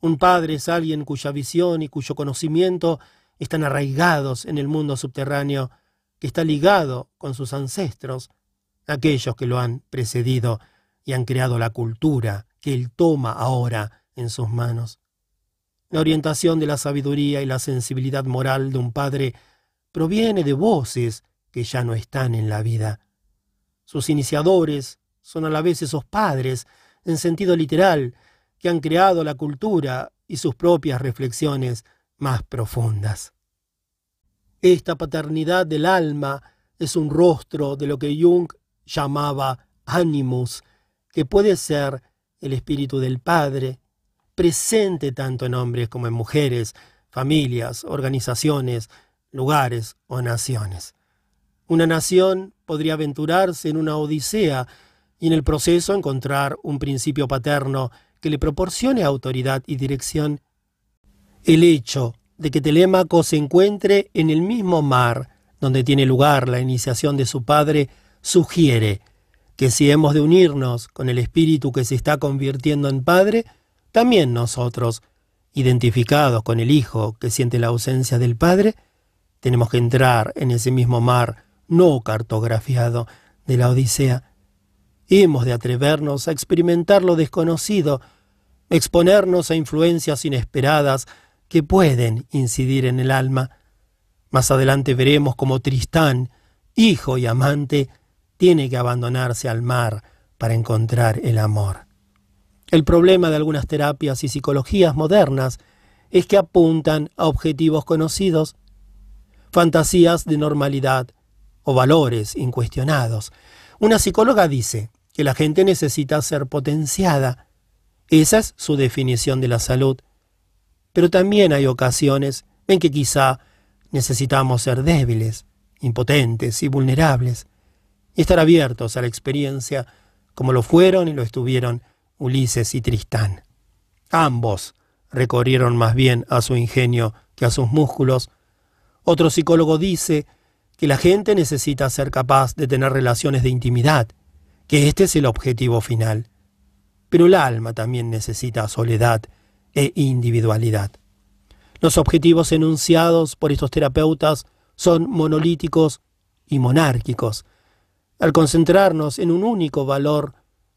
Un padre es alguien cuya visión y cuyo conocimiento están arraigados en el mundo subterráneo que está ligado con sus ancestros, aquellos que lo han precedido y han creado la cultura que él toma ahora en sus manos. La orientación de la sabiduría y la sensibilidad moral de un padre proviene de voces que ya no están en la vida. Sus iniciadores son a la vez esos padres, en sentido literal, que han creado la cultura y sus propias reflexiones más profundas. Esta paternidad del alma es un rostro de lo que Jung llamaba animus, que puede ser el espíritu del Padre, presente tanto en hombres como en mujeres, familias, organizaciones, lugares o naciones. Una nación podría aventurarse en una odisea y en el proceso encontrar un principio paterno que le proporcione autoridad y dirección. El hecho de que Telémaco se encuentre en el mismo mar donde tiene lugar la iniciación de su padre sugiere que si hemos de unirnos con el Espíritu que se está convirtiendo en Padre, también nosotros, identificados con el Hijo que siente la ausencia del Padre, tenemos que entrar en ese mismo mar no cartografiado de la Odisea. Hemos de atrevernos a experimentar lo desconocido, exponernos a influencias inesperadas que pueden incidir en el alma. Más adelante veremos cómo Tristán, hijo y amante, tiene que abandonarse al mar para encontrar el amor. El problema de algunas terapias y psicologías modernas es que apuntan a objetivos conocidos, fantasías de normalidad o valores incuestionados. Una psicóloga dice que la gente necesita ser potenciada. Esa es su definición de la salud. Pero también hay ocasiones en que quizá necesitamos ser débiles, impotentes y vulnerables, y estar abiertos a la experiencia como lo fueron y lo estuvieron Ulises y Tristán. Ambos recorrieron más bien a su ingenio que a sus músculos. Otro psicólogo dice que la gente necesita ser capaz de tener relaciones de intimidad, que este es el objetivo final. Pero el alma también necesita soledad e individualidad. Los objetivos enunciados por estos terapeutas son monolíticos y monárquicos. Al concentrarnos en un único valor,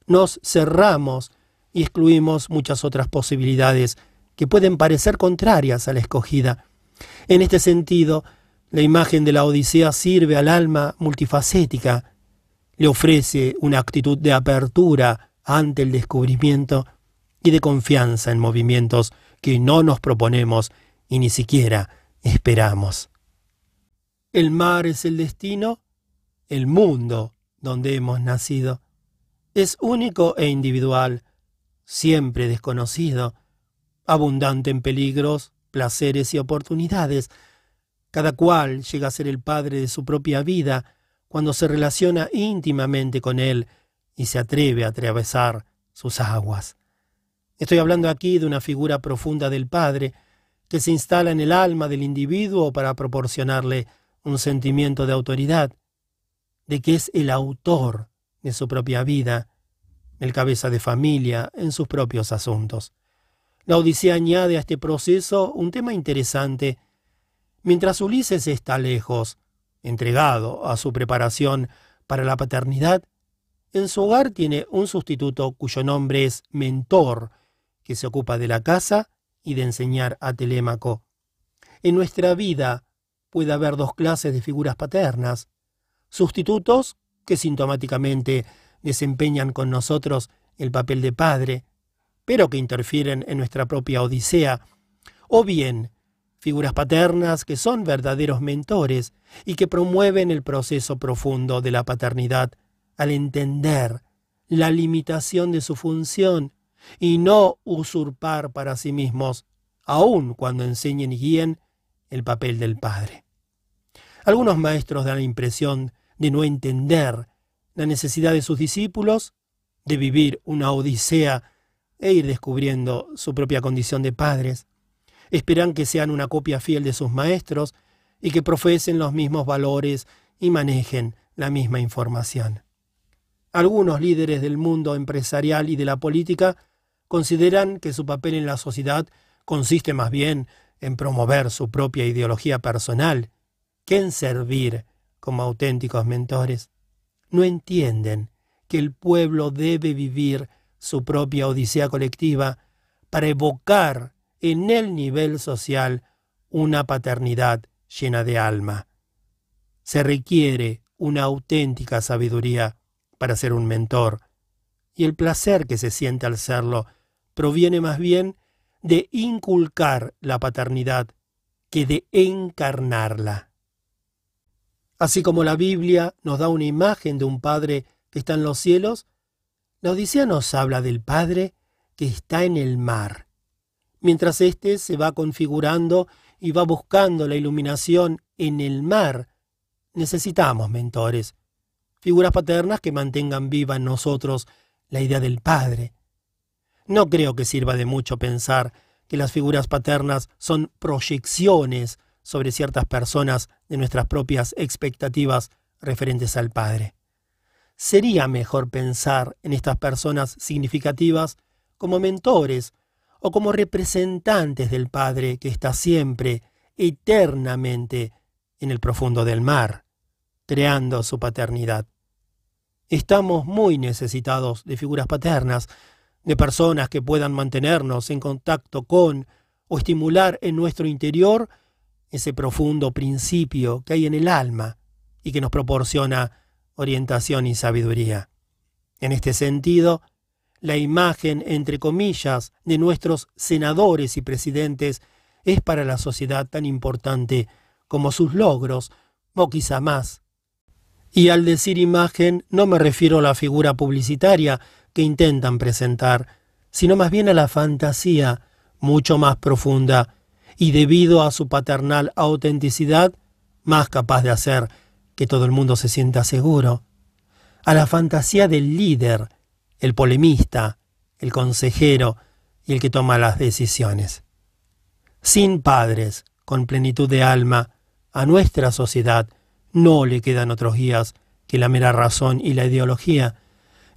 nos cerramos y excluimos muchas otras posibilidades que pueden parecer contrarias a la escogida. En este sentido, la imagen de la Odisea sirve al alma multifacética, le ofrece una actitud de apertura ante el descubrimiento y de confianza en movimientos que no nos proponemos y ni siquiera esperamos. El mar es el destino, el mundo donde hemos nacido. Es único e individual, siempre desconocido, abundante en peligros, placeres y oportunidades. Cada cual llega a ser el padre de su propia vida cuando se relaciona íntimamente con él y se atreve a atravesar sus aguas. Estoy hablando aquí de una figura profunda del Padre que se instala en el alma del individuo para proporcionarle un sentimiento de autoridad, de que es el autor de su propia vida, el cabeza de familia en sus propios asuntos. La Odisea añade a este proceso un tema interesante. Mientras Ulises está lejos, entregado a su preparación para la paternidad, en su hogar tiene un sustituto cuyo nombre es mentor, que se ocupa de la casa y de enseñar a Telémaco. En nuestra vida puede haber dos clases de figuras paternas, sustitutos que sintomáticamente desempeñan con nosotros el papel de padre, pero que interfieren en nuestra propia odisea, o bien figuras paternas que son verdaderos mentores y que promueven el proceso profundo de la paternidad al entender la limitación de su función y no usurpar para sí mismos, aun cuando enseñen y guíen, el papel del Padre. Algunos maestros dan la impresión de no entender la necesidad de sus discípulos de vivir una odisea e ir descubriendo su propia condición de padres. Esperan que sean una copia fiel de sus maestros y que profesen los mismos valores y manejen la misma información. Algunos líderes del mundo empresarial y de la política consideran que su papel en la sociedad consiste más bien en promover su propia ideología personal que en servir como auténticos mentores. No entienden que el pueblo debe vivir su propia odisea colectiva para evocar en el nivel social una paternidad llena de alma. Se requiere una auténtica sabiduría para ser un mentor, y el placer que se siente al serlo proviene más bien de inculcar la paternidad que de encarnarla. Así como la Biblia nos da una imagen de un Padre que está en los cielos, la Odisea nos habla del Padre que está en el mar. Mientras éste se va configurando y va buscando la iluminación en el mar, necesitamos mentores, figuras paternas que mantengan viva en nosotros la idea del Padre, no creo que sirva de mucho pensar que las figuras paternas son proyecciones sobre ciertas personas de nuestras propias expectativas referentes al Padre. sería mejor pensar en estas personas significativas como mentores o como representantes del Padre que está siempre, eternamente, en el profundo del mar, creando su paternidad. Estamos muy necesitados de figuras paternas, de personas que puedan mantenernos en contacto con o estimular en nuestro interior ese profundo principio que hay en el alma y que nos proporciona orientación y sabiduría. En este sentido, la imagen, entre comillas, de nuestros senadores y presidentes es para la sociedad tan importante como sus logros, o quizá más. Y al decir imagen no me refiero a la figura publicitaria que intentan presentar, sino más bien a la fantasía mucho más profunda y debido a su paternal autenticidad, más capaz de hacer que todo el mundo se sienta seguro, a la fantasía del líder, el polemista, el consejero y el que toma las decisiones. Sin padres, con plenitud de alma, a nuestra sociedad no le quedan otros guías que la mera razón y la ideología.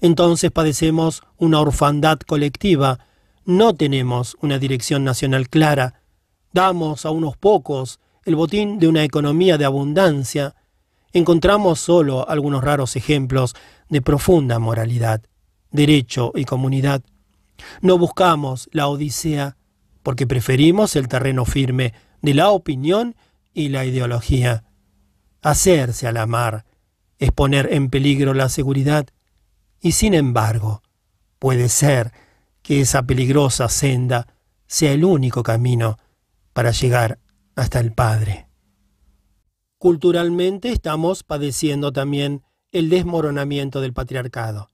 Entonces padecemos una orfandad colectiva, no tenemos una dirección nacional clara, damos a unos pocos el botín de una economía de abundancia, encontramos solo algunos raros ejemplos de profunda moralidad, derecho y comunidad. No buscamos la odisea porque preferimos el terreno firme de la opinión y la ideología. Hacerse a la mar es poner en peligro la seguridad y sin embargo puede ser que esa peligrosa senda sea el único camino para llegar hasta el Padre. Culturalmente estamos padeciendo también el desmoronamiento del patriarcado.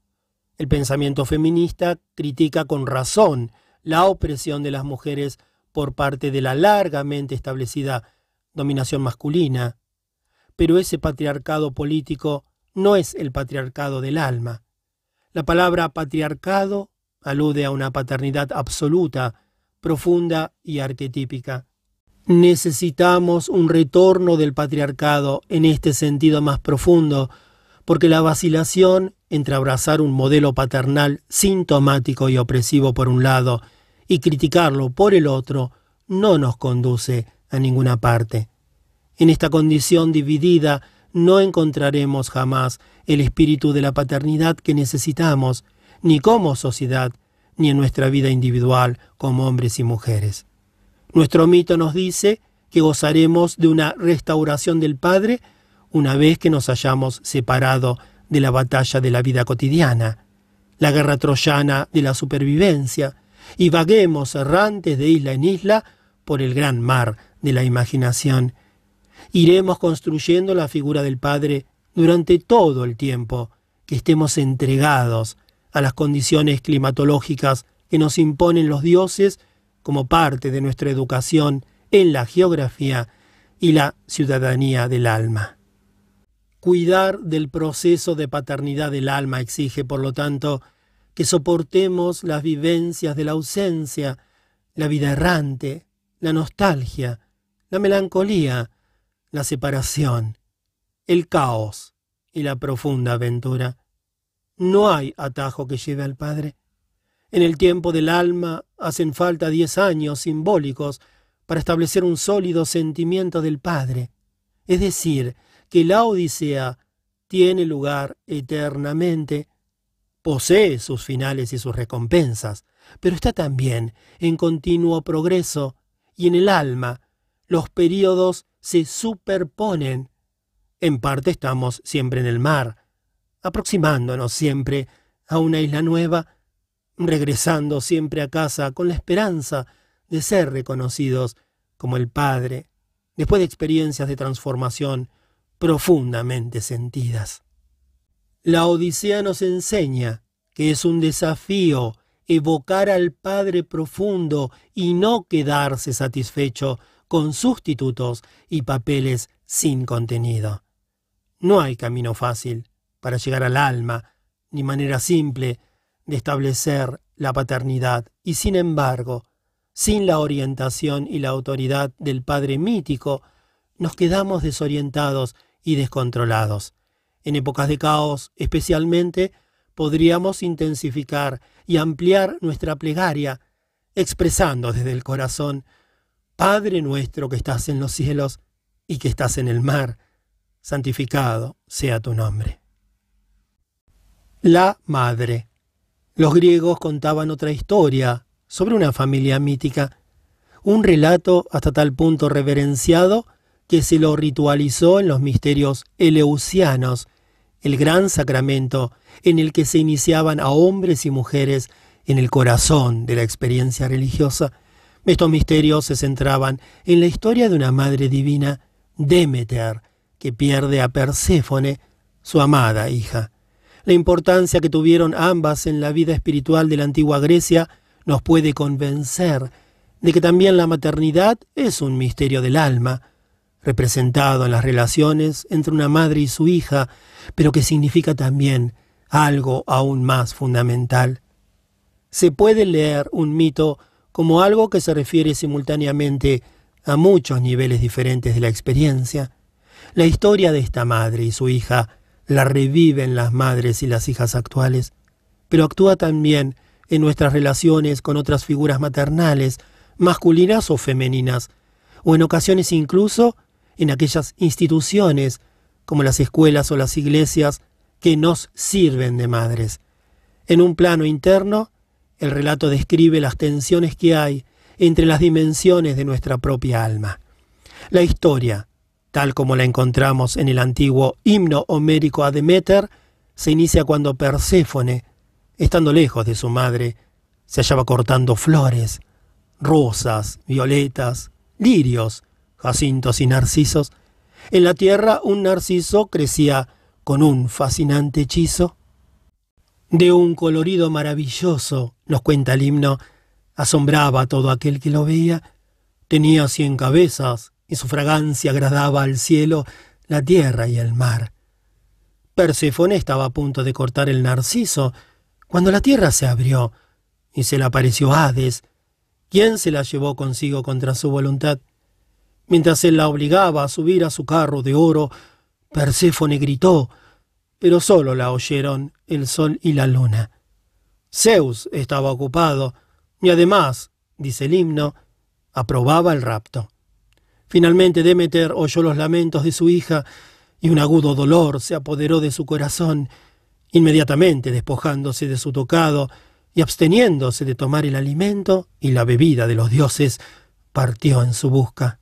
El pensamiento feminista critica con razón la opresión de las mujeres por parte de la largamente establecida dominación masculina, pero ese patriarcado político no es el patriarcado del alma. La palabra patriarcado alude a una paternidad absoluta, profunda y arquetípica. Necesitamos un retorno del patriarcado en este sentido más profundo, porque la vacilación entre abrazar un modelo paternal sintomático y opresivo por un lado y criticarlo por el otro no nos conduce a ninguna parte. En esta condición dividida no encontraremos jamás el espíritu de la paternidad que necesitamos, ni como sociedad, ni en nuestra vida individual como hombres y mujeres. Nuestro mito nos dice que gozaremos de una restauración del Padre una vez que nos hayamos separado de la batalla de la vida cotidiana, la guerra troyana de la supervivencia, y vaguemos errantes de isla en isla por el gran mar de la imaginación. Iremos construyendo la figura del Padre durante todo el tiempo que estemos entregados a las condiciones climatológicas que nos imponen los dioses como parte de nuestra educación en la geografía y la ciudadanía del alma. Cuidar del proceso de paternidad del alma exige, por lo tanto, que soportemos las vivencias de la ausencia, la vida errante, la nostalgia, la melancolía, la separación, el caos y la profunda aventura. No hay atajo que lleve al Padre. En el tiempo del alma hacen falta diez años simbólicos para establecer un sólido sentimiento del Padre, es decir, que la Odisea tiene lugar eternamente, posee sus finales y sus recompensas, pero está también en continuo progreso, y en el alma los períodos se superponen. En parte estamos siempre en el mar, aproximándonos siempre a una isla nueva, regresando siempre a casa con la esperanza de ser reconocidos como el Padre, después de experiencias de transformación profundamente sentidas. La Odisea nos enseña que es un desafío evocar al Padre profundo y no quedarse satisfecho con sustitutos y papeles sin contenido. No hay camino fácil para llegar al alma, ni manera simple de establecer la paternidad, y sin embargo, sin la orientación y la autoridad del Padre mítico, nos quedamos desorientados y descontrolados. En épocas de caos, especialmente, podríamos intensificar y ampliar nuestra plegaria, expresando desde el corazón, Padre nuestro que estás en los cielos y que estás en el mar, santificado sea tu nombre. La Madre. Los griegos contaban otra historia sobre una familia mítica, un relato hasta tal punto reverenciado que se lo ritualizó en los misterios eleusianos, el gran sacramento en el que se iniciaban a hombres y mujeres en el corazón de la experiencia religiosa. Estos misterios se centraban en la historia de una madre divina, Demeter, que pierde a Perséfone, su amada hija. La importancia que tuvieron ambas en la vida espiritual de la antigua Grecia nos puede convencer de que también la maternidad es un misterio del alma, representado en las relaciones entre una madre y su hija, pero que significa también algo aún más fundamental. Se puede leer un mito como algo que se refiere simultáneamente a muchos niveles diferentes de la experiencia. La historia de esta madre y su hija la reviven las madres y las hijas actuales, pero actúa también en nuestras relaciones con otras figuras maternales, masculinas o femeninas, o en ocasiones incluso en aquellas instituciones como las escuelas o las iglesias que nos sirven de madres. En un plano interno, el relato describe las tensiones que hay entre las dimensiones de nuestra propia alma. La historia, tal como la encontramos en el antiguo himno homérico a Demeter, se inicia cuando Perséfone, estando lejos de su madre, se hallaba cortando flores, rosas, violetas, lirios, jacintos y narcisos. En la tierra un narciso crecía con un fascinante hechizo. De un colorido maravilloso, nos cuenta el himno, asombraba a todo aquel que lo veía. Tenía cien cabezas y su fragancia agradaba al cielo, la tierra y el mar. Perséfone estaba a punto de cortar el narciso cuando la tierra se abrió y se le apareció Hades, quien se la llevó consigo contra su voluntad. Mientras él la obligaba a subir a su carro de oro, Perséfone gritó, pero solo la oyeron el sol y la luna. Zeus estaba ocupado, y además, dice el himno, aprobaba el rapto. Finalmente Demeter oyó los lamentos de su hija, y un agudo dolor se apoderó de su corazón. Inmediatamente despojándose de su tocado y absteniéndose de tomar el alimento y la bebida de los dioses, partió en su busca.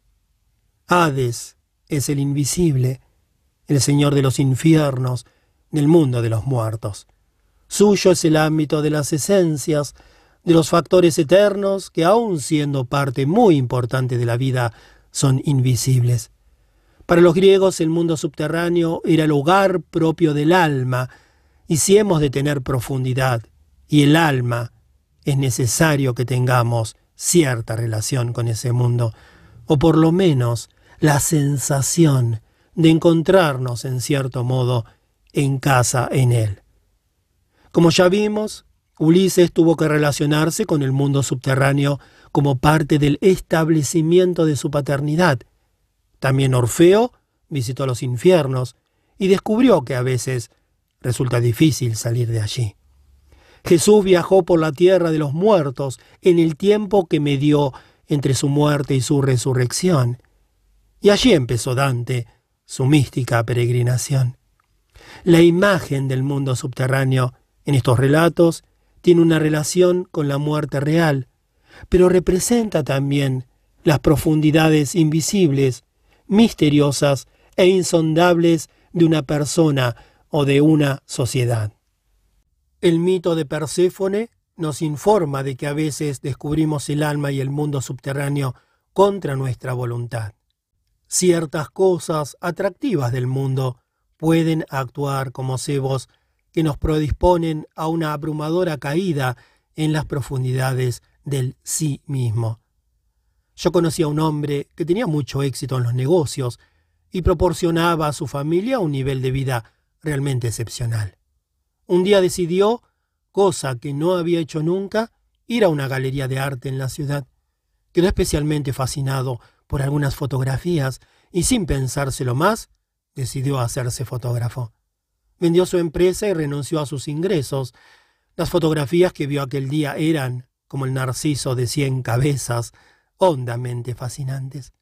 Hades es el invisible, el Señor de los infiernos, del mundo de los muertos. Suyo es el ámbito de las esencias, de los factores eternos que, aun siendo parte muy importante de la vida, son invisibles. Para los griegos el mundo subterráneo era el hogar propio del alma, y si hemos de tener profundidad y el alma, es necesario que tengamos cierta relación con ese mundo, o por lo menos la sensación de encontrarnos en cierto modo en casa en él. Como ya vimos, Ulises tuvo que relacionarse con el mundo subterráneo como parte del establecimiento de su paternidad. También Orfeo visitó los infiernos y descubrió que a veces resulta difícil salir de allí. Jesús viajó por la tierra de los muertos en el tiempo que medió entre su muerte y su resurrección. Y allí empezó Dante su mística peregrinación. La imagen del mundo subterráneo en estos relatos tiene una relación con la muerte real, pero representa también las profundidades invisibles, misteriosas e insondables de una persona o de una sociedad. El mito de Perséfone nos informa de que a veces descubrimos el alma y el mundo subterráneo contra nuestra voluntad ciertas cosas atractivas del mundo pueden actuar como cebos que nos predisponen a una abrumadora caída en las profundidades del sí mismo. Yo conocí a un hombre que tenía mucho éxito en los negocios y proporcionaba a su familia un nivel de vida realmente excepcional. Un día decidió, cosa que no había hecho nunca, ir a una galería de arte en la ciudad. Quedó especialmente fascinado por algunas fotografías y sin pensárselo más, decidió hacerse fotógrafo. Vendió su empresa y renunció a sus ingresos. Las fotografías que vio aquel día eran, como el narciso de cien cabezas, hondamente fascinantes.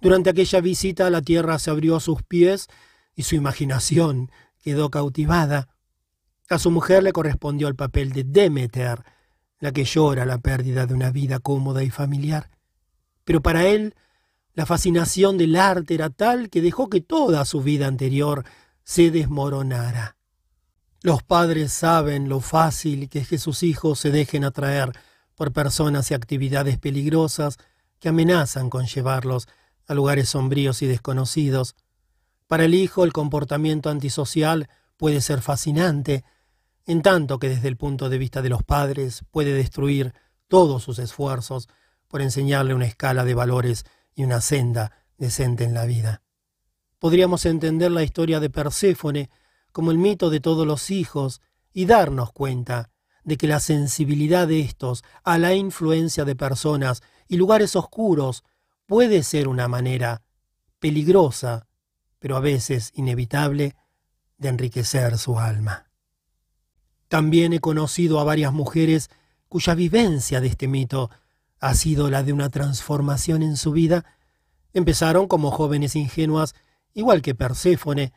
Durante aquella visita la tierra se abrió a sus pies y su imaginación quedó cautivada. A su mujer le correspondió el papel de Demeter, la que llora la pérdida de una vida cómoda y familiar. Pero para él, la fascinación del arte era tal que dejó que toda su vida anterior se desmoronara. Los padres saben lo fácil que es que sus hijos se dejen atraer por personas y actividades peligrosas que amenazan con llevarlos a lugares sombríos y desconocidos. Para el hijo el comportamiento antisocial puede ser fascinante, en tanto que desde el punto de vista de los padres puede destruir todos sus esfuerzos por enseñarle una escala de valores y una senda decente en la vida. Podríamos entender la historia de Perséfone como el mito de todos los hijos y darnos cuenta de que la sensibilidad de estos a la influencia de personas y lugares oscuros puede ser una manera peligrosa, pero a veces inevitable, de enriquecer su alma. También he conocido a varias mujeres cuya vivencia de este mito ha sido la de una transformación en su vida. Empezaron como jóvenes ingenuas, igual que Perséfone,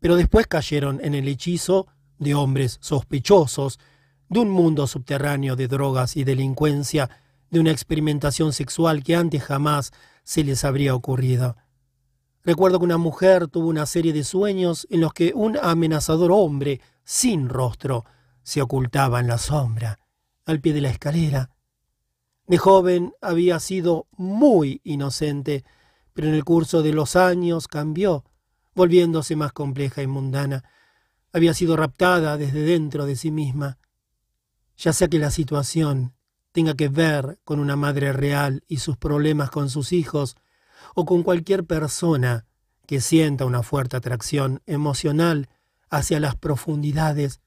pero después cayeron en el hechizo de hombres sospechosos, de un mundo subterráneo de drogas y delincuencia, de una experimentación sexual que antes jamás se les habría ocurrido. Recuerdo que una mujer tuvo una serie de sueños en los que un amenazador hombre, sin rostro, se ocultaba en la sombra, al pie de la escalera. De joven había sido muy inocente, pero en el curso de los años cambió, volviéndose más compleja y mundana. Había sido raptada desde dentro de sí misma. Ya sea que la situación tenga que ver con una madre real y sus problemas con sus hijos, o con cualquier persona que sienta una fuerte atracción emocional hacia las profundidades,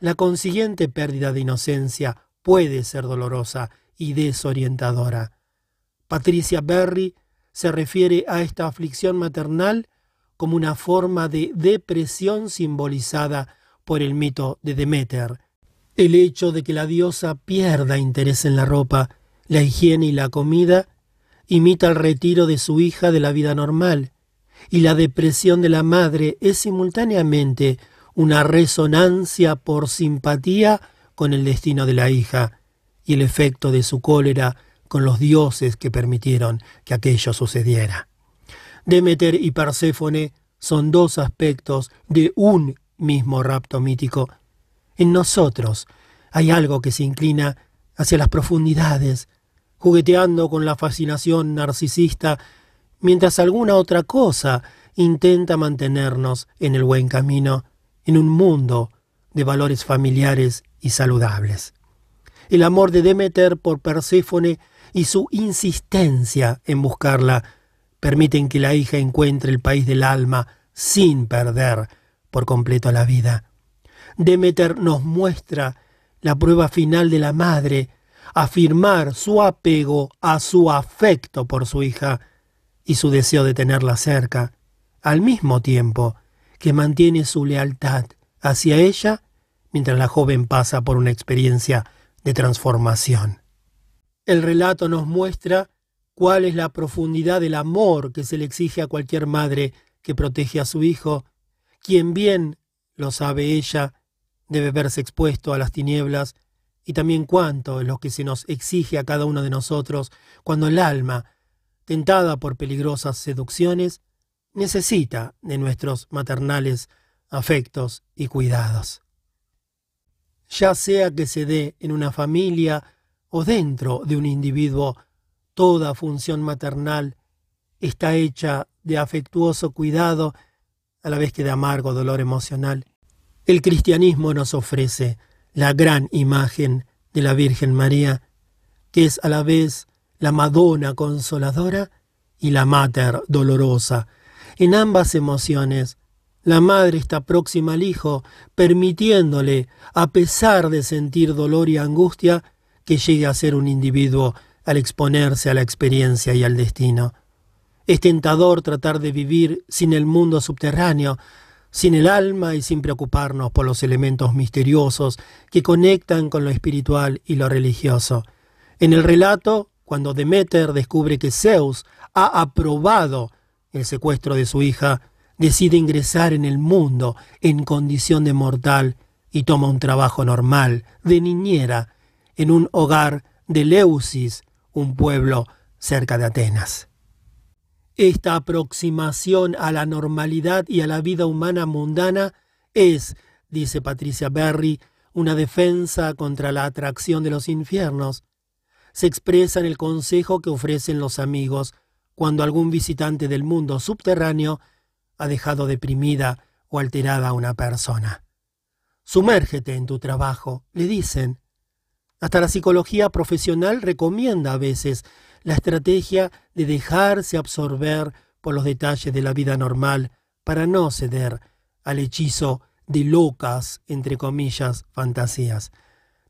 la consiguiente pérdida de inocencia puede ser dolorosa y desorientadora. Patricia Berry se refiere a esta aflicción maternal como una forma de depresión simbolizada por el mito de Demeter, el hecho de que la diosa pierda interés en la ropa, la higiene y la comida imita el retiro de su hija de la vida normal, y la depresión de la madre es simultáneamente una resonancia por simpatía con el destino de la hija y el efecto de su cólera con los dioses que permitieron que aquello sucediera. Demeter y Perséfone son dos aspectos de un mismo rapto mítico en nosotros hay algo que se inclina hacia las profundidades, jugueteando con la fascinación narcisista, mientras alguna otra cosa intenta mantenernos en el buen camino, en un mundo de valores familiares y saludables. El amor de Demeter por Perséfone y su insistencia en buscarla permiten que la hija encuentre el país del alma sin perder por completo la vida. Demeter nos muestra la prueba final de la madre, afirmar su apego a su afecto por su hija y su deseo de tenerla cerca, al mismo tiempo que mantiene su lealtad hacia ella mientras la joven pasa por una experiencia de transformación. El relato nos muestra cuál es la profundidad del amor que se le exige a cualquier madre que protege a su hijo, quien bien lo sabe ella, debe verse expuesto a las tinieblas, y también cuánto es lo que se nos exige a cada uno de nosotros cuando el alma, tentada por peligrosas seducciones, necesita de nuestros maternales afectos y cuidados. Ya sea que se dé en una familia o dentro de un individuo, toda función maternal está hecha de afectuoso cuidado a la vez que de amargo dolor emocional. El cristianismo nos ofrece la gran imagen de la Virgen María, que es a la vez la Madonna consoladora y la Mater dolorosa. En ambas emociones, la madre está próxima al hijo, permitiéndole, a pesar de sentir dolor y angustia, que llegue a ser un individuo al exponerse a la experiencia y al destino. Es tentador tratar de vivir sin el mundo subterráneo, sin el alma y sin preocuparnos por los elementos misteriosos que conectan con lo espiritual y lo religioso. En el relato, cuando Demeter descubre que Zeus ha aprobado el secuestro de su hija, decide ingresar en el mundo en condición de mortal y toma un trabajo normal, de niñera, en un hogar de Leusis, un pueblo cerca de Atenas. Esta aproximación a la normalidad y a la vida humana mundana es, dice Patricia Berry, una defensa contra la atracción de los infiernos. Se expresa en el consejo que ofrecen los amigos cuando algún visitante del mundo subterráneo ha dejado deprimida o alterada a una persona. Sumérgete en tu trabajo, le dicen. Hasta la psicología profesional recomienda a veces la estrategia de dejarse absorber por los detalles de la vida normal para no ceder al hechizo de locas, entre comillas, fantasías.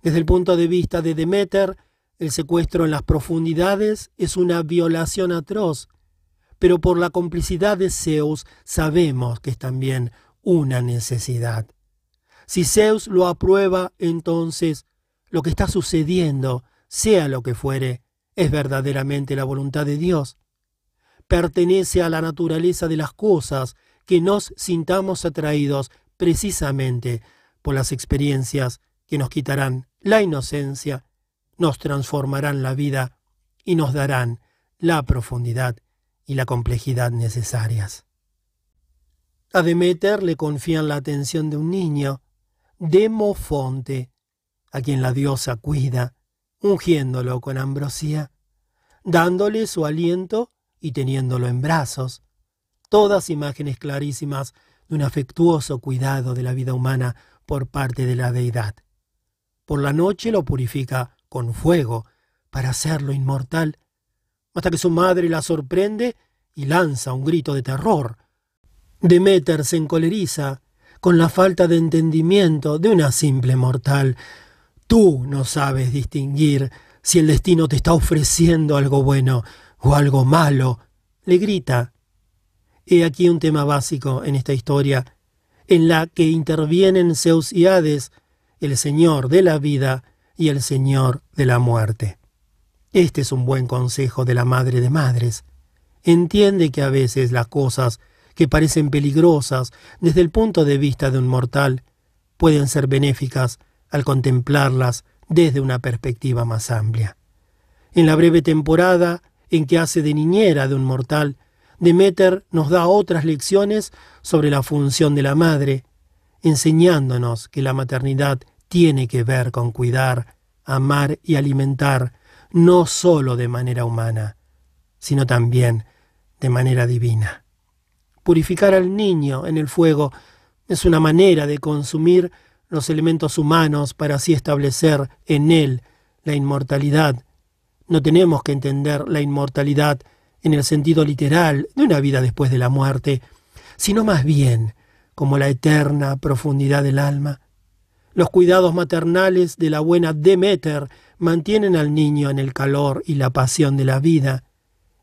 Desde el punto de vista de Demeter, el secuestro en las profundidades es una violación atroz, pero por la complicidad de Zeus sabemos que es también una necesidad. Si Zeus lo aprueba, entonces lo que está sucediendo, sea lo que fuere, es verdaderamente la voluntad de Dios. Pertenece a la naturaleza de las cosas que nos sintamos atraídos precisamente por las experiencias que nos quitarán la inocencia, nos transformarán la vida y nos darán la profundidad y la complejidad necesarias. A Demeter le confían la atención de un niño, Demofonte, a quien la diosa cuida, ungiéndolo con ambrosía, dándole su aliento y teniéndolo en brazos, todas imágenes clarísimas de un afectuoso cuidado de la vida humana por parte de la deidad. Por la noche lo purifica con fuego para hacerlo inmortal, hasta que su madre la sorprende y lanza un grito de terror. Demeter se encoleriza con la falta de entendimiento de una simple mortal, Tú no sabes distinguir si el destino te está ofreciendo algo bueno o algo malo, le grita. He aquí un tema básico en esta historia, en la que intervienen Zeus y Hades, el Señor de la vida y el Señor de la muerte. Este es un buen consejo de la Madre de Madres. Entiende que a veces las cosas que parecen peligrosas desde el punto de vista de un mortal pueden ser benéficas al contemplarlas desde una perspectiva más amplia. En la breve temporada en que hace de niñera de un mortal, Demeter nos da otras lecciones sobre la función de la madre, enseñándonos que la maternidad tiene que ver con cuidar, amar y alimentar, no sólo de manera humana, sino también de manera divina. Purificar al niño en el fuego es una manera de consumir los elementos humanos para así establecer en él la inmortalidad. No tenemos que entender la inmortalidad en el sentido literal de una vida después de la muerte, sino más bien como la eterna profundidad del alma. Los cuidados maternales de la buena Demeter mantienen al niño en el calor y la pasión de la vida,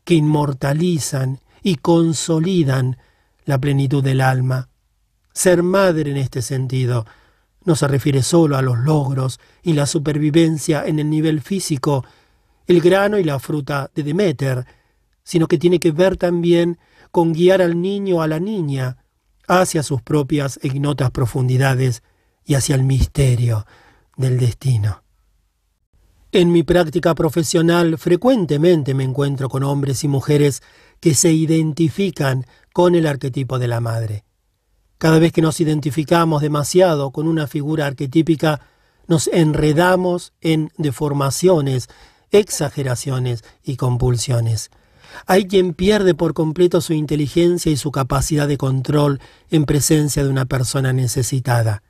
que inmortalizan y consolidan la plenitud del alma. Ser madre en este sentido no se refiere solo a los logros y la supervivencia en el nivel físico, el grano y la fruta de Demeter, sino que tiene que ver también con guiar al niño o a la niña hacia sus propias ignotas profundidades y hacia el misterio del destino. En mi práctica profesional frecuentemente me encuentro con hombres y mujeres que se identifican con el arquetipo de la madre. Cada vez que nos identificamos demasiado con una figura arquetípica, nos enredamos en deformaciones, exageraciones y compulsiones. Hay quien pierde por completo su inteligencia y su capacidad de control en presencia de una persona necesitada.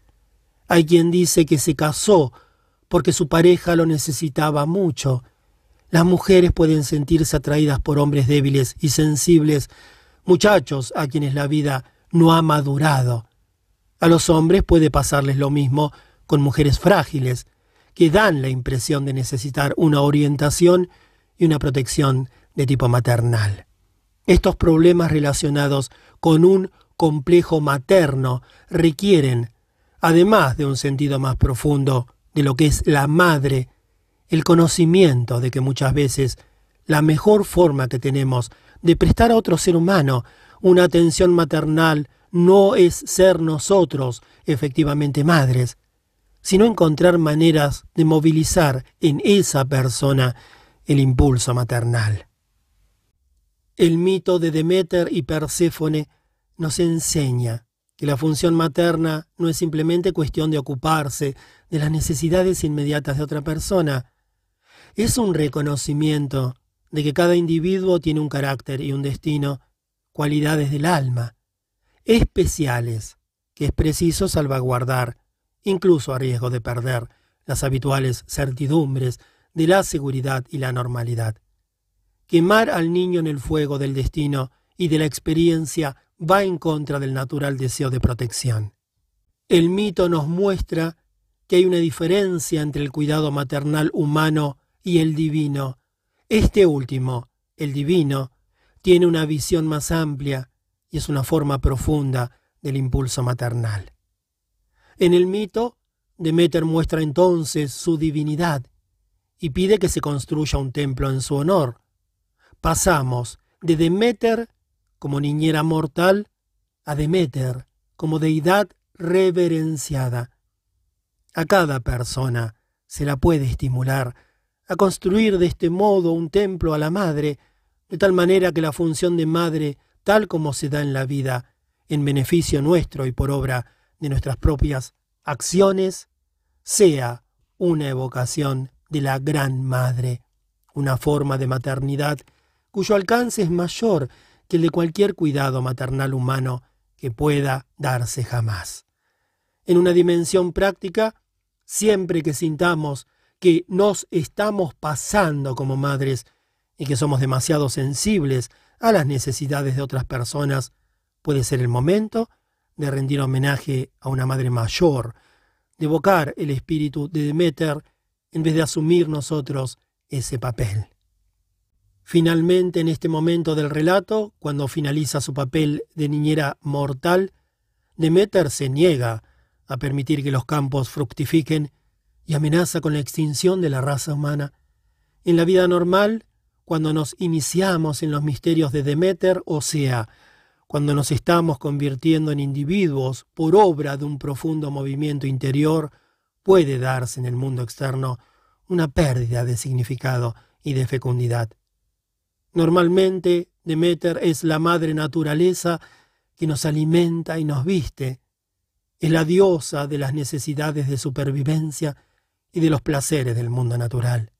Hay quien dice que se casó porque su pareja lo necesitaba mucho. Las mujeres pueden sentirse atraídas por hombres débiles y sensibles, muchachos a quienes la vida no ha madurado. A los hombres puede pasarles lo mismo con mujeres frágiles, que dan la impresión de necesitar una orientación y una protección de tipo maternal. Estos problemas relacionados con un complejo materno requieren, además de un sentido más profundo de lo que es la madre, el conocimiento de que muchas veces la mejor forma que tenemos de prestar a otro ser humano una atención maternal no es ser nosotros efectivamente madres, sino encontrar maneras de movilizar en esa persona el impulso maternal. El mito de Demeter y Perséfone nos enseña que la función materna no es simplemente cuestión de ocuparse de las necesidades inmediatas de otra persona, es un reconocimiento de que cada individuo tiene un carácter y un destino, cualidades del alma, especiales, que es preciso salvaguardar, incluso a riesgo de perder las habituales certidumbres de la seguridad y la normalidad. Quemar al niño en el fuego del destino y de la experiencia va en contra del natural deseo de protección. El mito nos muestra que hay una diferencia entre el cuidado maternal humano y el divino. Este último, el divino, tiene una visión más amplia y es una forma profunda del impulso maternal. En el mito, Demeter muestra entonces su divinidad y pide que se construya un templo en su honor. Pasamos de Demeter como niñera mortal a Demeter como deidad reverenciada. A cada persona se la puede estimular a construir de este modo un templo a la madre, de tal manera que la función de madre, tal como se da en la vida, en beneficio nuestro y por obra de nuestras propias acciones, sea una evocación de la Gran Madre, una forma de maternidad cuyo alcance es mayor que el de cualquier cuidado maternal humano que pueda darse jamás. En una dimensión práctica, siempre que sintamos que nos estamos pasando como madres y que somos demasiado sensibles a las necesidades de otras personas, puede ser el momento de rendir homenaje a una madre mayor, de evocar el espíritu de Demeter en vez de asumir nosotros ese papel. Finalmente, en este momento del relato, cuando finaliza su papel de niñera mortal, Demeter se niega a permitir que los campos fructifiquen y amenaza con la extinción de la raza humana. En la vida normal, cuando nos iniciamos en los misterios de Demeter, o sea, cuando nos estamos convirtiendo en individuos por obra de un profundo movimiento interior, puede darse en el mundo externo una pérdida de significado y de fecundidad. Normalmente, Demeter es la madre naturaleza que nos alimenta y nos viste, es la diosa de las necesidades de supervivencia y de los placeres del mundo natural.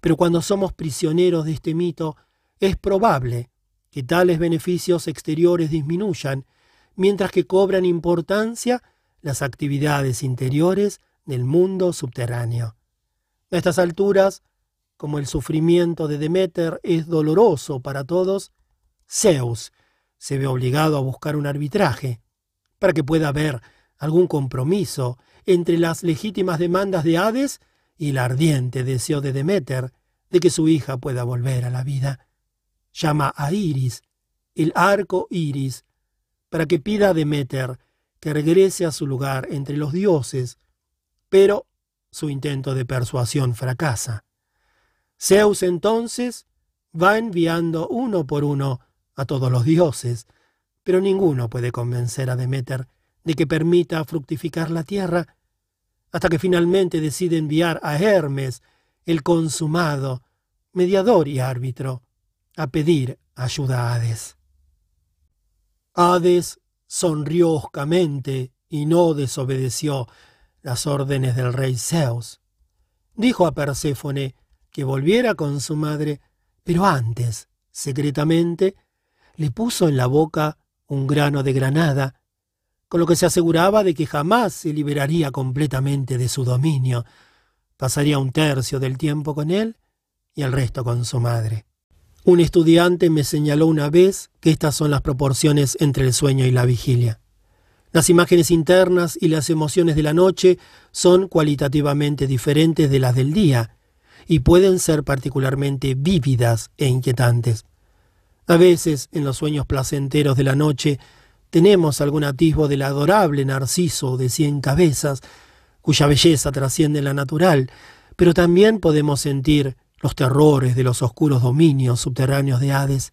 Pero cuando somos prisioneros de este mito, es probable que tales beneficios exteriores disminuyan, mientras que cobran importancia las actividades interiores del mundo subterráneo. A estas alturas, como el sufrimiento de Demeter es doloroso para todos, Zeus se ve obligado a buscar un arbitraje para que pueda haber algún compromiso entre las legítimas demandas de Hades y el ardiente deseo de Demeter de que su hija pueda volver a la vida. Llama a Iris, el arco Iris, para que pida a Demeter que regrese a su lugar entre los dioses, pero su intento de persuasión fracasa. Zeus entonces va enviando uno por uno a todos los dioses, pero ninguno puede convencer a Demeter de que permita fructificar la tierra, hasta que finalmente decide enviar a Hermes, el consumado, mediador y árbitro, a pedir ayuda a Hades. Hades sonrió hoscamente y no desobedeció las órdenes del rey Zeus. Dijo a Perséfone que volviera con su madre, pero antes, secretamente, le puso en la boca un grano de granada, con lo que se aseguraba de que jamás se liberaría completamente de su dominio. Pasaría un tercio del tiempo con él y el resto con su madre. Un estudiante me señaló una vez que estas son las proporciones entre el sueño y la vigilia. Las imágenes internas y las emociones de la noche son cualitativamente diferentes de las del día y pueden ser particularmente vívidas e inquietantes. A veces, en los sueños placenteros de la noche, tenemos algún atisbo del adorable Narciso de cien cabezas, cuya belleza trasciende la natural, pero también podemos sentir los terrores de los oscuros dominios subterráneos de Hades.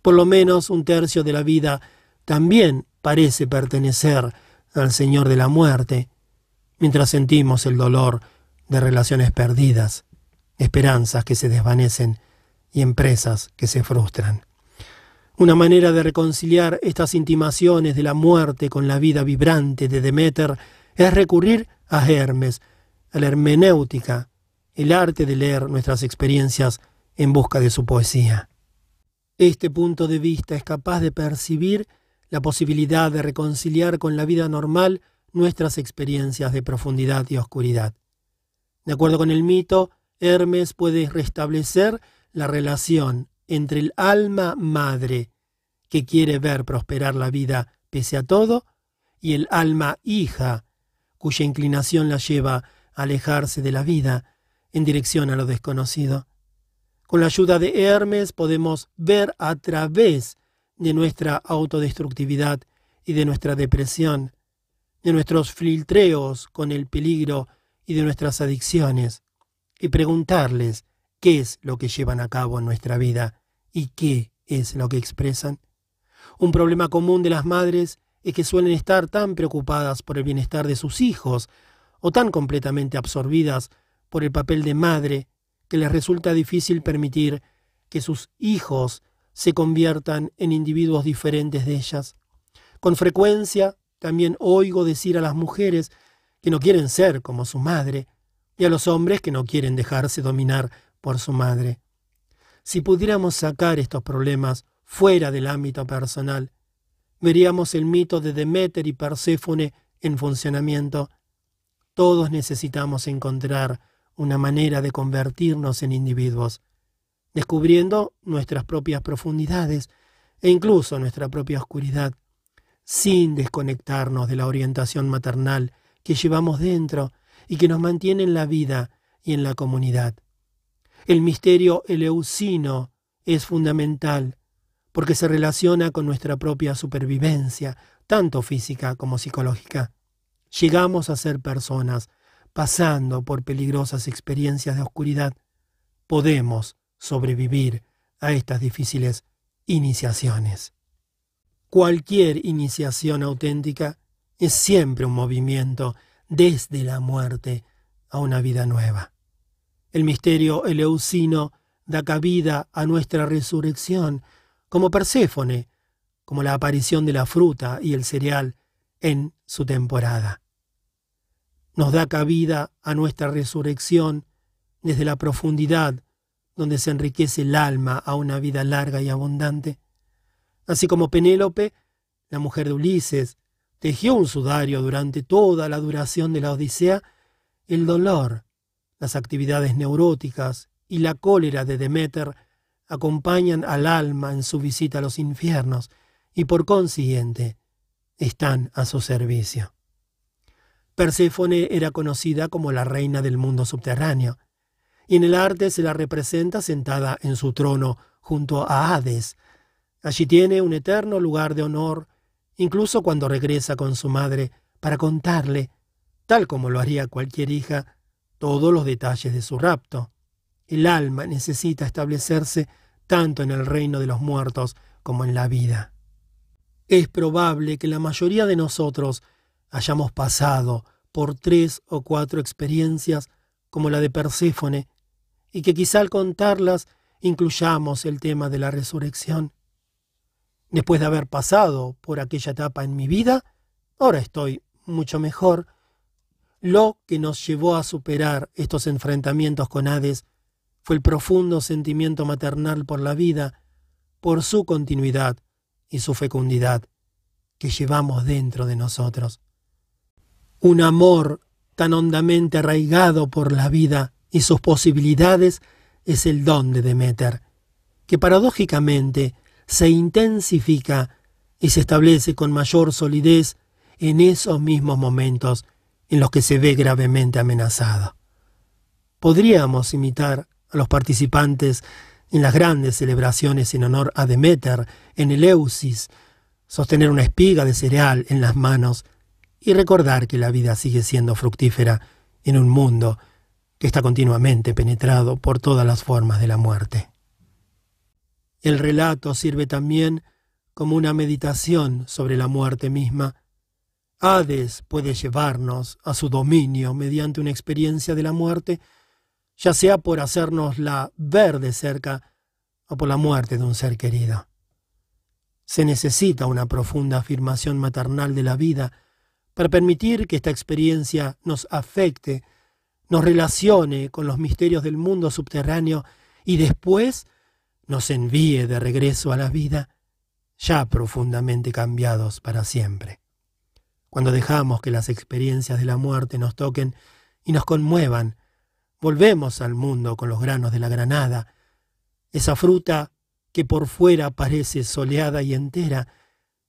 Por lo menos un tercio de la vida también parece pertenecer al Señor de la muerte, mientras sentimos el dolor de relaciones perdidas, esperanzas que se desvanecen y empresas que se frustran. Una manera de reconciliar estas intimaciones de la muerte con la vida vibrante de Demeter es recurrir a Hermes, a la hermenéutica, el arte de leer nuestras experiencias en busca de su poesía. Este punto de vista es capaz de percibir la posibilidad de reconciliar con la vida normal nuestras experiencias de profundidad y oscuridad. De acuerdo con el mito, Hermes puede restablecer la relación entre el alma madre, que quiere ver prosperar la vida pese a todo, y el alma hija, cuya inclinación la lleva a alejarse de la vida en dirección a lo desconocido. Con la ayuda de Hermes podemos ver a través de nuestra autodestructividad y de nuestra depresión, de nuestros filtreos con el peligro y de nuestras adicciones, y preguntarles qué es lo que llevan a cabo en nuestra vida y qué es lo que expresan. Un problema común de las madres es que suelen estar tan preocupadas por el bienestar de sus hijos o tan completamente absorbidas por el papel de madre que les resulta difícil permitir que sus hijos se conviertan en individuos diferentes de ellas. Con frecuencia también oigo decir a las mujeres que no quieren ser como su madre, y a los hombres que no quieren dejarse dominar por su madre. Si pudiéramos sacar estos problemas fuera del ámbito personal, veríamos el mito de Demeter y Perséfone en funcionamiento. Todos necesitamos encontrar una manera de convertirnos en individuos, descubriendo nuestras propias profundidades e incluso nuestra propia oscuridad, sin desconectarnos de la orientación maternal que llevamos dentro y que nos mantiene en la vida y en la comunidad. El misterio eleusino es fundamental porque se relaciona con nuestra propia supervivencia, tanto física como psicológica. Llegamos a ser personas pasando por peligrosas experiencias de oscuridad. Podemos sobrevivir a estas difíciles iniciaciones. Cualquier iniciación auténtica es siempre un movimiento desde la muerte a una vida nueva. El misterio eleusino da cabida a nuestra resurrección, como Perséfone, como la aparición de la fruta y el cereal en su temporada. Nos da cabida a nuestra resurrección desde la profundidad donde se enriquece el alma a una vida larga y abundante. Así como Penélope, la mujer de Ulises, tejió un sudario durante toda la duración de la Odisea, el dolor, las actividades neuróticas y la cólera de Demeter acompañan al alma en su visita a los infiernos y por consiguiente están a su servicio. Perséfone era conocida como la reina del mundo subterráneo, y en el arte se la representa sentada en su trono junto a Hades. Allí tiene un eterno lugar de honor incluso cuando regresa con su madre para contarle, tal como lo haría cualquier hija, todos los detalles de su rapto. El alma necesita establecerse tanto en el reino de los muertos como en la vida. Es probable que la mayoría de nosotros hayamos pasado por tres o cuatro experiencias como la de Perséfone, y que quizá al contarlas incluyamos el tema de la resurrección. Después de haber pasado por aquella etapa en mi vida, ahora estoy mucho mejor. Lo que nos llevó a superar estos enfrentamientos con Hades fue el profundo sentimiento maternal por la vida, por su continuidad y su fecundidad que llevamos dentro de nosotros. Un amor tan hondamente arraigado por la vida y sus posibilidades es el don de Demeter, que paradójicamente se intensifica y se establece con mayor solidez en esos mismos momentos en los que se ve gravemente amenazado. Podríamos imitar a los participantes en las grandes celebraciones en honor a Demeter en Eleusis, sostener una espiga de cereal en las manos y recordar que la vida sigue siendo fructífera en un mundo que está continuamente penetrado por todas las formas de la muerte. El relato sirve también como una meditación sobre la muerte misma. Hades puede llevarnos a su dominio mediante una experiencia de la muerte, ya sea por hacernosla ver de cerca o por la muerte de un ser querido. Se necesita una profunda afirmación maternal de la vida para permitir que esta experiencia nos afecte, nos relacione con los misterios del mundo subterráneo y después nos envíe de regreso a la vida, ya profundamente cambiados para siempre. Cuando dejamos que las experiencias de la muerte nos toquen y nos conmuevan, volvemos al mundo con los granos de la granada, esa fruta que por fuera parece soleada y entera,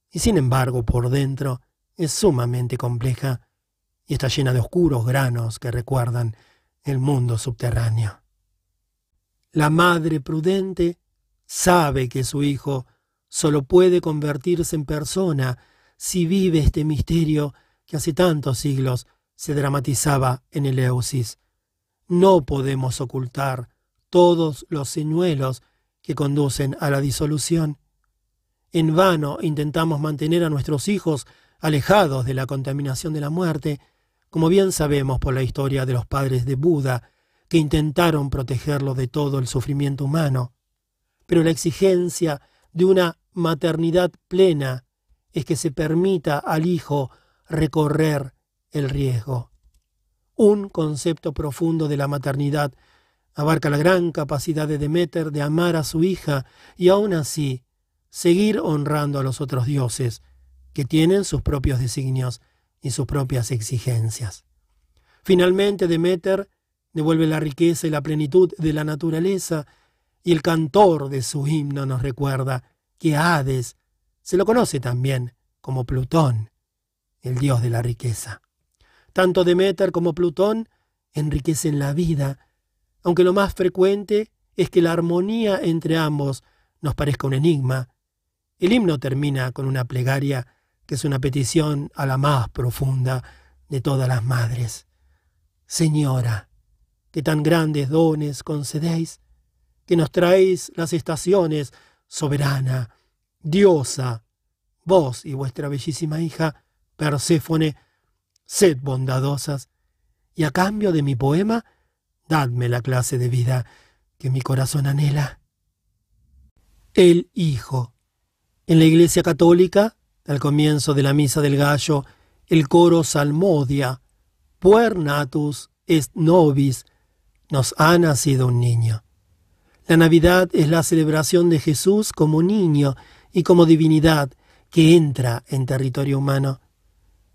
y sin embargo por dentro es sumamente compleja y está llena de oscuros granos que recuerdan el mundo subterráneo. La madre prudente sabe que su hijo solo puede convertirse en persona si vive este misterio que hace tantos siglos se dramatizaba en el Eusis. No podemos ocultar todos los señuelos que conducen a la disolución. En vano intentamos mantener a nuestros hijos alejados de la contaminación de la muerte, como bien sabemos por la historia de los padres de Buda, que intentaron protegerlo de todo el sufrimiento humano pero la exigencia de una maternidad plena es que se permita al hijo recorrer el riesgo. Un concepto profundo de la maternidad abarca la gran capacidad de Demeter de amar a su hija y aún así seguir honrando a los otros dioses, que tienen sus propios designios y sus propias exigencias. Finalmente, Demeter devuelve la riqueza y la plenitud de la naturaleza y el cantor de su himno nos recuerda que Hades se lo conoce también como Plutón, el dios de la riqueza. Tanto Demeter como Plutón enriquecen la vida, aunque lo más frecuente es que la armonía entre ambos nos parezca un enigma. El himno termina con una plegaria que es una petición a la más profunda de todas las madres. Señora, que tan grandes dones concedéis, que nos traéis las estaciones, soberana, diosa, vos y vuestra bellísima hija, Perséfone, sed bondadosas, y a cambio de mi poema, dadme la clase de vida que mi corazón anhela. El Hijo. En la Iglesia Católica, al comienzo de la Misa del Gallo, el coro salmodia, Puer natus est nobis, nos ha nacido un niño. La Navidad es la celebración de Jesús como niño y como divinidad que entra en territorio humano.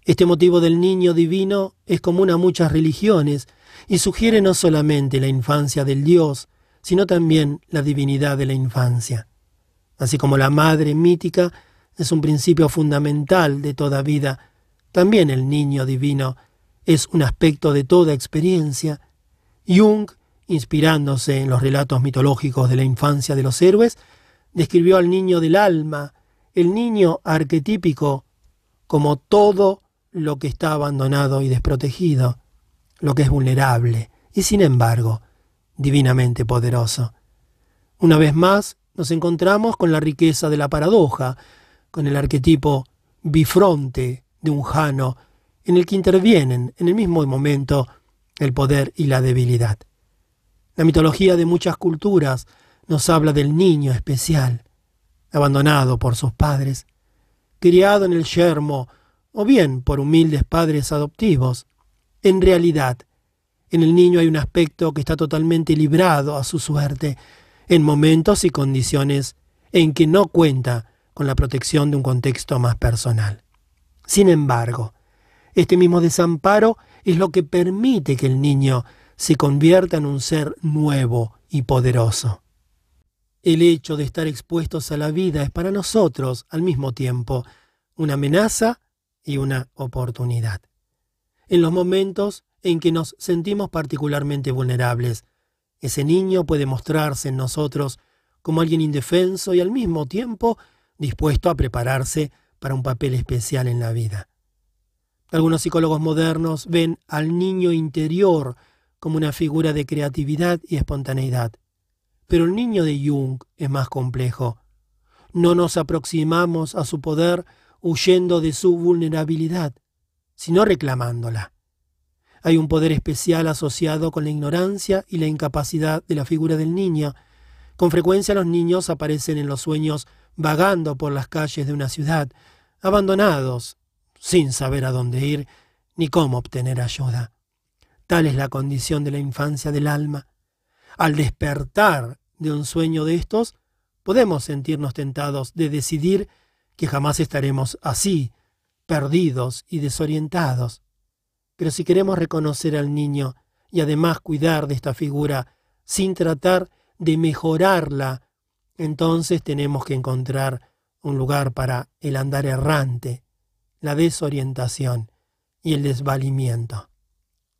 Este motivo del niño divino es común a muchas religiones y sugiere no solamente la infancia del Dios, sino también la divinidad de la infancia. Así como la madre mítica es un principio fundamental de toda vida, también el niño divino es un aspecto de toda experiencia. Jung inspirándose en los relatos mitológicos de la infancia de los héroes, describió al niño del alma, el niño arquetípico, como todo lo que está abandonado y desprotegido, lo que es vulnerable y sin embargo divinamente poderoso. Una vez más nos encontramos con la riqueza de la paradoja, con el arquetipo bifronte de un Jano, en el que intervienen en el mismo momento el poder y la debilidad. La mitología de muchas culturas nos habla del niño especial, abandonado por sus padres, criado en el yermo o bien por humildes padres adoptivos. En realidad, en el niño hay un aspecto que está totalmente librado a su suerte, en momentos y condiciones en que no cuenta con la protección de un contexto más personal. Sin embargo, este mismo desamparo es lo que permite que el niño se convierta en un ser nuevo y poderoso. El hecho de estar expuestos a la vida es para nosotros al mismo tiempo una amenaza y una oportunidad. En los momentos en que nos sentimos particularmente vulnerables, ese niño puede mostrarse en nosotros como alguien indefenso y al mismo tiempo dispuesto a prepararse para un papel especial en la vida. Algunos psicólogos modernos ven al niño interior como una figura de creatividad y espontaneidad. Pero el niño de Jung es más complejo. No nos aproximamos a su poder huyendo de su vulnerabilidad, sino reclamándola. Hay un poder especial asociado con la ignorancia y la incapacidad de la figura del niño. Con frecuencia los niños aparecen en los sueños vagando por las calles de una ciudad, abandonados, sin saber a dónde ir ni cómo obtener ayuda. Tal es la condición de la infancia del alma. Al despertar de un sueño de estos, podemos sentirnos tentados de decidir que jamás estaremos así, perdidos y desorientados. Pero si queremos reconocer al niño y además cuidar de esta figura sin tratar de mejorarla, entonces tenemos que encontrar un lugar para el andar errante, la desorientación y el desvalimiento.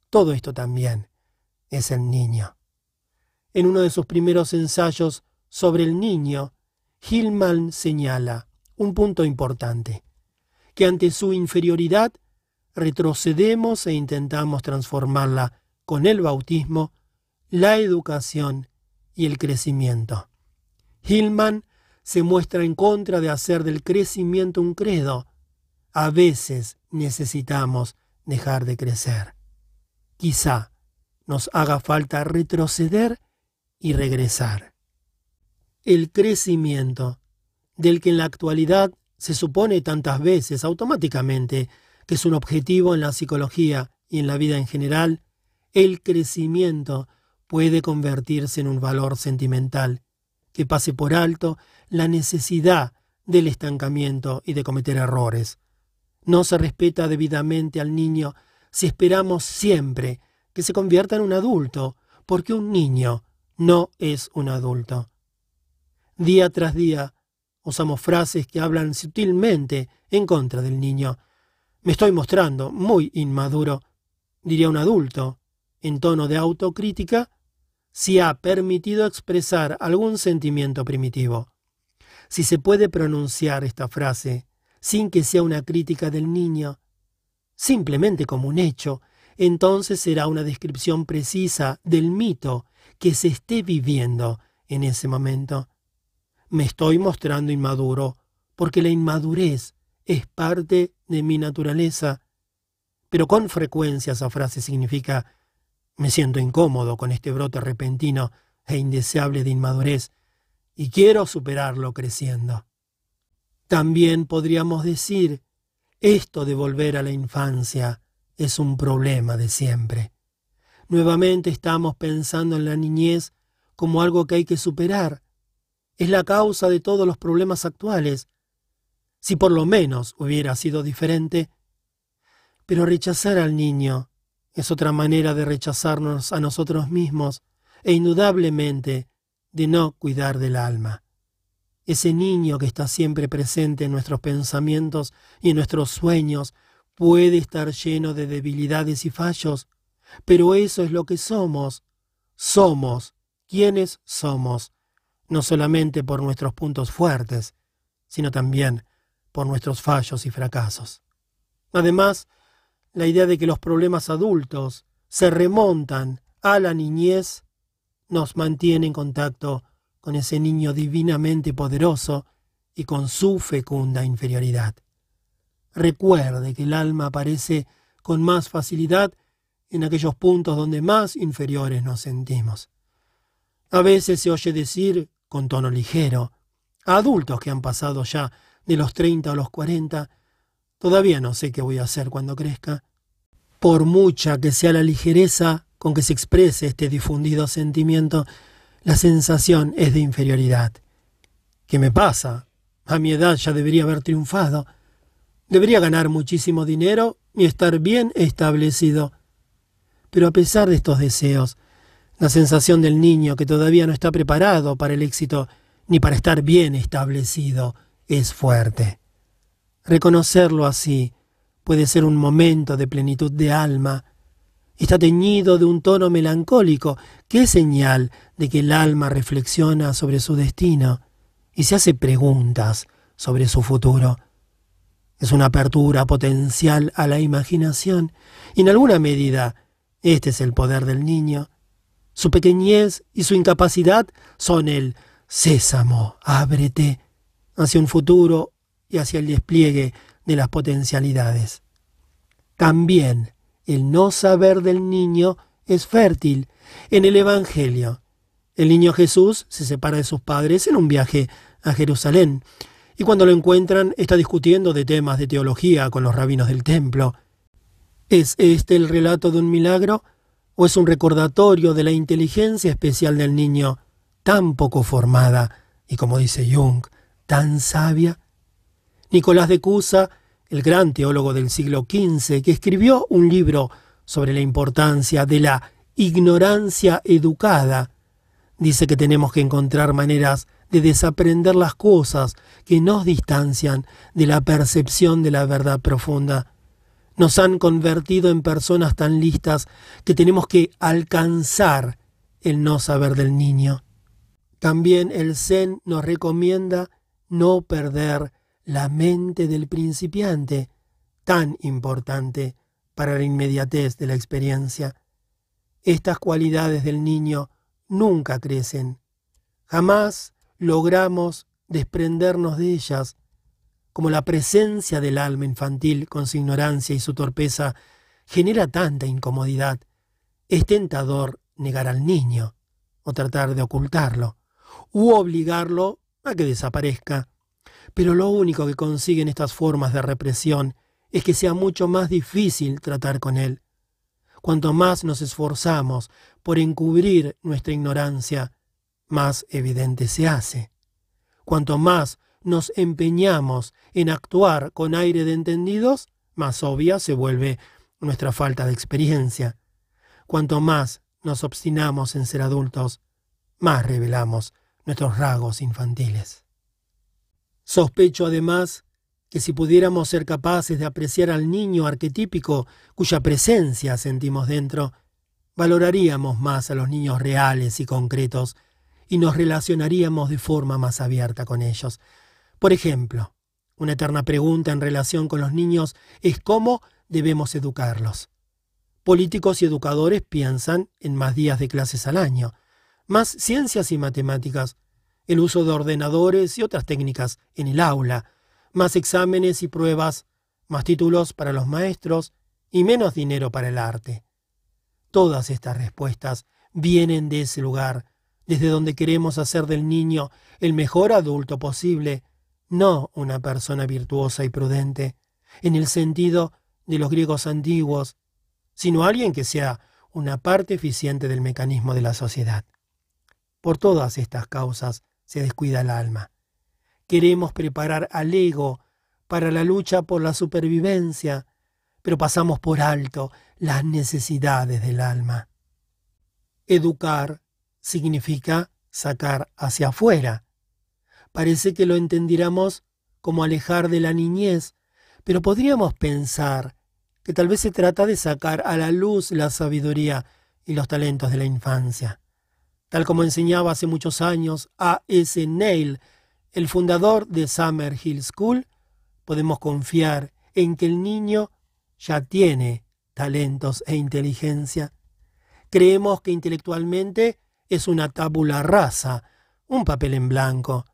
Todo esto también es el niño. En uno de sus primeros ensayos sobre el niño, Hillman señala un punto importante, que ante su inferioridad retrocedemos e intentamos transformarla con el bautismo, la educación y el crecimiento. Hillman se muestra en contra de hacer del crecimiento un credo. A veces necesitamos dejar de crecer. Quizá nos haga falta retroceder y regresar. El crecimiento, del que en la actualidad se supone tantas veces automáticamente que es un objetivo en la psicología y en la vida en general, el crecimiento puede convertirse en un valor sentimental que pase por alto la necesidad del estancamiento y de cometer errores. No se respeta debidamente al niño si esperamos siempre que se convierta en un adulto, porque un niño no es un adulto. Día tras día usamos frases que hablan sutilmente en contra del niño. Me estoy mostrando muy inmaduro, diría un adulto, en tono de autocrítica, si ha permitido expresar algún sentimiento primitivo. Si se puede pronunciar esta frase sin que sea una crítica del niño, simplemente como un hecho, entonces será una descripción precisa del mito que se esté viviendo en ese momento. Me estoy mostrando inmaduro, porque la inmadurez es parte de mi naturaleza. Pero con frecuencia esa frase significa me siento incómodo con este brote repentino e indeseable de inmadurez y quiero superarlo creciendo. También podríamos decir, esto de volver a la infancia es un problema de siempre. Nuevamente estamos pensando en la niñez como algo que hay que superar. Es la causa de todos los problemas actuales. Si por lo menos hubiera sido diferente. Pero rechazar al niño es otra manera de rechazarnos a nosotros mismos e indudablemente de no cuidar del alma. Ese niño que está siempre presente en nuestros pensamientos y en nuestros sueños puede estar lleno de debilidades y fallos, pero eso es lo que somos. Somos quienes somos, no solamente por nuestros puntos fuertes, sino también por nuestros fallos y fracasos. Además, la idea de que los problemas adultos se remontan a la niñez nos mantiene en contacto con ese niño divinamente poderoso y con su fecunda inferioridad. Recuerde que el alma aparece con más facilidad en aquellos puntos donde más inferiores nos sentimos. A veces se oye decir, con tono ligero, a adultos que han pasado ya de los treinta o los cuarenta, Todavía no sé qué voy a hacer cuando crezca. Por mucha que sea la ligereza con que se exprese este difundido sentimiento, la sensación es de inferioridad. ¿Qué me pasa? A mi edad ya debería haber triunfado. Debería ganar muchísimo dinero y estar bien establecido. Pero a pesar de estos deseos, la sensación del niño que todavía no está preparado para el éxito ni para estar bien establecido es fuerte. Reconocerlo así puede ser un momento de plenitud de alma. Está teñido de un tono melancólico, que es señal de que el alma reflexiona sobre su destino y se hace preguntas sobre su futuro. Es una apertura potencial a la imaginación y en alguna medida este es el poder del niño. Su pequeñez y su incapacidad son el sésamo, ábrete hacia un futuro y hacia el despliegue de las potencialidades. También el no saber del niño es fértil. En el Evangelio, el niño Jesús se separa de sus padres en un viaje a Jerusalén, y cuando lo encuentran está discutiendo de temas de teología con los rabinos del templo. ¿Es este el relato de un milagro o es un recordatorio de la inteligencia especial del niño, tan poco formada y, como dice Jung, tan sabia? Nicolás de Cusa, el gran teólogo del siglo XV, que escribió un libro sobre la importancia de la ignorancia educada, dice que tenemos que encontrar maneras de desaprender las cosas que nos distancian de la percepción de la verdad profunda nos han convertido en personas tan listas que tenemos que alcanzar el no saber del niño. También el Zen nos recomienda no perder la mente del principiante, tan importante para la inmediatez de la experiencia. Estas cualidades del niño nunca crecen. Jamás logramos desprendernos de ellas como la presencia del alma infantil con su ignorancia y su torpeza genera tanta incomodidad, es tentador negar al niño o tratar de ocultarlo, u obligarlo a que desaparezca. Pero lo único que consiguen estas formas de represión es que sea mucho más difícil tratar con él. Cuanto más nos esforzamos por encubrir nuestra ignorancia, más evidente se hace. Cuanto más nos empeñamos en actuar con aire de entendidos, más obvia se vuelve nuestra falta de experiencia. Cuanto más nos obstinamos en ser adultos, más revelamos nuestros rasgos infantiles. Sospecho además que si pudiéramos ser capaces de apreciar al niño arquetípico cuya presencia sentimos dentro, valoraríamos más a los niños reales y concretos y nos relacionaríamos de forma más abierta con ellos, por ejemplo, una eterna pregunta en relación con los niños es cómo debemos educarlos. Políticos y educadores piensan en más días de clases al año, más ciencias y matemáticas, el uso de ordenadores y otras técnicas en el aula, más exámenes y pruebas, más títulos para los maestros y menos dinero para el arte. Todas estas respuestas vienen de ese lugar, desde donde queremos hacer del niño el mejor adulto posible, no una persona virtuosa y prudente, en el sentido de los griegos antiguos, sino alguien que sea una parte eficiente del mecanismo de la sociedad. Por todas estas causas se descuida el alma. Queremos preparar al ego para la lucha por la supervivencia, pero pasamos por alto las necesidades del alma. Educar significa sacar hacia afuera, parece que lo entendiéramos como alejar de la niñez, pero podríamos pensar que tal vez se trata de sacar a la luz la sabiduría y los talentos de la infancia. Tal como enseñaba hace muchos años A. S. Neil, el fundador de Summer Hill School, podemos confiar en que el niño ya tiene talentos e inteligencia. Creemos que intelectualmente es una tabula rasa, un papel en blanco,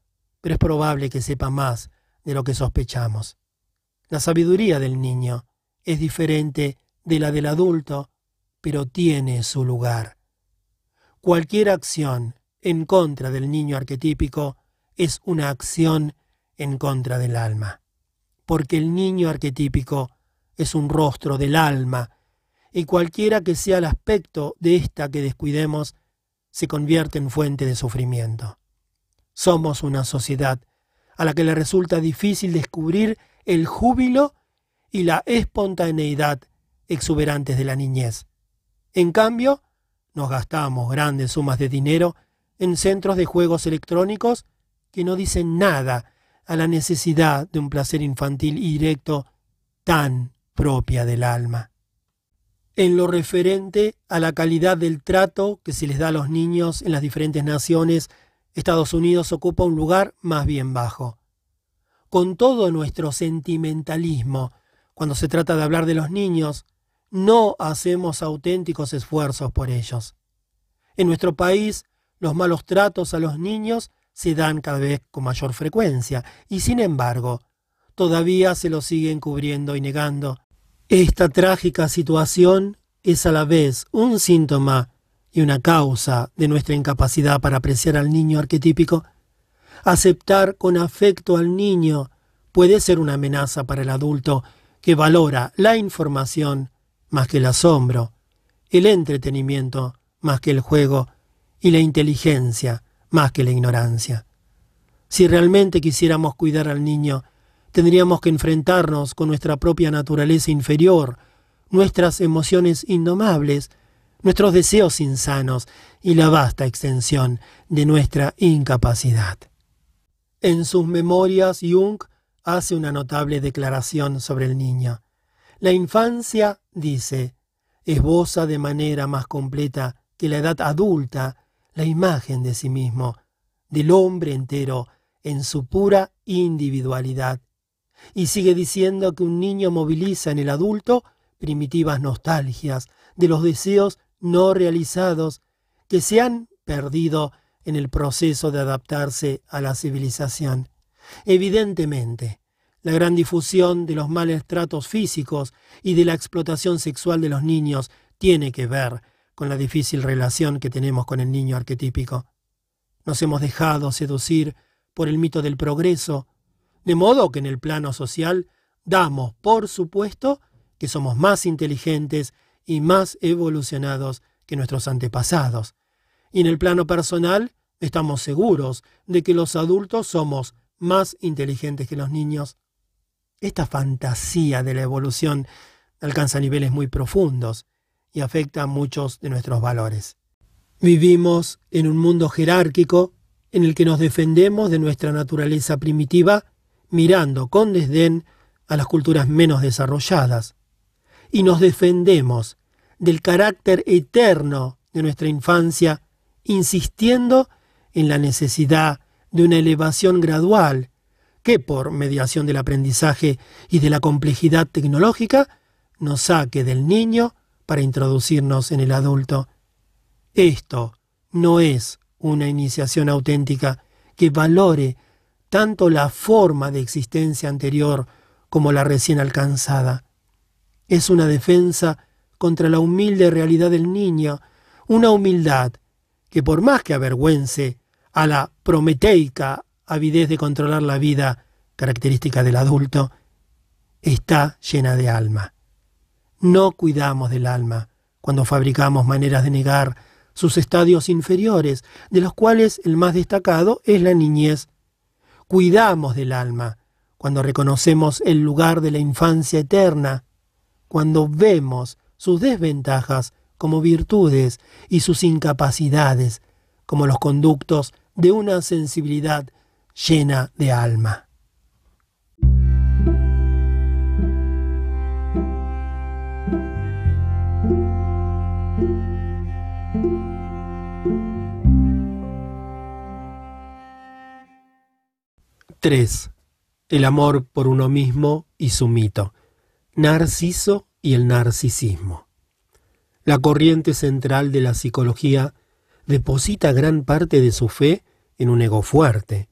pero es probable que sepa más de lo que sospechamos. La sabiduría del niño es diferente de la del adulto, pero tiene su lugar. Cualquier acción en contra del niño arquetípico es una acción en contra del alma, porque el niño arquetípico es un rostro del alma, y cualquiera que sea el aspecto de ésta que descuidemos, se convierte en fuente de sufrimiento. Somos una sociedad a la que le resulta difícil descubrir el júbilo y la espontaneidad exuberantes de la niñez. En cambio, nos gastamos grandes sumas de dinero en centros de juegos electrónicos que no dicen nada a la necesidad de un placer infantil y directo tan propia del alma. En lo referente a la calidad del trato que se les da a los niños en las diferentes naciones Estados Unidos ocupa un lugar más bien bajo. con todo nuestro sentimentalismo, cuando se trata de hablar de los niños, no hacemos auténticos esfuerzos por ellos. En nuestro país, los malos tratos a los niños se dan cada vez con mayor frecuencia, y sin embargo, todavía se los siguen cubriendo y negando. Esta trágica situación es a la vez un síntoma y una causa de nuestra incapacidad para apreciar al niño arquetípico. Aceptar con afecto al niño puede ser una amenaza para el adulto que valora la información más que el asombro, el entretenimiento más que el juego y la inteligencia más que la ignorancia. Si realmente quisiéramos cuidar al niño, tendríamos que enfrentarnos con nuestra propia naturaleza inferior, nuestras emociones indomables, nuestros deseos insanos y la vasta extensión de nuestra incapacidad. En sus memorias, Jung hace una notable declaración sobre el niño. La infancia, dice, esboza de manera más completa que la edad adulta la imagen de sí mismo, del hombre entero, en su pura individualidad. Y sigue diciendo que un niño moviliza en el adulto primitivas nostalgias de los deseos no realizados que se han perdido en el proceso de adaptarse a la civilización. Evidentemente, la gran difusión de los males tratos físicos y de la explotación sexual de los niños tiene que ver con la difícil relación que tenemos con el niño arquetípico. Nos hemos dejado seducir por el mito del progreso, de modo que en el plano social damos por supuesto que somos más inteligentes y más evolucionados que nuestros antepasados. Y en el plano personal estamos seguros de que los adultos somos más inteligentes que los niños. Esta fantasía de la evolución alcanza niveles muy profundos y afecta a muchos de nuestros valores. Vivimos en un mundo jerárquico en el que nos defendemos de nuestra naturaleza primitiva mirando con desdén a las culturas menos desarrolladas y nos defendemos del carácter eterno de nuestra infancia insistiendo en la necesidad de una elevación gradual que por mediación del aprendizaje y de la complejidad tecnológica nos saque del niño para introducirnos en el adulto. Esto no es una iniciación auténtica que valore tanto la forma de existencia anterior como la recién alcanzada. Es una defensa contra la humilde realidad del niño, una humildad que por más que avergüence a la prometeica avidez de controlar la vida, característica del adulto, está llena de alma. No cuidamos del alma cuando fabricamos maneras de negar sus estadios inferiores, de los cuales el más destacado es la niñez. Cuidamos del alma cuando reconocemos el lugar de la infancia eterna, cuando vemos sus desventajas como virtudes y sus incapacidades como los conductos de una sensibilidad llena de alma. 3. El amor por uno mismo y su mito. Narciso y el narcisismo. La corriente central de la psicología deposita gran parte de su fe en un ego fuerte.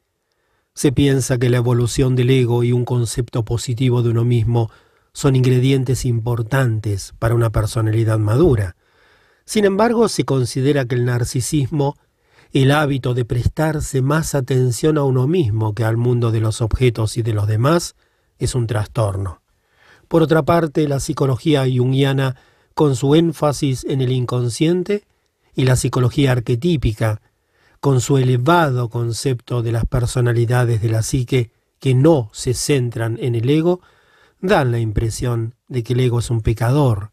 Se piensa que la evolución del ego y un concepto positivo de uno mismo son ingredientes importantes para una personalidad madura. Sin embargo, se considera que el narcisismo el hábito de prestarse más atención a uno mismo que al mundo de los objetos y de los demás es un trastorno. Por otra parte, la psicología junguiana, con su énfasis en el inconsciente, y la psicología arquetípica, con su elevado concepto de las personalidades de la psique que no se centran en el ego, dan la impresión de que el ego es un pecador,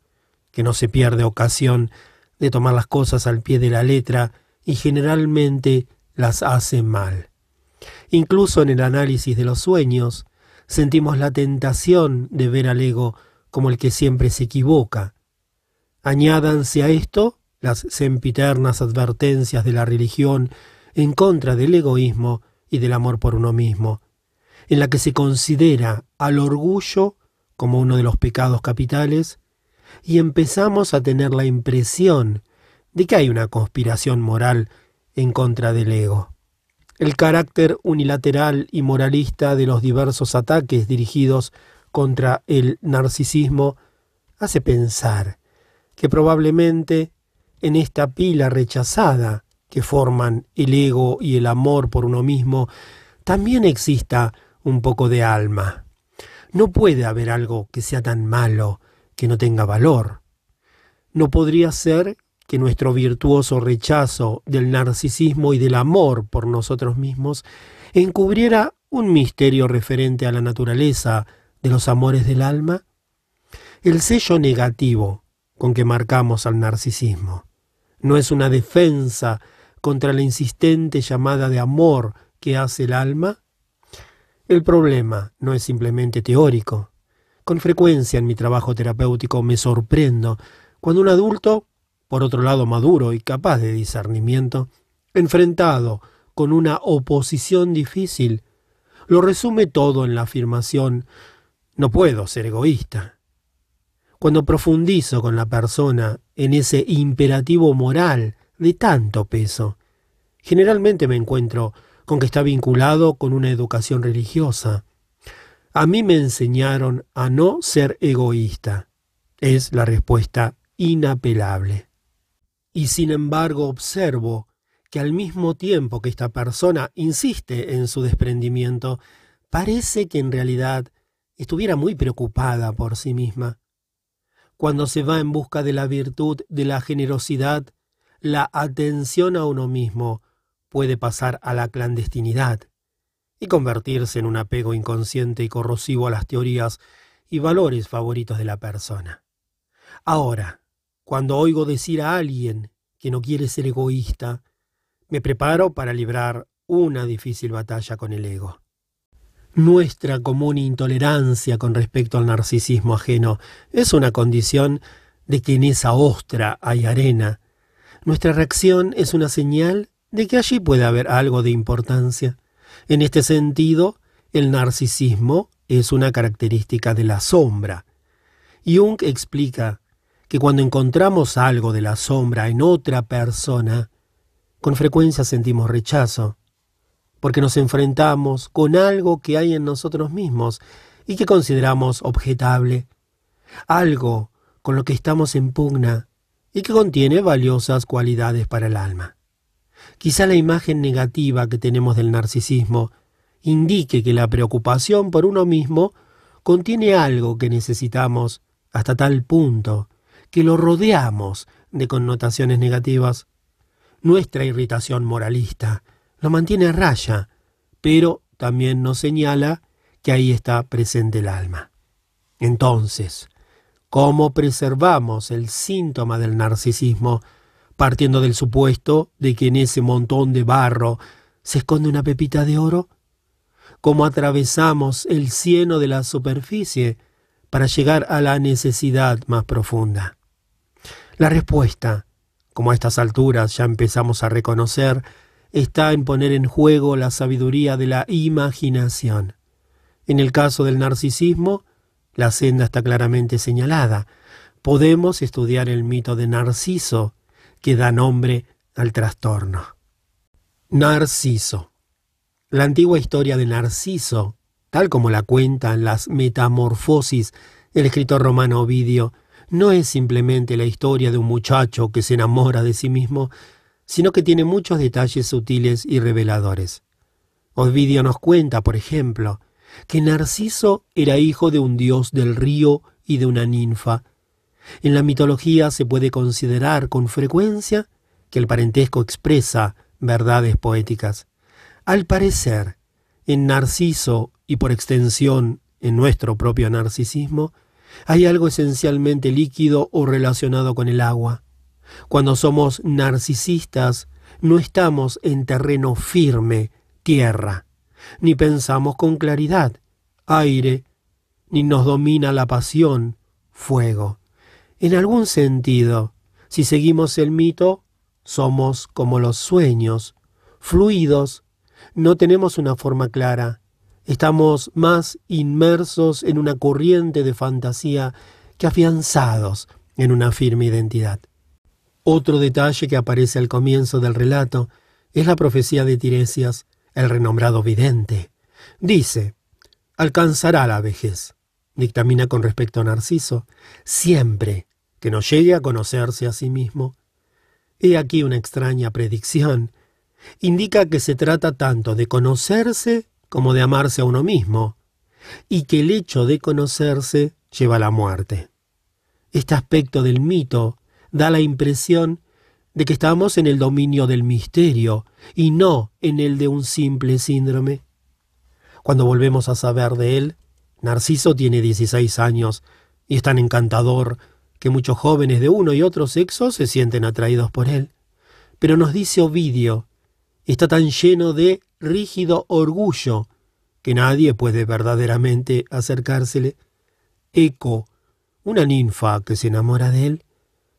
que no se pierde ocasión de tomar las cosas al pie de la letra y generalmente las hace mal. Incluso en el análisis de los sueños, sentimos la tentación de ver al ego como el que siempre se equivoca. Añádanse a esto las sempiternas advertencias de la religión en contra del egoísmo y del amor por uno mismo. en la que se considera al orgullo como uno de los pecados capitales y empezamos a tener la impresión de que hay una conspiración moral en contra del ego. El carácter unilateral y moralista de los diversos ataques dirigidos contra el narcisismo hace pensar que probablemente en esta pila rechazada que forman el ego y el amor por uno mismo, también exista un poco de alma. No puede haber algo que sea tan malo que no tenga valor. No podría ser que nuestro virtuoso rechazo del narcisismo y del amor por nosotros mismos encubriera un misterio referente a la naturaleza de los amores del alma? El sello negativo con que marcamos al narcisismo no es una defensa contra la insistente llamada de amor que hace el alma? El problema no es simplemente teórico. Con frecuencia en mi trabajo terapéutico me sorprendo cuando un adulto, por otro lado maduro y capaz de discernimiento, enfrentado con una oposición difícil, lo resume todo en la afirmación no puedo ser egoísta. Cuando profundizo con la persona en ese imperativo moral de tanto peso, generalmente me encuentro con que está vinculado con una educación religiosa. A mí me enseñaron a no ser egoísta. Es la respuesta inapelable. Y sin embargo observo que al mismo tiempo que esta persona insiste en su desprendimiento, parece que en realidad estuviera muy preocupada por sí misma. Cuando se va en busca de la virtud de la generosidad, la atención a uno mismo puede pasar a la clandestinidad y convertirse en un apego inconsciente y corrosivo a las teorías y valores favoritos de la persona. Ahora, cuando oigo decir a alguien que no quiere ser egoísta, me preparo para librar una difícil batalla con el ego. Nuestra común intolerancia con respecto al narcisismo ajeno es una condición de que en esa ostra hay arena. Nuestra reacción es una señal de que allí puede haber algo de importancia. En este sentido, el narcisismo es una característica de la sombra. Jung explica que cuando encontramos algo de la sombra en otra persona, con frecuencia sentimos rechazo porque nos enfrentamos con algo que hay en nosotros mismos y que consideramos objetable, algo con lo que estamos en pugna y que contiene valiosas cualidades para el alma. Quizá la imagen negativa que tenemos del narcisismo indique que la preocupación por uno mismo contiene algo que necesitamos hasta tal punto que lo rodeamos de connotaciones negativas. Nuestra irritación moralista lo mantiene a raya, pero también nos señala que ahí está presente el alma. Entonces, ¿cómo preservamos el síntoma del narcisismo partiendo del supuesto de que en ese montón de barro se esconde una pepita de oro? ¿Cómo atravesamos el cieno de la superficie para llegar a la necesidad más profunda? La respuesta, como a estas alturas ya empezamos a reconocer, está en poner en juego la sabiduría de la imaginación. En el caso del narcisismo, la senda está claramente señalada. Podemos estudiar el mito de Narciso, que da nombre al trastorno. Narciso. La antigua historia de Narciso, tal como la cuentan las Metamorfosis del escritor romano Ovidio, no es simplemente la historia de un muchacho que se enamora de sí mismo, sino que tiene muchos detalles sutiles y reveladores. Ovidio nos cuenta, por ejemplo, que Narciso era hijo de un dios del río y de una ninfa. En la mitología se puede considerar con frecuencia que el parentesco expresa verdades poéticas. Al parecer, en Narciso y por extensión en nuestro propio narcisismo, hay algo esencialmente líquido o relacionado con el agua. Cuando somos narcisistas, no estamos en terreno firme, tierra, ni pensamos con claridad, aire, ni nos domina la pasión, fuego. En algún sentido, si seguimos el mito, somos como los sueños, fluidos, no tenemos una forma clara, estamos más inmersos en una corriente de fantasía que afianzados en una firme identidad. Otro detalle que aparece al comienzo del relato es la profecía de Tiresias, el renombrado vidente. Dice, alcanzará la vejez, dictamina con respecto a Narciso, siempre que no llegue a conocerse a sí mismo. He aquí una extraña predicción. Indica que se trata tanto de conocerse como de amarse a uno mismo, y que el hecho de conocerse lleva a la muerte. Este aspecto del mito da la impresión de que estamos en el dominio del misterio y no en el de un simple síndrome. Cuando volvemos a saber de él, Narciso tiene 16 años y es tan encantador que muchos jóvenes de uno y otro sexo se sienten atraídos por él. Pero nos dice Ovidio, está tan lleno de rígido orgullo que nadie puede verdaderamente acercársele. Eco, una ninfa que se enamora de él,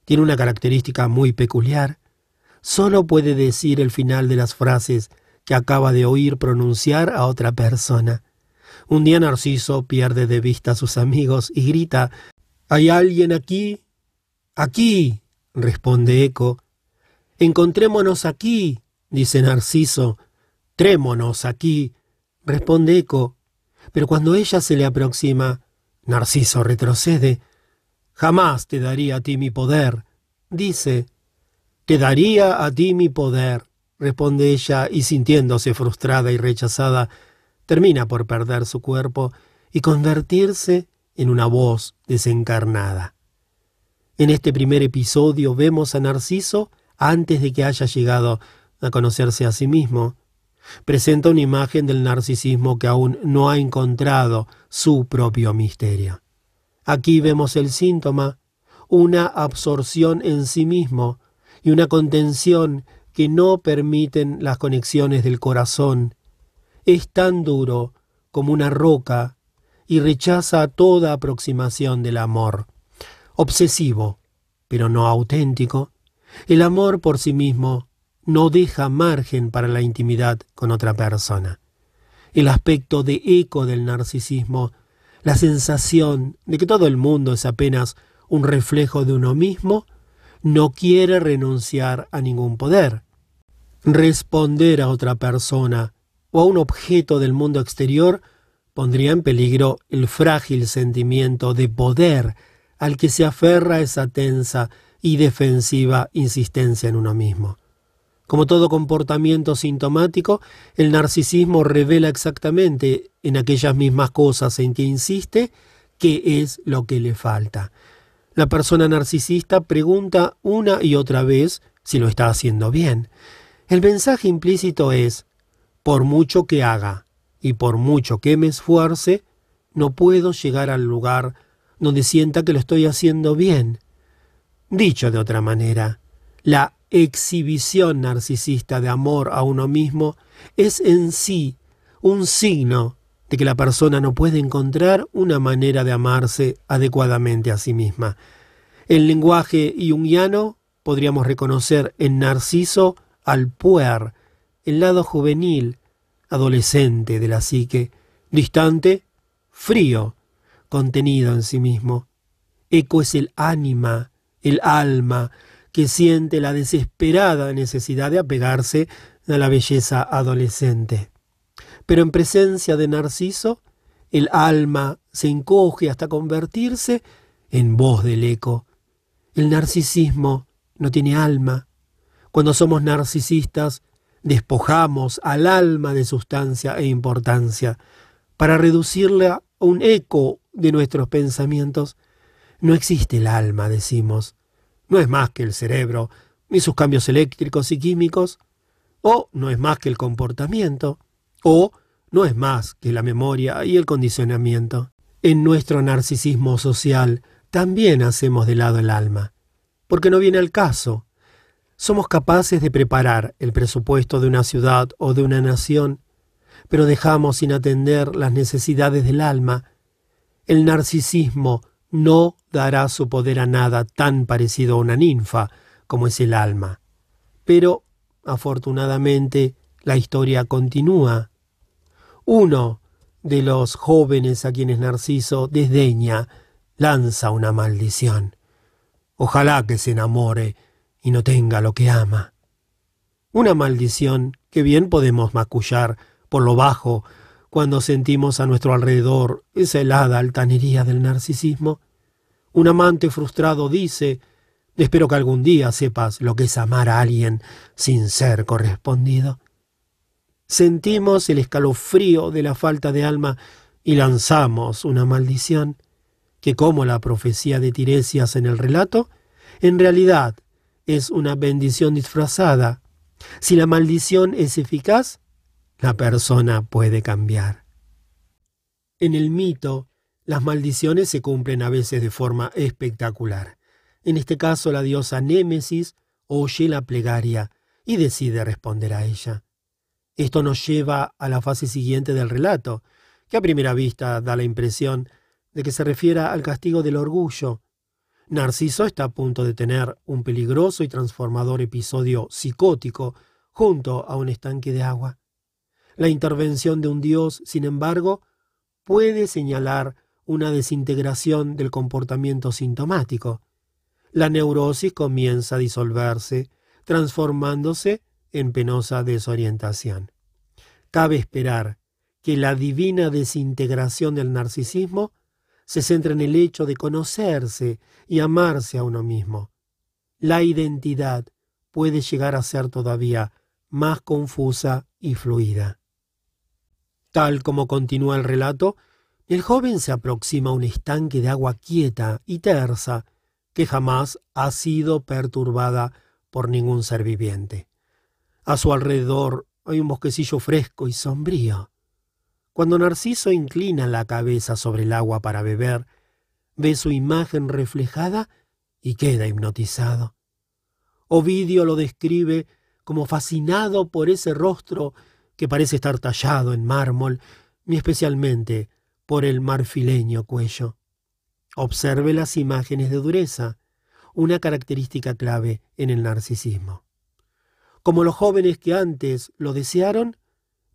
tiene una característica muy peculiar. Solo puede decir el final de las frases que acaba de oír pronunciar a otra persona. Un día Narciso pierde de vista a sus amigos y grita ¿Hay alguien aquí? Aquí, responde Eco. Encontrémonos aquí, dice Narciso. Trémonos aquí, responde Eco. Pero cuando ella se le aproxima, Narciso retrocede. Jamás te daría a ti mi poder, dice. Te daría a ti mi poder, responde ella, y sintiéndose frustrada y rechazada, termina por perder su cuerpo y convertirse en una voz desencarnada. En este primer episodio vemos a Narciso antes de que haya llegado a conocerse a sí mismo. Presenta una imagen del narcisismo que aún no ha encontrado su propio misterio. Aquí vemos el síntoma, una absorción en sí mismo y una contención que no permiten las conexiones del corazón. Es tan duro como una roca y rechaza toda aproximación del amor. Obsesivo, pero no auténtico, el amor por sí mismo no deja margen para la intimidad con otra persona. El aspecto de eco del narcisismo la sensación de que todo el mundo es apenas un reflejo de uno mismo, no quiere renunciar a ningún poder. Responder a otra persona o a un objeto del mundo exterior pondría en peligro el frágil sentimiento de poder al que se aferra esa tensa y defensiva insistencia en uno mismo. Como todo comportamiento sintomático, el narcisismo revela exactamente en aquellas mismas cosas en que insiste qué es lo que le falta. La persona narcisista pregunta una y otra vez si lo está haciendo bien. El mensaje implícito es, por mucho que haga y por mucho que me esfuerce, no puedo llegar al lugar donde sienta que lo estoy haciendo bien. Dicho de otra manera, la exhibición narcisista de amor a uno mismo es en sí un signo de que la persona no puede encontrar una manera de amarse adecuadamente a sí misma. En lenguaje jungiano podríamos reconocer en Narciso al puer, el lado juvenil, adolescente de la psique, distante, frío, contenido en sí mismo. Eco es el ánima, el alma, que siente la desesperada necesidad de apegarse a la belleza adolescente. Pero en presencia de Narciso, el alma se encoge hasta convertirse en voz del eco. El narcisismo no tiene alma. Cuando somos narcisistas, despojamos al alma de sustancia e importancia para reducirla a un eco de nuestros pensamientos. No existe el alma, decimos no es más que el cerebro y sus cambios eléctricos y químicos, o no es más que el comportamiento, o no es más que la memoria y el condicionamiento. En nuestro narcisismo social también hacemos de lado el alma, porque no viene al caso. Somos capaces de preparar el presupuesto de una ciudad o de una nación, pero dejamos sin atender las necesidades del alma. El narcisismo no dará su poder a nada tan parecido a una ninfa como es el alma. Pero, afortunadamente, la historia continúa. Uno de los jóvenes a quienes Narciso desdeña lanza una maldición. Ojalá que se enamore y no tenga lo que ama. Una maldición que bien podemos macullar por lo bajo cuando sentimos a nuestro alrededor esa helada altanería del narcisismo. Un amante frustrado dice, espero que algún día sepas lo que es amar a alguien sin ser correspondido. Sentimos el escalofrío de la falta de alma y lanzamos una maldición que como la profecía de Tiresias en el relato, en realidad es una bendición disfrazada. Si la maldición es eficaz, la persona puede cambiar. En el mito, las maldiciones se cumplen a veces de forma espectacular. En este caso, la diosa Némesis oye la plegaria y decide responder a ella. Esto nos lleva a la fase siguiente del relato, que a primera vista da la impresión de que se refiera al castigo del orgullo. Narciso está a punto de tener un peligroso y transformador episodio psicótico junto a un estanque de agua. La intervención de un dios, sin embargo, puede señalar una desintegración del comportamiento sintomático. La neurosis comienza a disolverse, transformándose en penosa desorientación. Cabe esperar que la divina desintegración del narcisismo se centra en el hecho de conocerse y amarse a uno mismo. La identidad puede llegar a ser todavía más confusa y fluida. Tal como continúa el relato, el joven se aproxima a un estanque de agua quieta y tersa que jamás ha sido perturbada por ningún ser viviente. A su alrededor hay un bosquecillo fresco y sombrío. Cuando Narciso inclina la cabeza sobre el agua para beber, ve su imagen reflejada y queda hipnotizado. Ovidio lo describe como fascinado por ese rostro que parece estar tallado en mármol, y especialmente por el marfileño cuello. Observe las imágenes de dureza, una característica clave en el narcisismo. Como los jóvenes que antes lo desearon,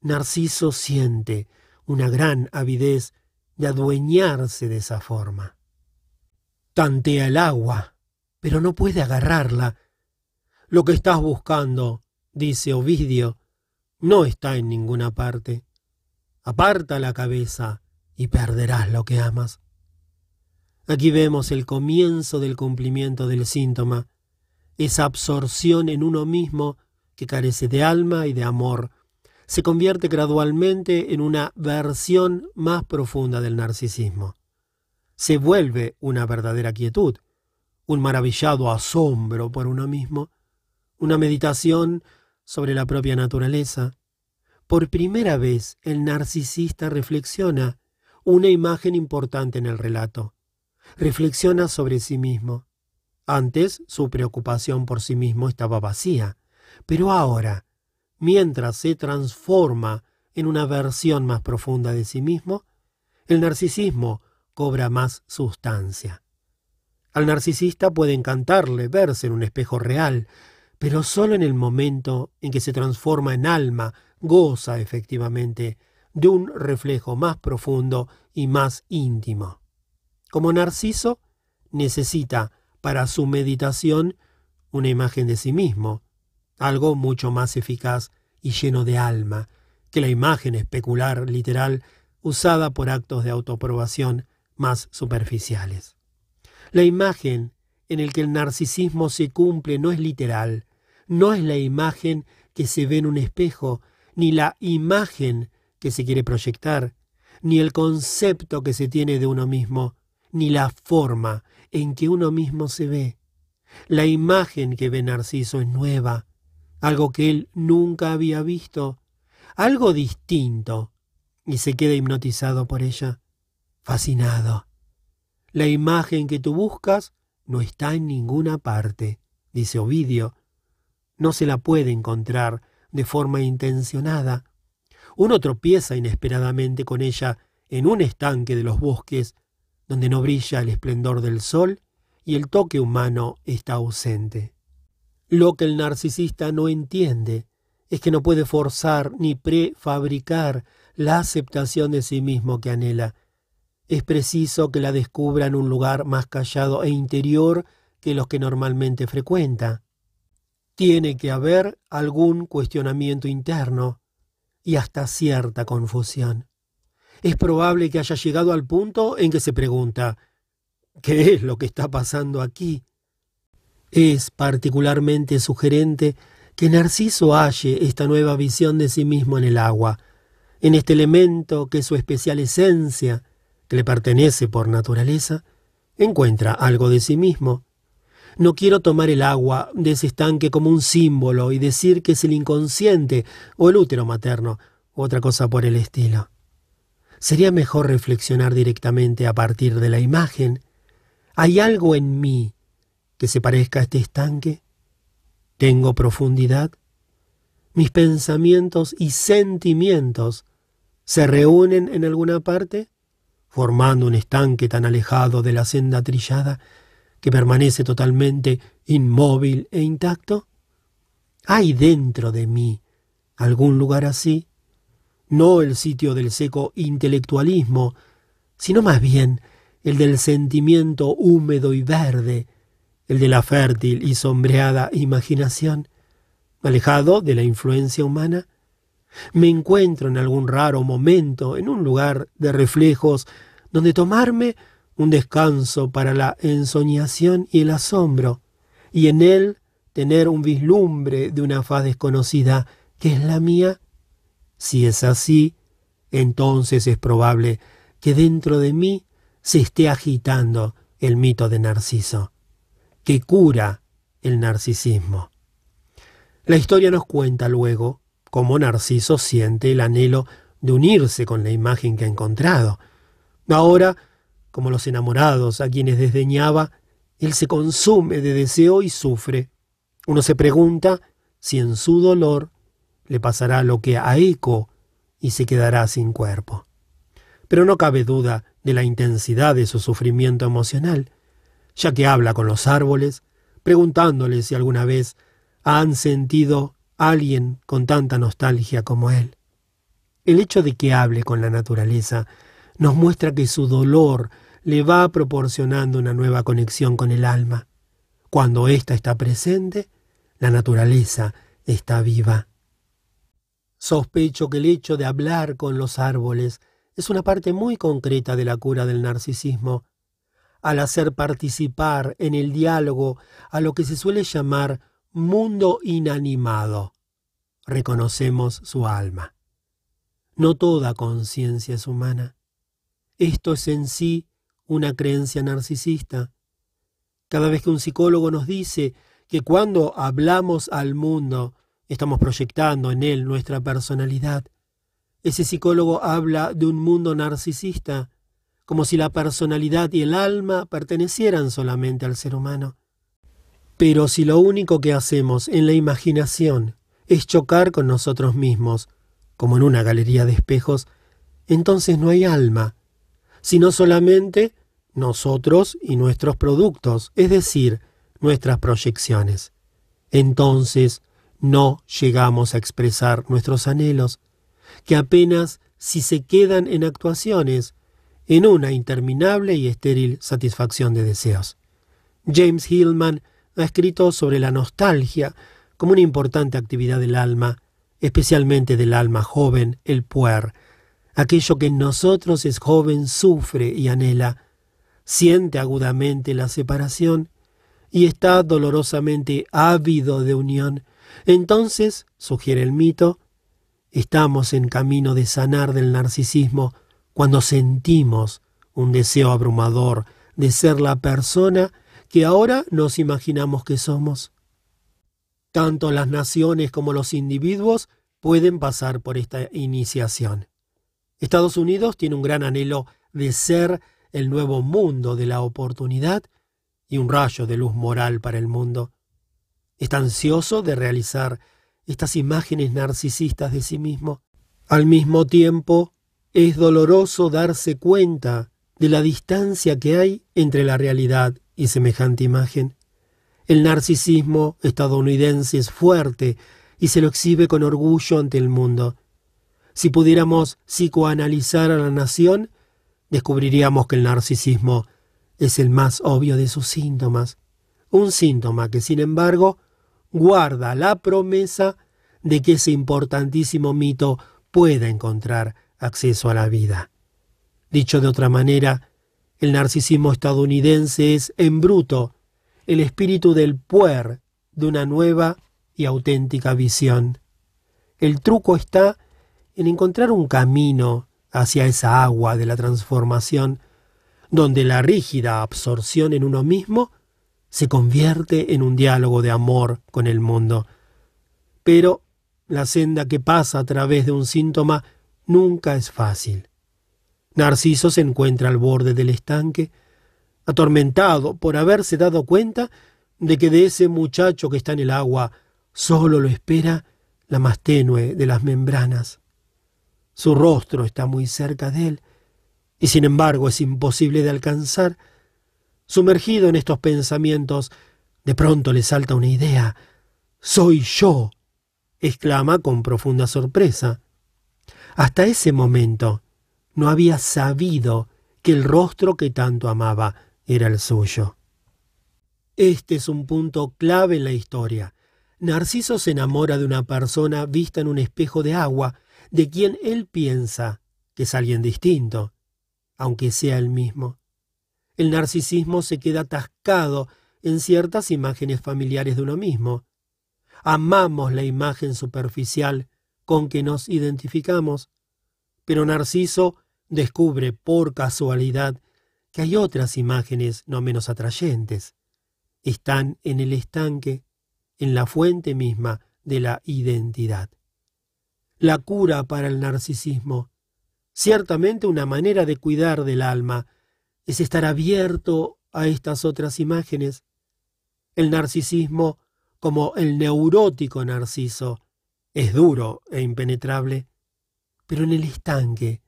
Narciso siente una gran avidez de adueñarse de esa forma. Tantea el agua, pero no puede agarrarla. Lo que estás buscando, dice Ovidio, no está en ninguna parte. Aparta la cabeza y perderás lo que amas. Aquí vemos el comienzo del cumplimiento del síntoma, esa absorción en uno mismo que carece de alma y de amor, se convierte gradualmente en una versión más profunda del narcisismo. Se vuelve una verdadera quietud, un maravillado asombro por uno mismo, una meditación sobre la propia naturaleza. Por primera vez el narcisista reflexiona una imagen importante en el relato. Reflexiona sobre sí mismo. Antes su preocupación por sí mismo estaba vacía, pero ahora mientras se transforma en una versión más profunda de sí mismo, el narcisismo cobra más sustancia. Al narcisista puede encantarle verse en un espejo real, pero solo en el momento en que se transforma en alma, goza efectivamente de un reflejo más profundo y más íntimo. Como Narciso, necesita para su meditación una imagen de sí mismo, algo mucho más eficaz y lleno de alma que la imagen especular literal usada por actos de autoaprobación más superficiales. La imagen en el que el narcisismo se cumple no es literal, no es la imagen que se ve en un espejo, ni la imagen que se quiere proyectar, ni el concepto que se tiene de uno mismo, ni la forma en que uno mismo se ve. La imagen que ve Narciso es nueva, algo que él nunca había visto, algo distinto, y se queda hipnotizado por ella, fascinado. La imagen que tú buscas no está en ninguna parte, dice Ovidio. No se la puede encontrar de forma intencionada. Uno tropieza inesperadamente con ella en un estanque de los bosques, donde no brilla el esplendor del sol y el toque humano está ausente. Lo que el narcisista no entiende es que no puede forzar ni prefabricar la aceptación de sí mismo que anhela. Es preciso que la descubra en un lugar más callado e interior que los que normalmente frecuenta. Tiene que haber algún cuestionamiento interno y hasta cierta confusión. Es probable que haya llegado al punto en que se pregunta, ¿qué es lo que está pasando aquí? Es particularmente sugerente que Narciso halle esta nueva visión de sí mismo en el agua, en este elemento que es su especial esencia, que le pertenece por naturaleza, encuentra algo de sí mismo. No quiero tomar el agua de ese estanque como un símbolo y decir que es el inconsciente o el útero materno, u otra cosa por el estilo. Sería mejor reflexionar directamente a partir de la imagen. ¿Hay algo en mí que se parezca a este estanque? ¿Tengo profundidad? ¿Mis pensamientos y sentimientos se reúnen en alguna parte, formando un estanque tan alejado de la senda trillada que permanece totalmente inmóvil e intacto? ¿Hay dentro de mí algún lugar así? No el sitio del seco intelectualismo, sino más bien el del sentimiento húmedo y verde, el de la fértil y sombreada imaginación, alejado de la influencia humana? Me encuentro en algún raro momento en un lugar de reflejos donde tomarme un descanso para la ensoñación y el asombro, y en él tener un vislumbre de una faz desconocida que es la mía? Si es así, entonces es probable que dentro de mí se esté agitando el mito de Narciso que cura el narcisismo. La historia nos cuenta luego cómo Narciso siente el anhelo de unirse con la imagen que ha encontrado. Ahora, como los enamorados a quienes desdeñaba, él se consume de deseo y sufre. Uno se pregunta si en su dolor le pasará lo que a Eco y se quedará sin cuerpo. Pero no cabe duda de la intensidad de su sufrimiento emocional ya que habla con los árboles, preguntándoles si alguna vez han sentido alguien con tanta nostalgia como él. El hecho de que hable con la naturaleza nos muestra que su dolor le va proporcionando una nueva conexión con el alma. Cuando ésta está presente, la naturaleza está viva. Sospecho que el hecho de hablar con los árboles es una parte muy concreta de la cura del narcisismo, al hacer participar en el diálogo a lo que se suele llamar mundo inanimado. Reconocemos su alma. No toda conciencia es humana. Esto es en sí una creencia narcisista. Cada vez que un psicólogo nos dice que cuando hablamos al mundo estamos proyectando en él nuestra personalidad, ese psicólogo habla de un mundo narcisista como si la personalidad y el alma pertenecieran solamente al ser humano. Pero si lo único que hacemos en la imaginación es chocar con nosotros mismos, como en una galería de espejos, entonces no hay alma, sino solamente nosotros y nuestros productos, es decir, nuestras proyecciones. Entonces no llegamos a expresar nuestros anhelos, que apenas si se quedan en actuaciones, en una interminable y estéril satisfacción de deseos. James Hillman ha escrito sobre la nostalgia como una importante actividad del alma, especialmente del alma joven, el puer. Aquello que en nosotros es joven sufre y anhela, siente agudamente la separación y está dolorosamente ávido de unión. Entonces, sugiere el mito, estamos en camino de sanar del narcisismo cuando sentimos un deseo abrumador de ser la persona que ahora nos imaginamos que somos. Tanto las naciones como los individuos pueden pasar por esta iniciación. Estados Unidos tiene un gran anhelo de ser el nuevo mundo de la oportunidad y un rayo de luz moral para el mundo. Está ansioso de realizar estas imágenes narcisistas de sí mismo. Al mismo tiempo, es doloroso darse cuenta de la distancia que hay entre la realidad y semejante imagen. El narcisismo estadounidense es fuerte y se lo exhibe con orgullo ante el mundo. Si pudiéramos psicoanalizar a la nación, descubriríamos que el narcisismo es el más obvio de sus síntomas, un síntoma que sin embargo guarda la promesa de que ese importantísimo mito pueda encontrar acceso a la vida. Dicho de otra manera, el narcisismo estadounidense es, en bruto, el espíritu del puer de una nueva y auténtica visión. El truco está en encontrar un camino hacia esa agua de la transformación, donde la rígida absorción en uno mismo se convierte en un diálogo de amor con el mundo. Pero la senda que pasa a través de un síntoma nunca es fácil. Narciso se encuentra al borde del estanque, atormentado por haberse dado cuenta de que de ese muchacho que está en el agua solo lo espera la más tenue de las membranas. Su rostro está muy cerca de él, y sin embargo es imposible de alcanzar. Sumergido en estos pensamientos, de pronto le salta una idea. Soy yo, exclama con profunda sorpresa. Hasta ese momento, no había sabido que el rostro que tanto amaba era el suyo. Este es un punto clave en la historia. Narciso se enamora de una persona vista en un espejo de agua, de quien él piensa que es alguien distinto, aunque sea el mismo. El narcisismo se queda atascado en ciertas imágenes familiares de uno mismo. Amamos la imagen superficial con que nos identificamos, pero Narciso descubre por casualidad que hay otras imágenes no menos atrayentes. Están en el estanque, en la fuente misma de la identidad. La cura para el narcisismo, ciertamente una manera de cuidar del alma, es estar abierto a estas otras imágenes. El narcisismo, como el neurótico narciso, es duro e impenetrable, pero en el estanque,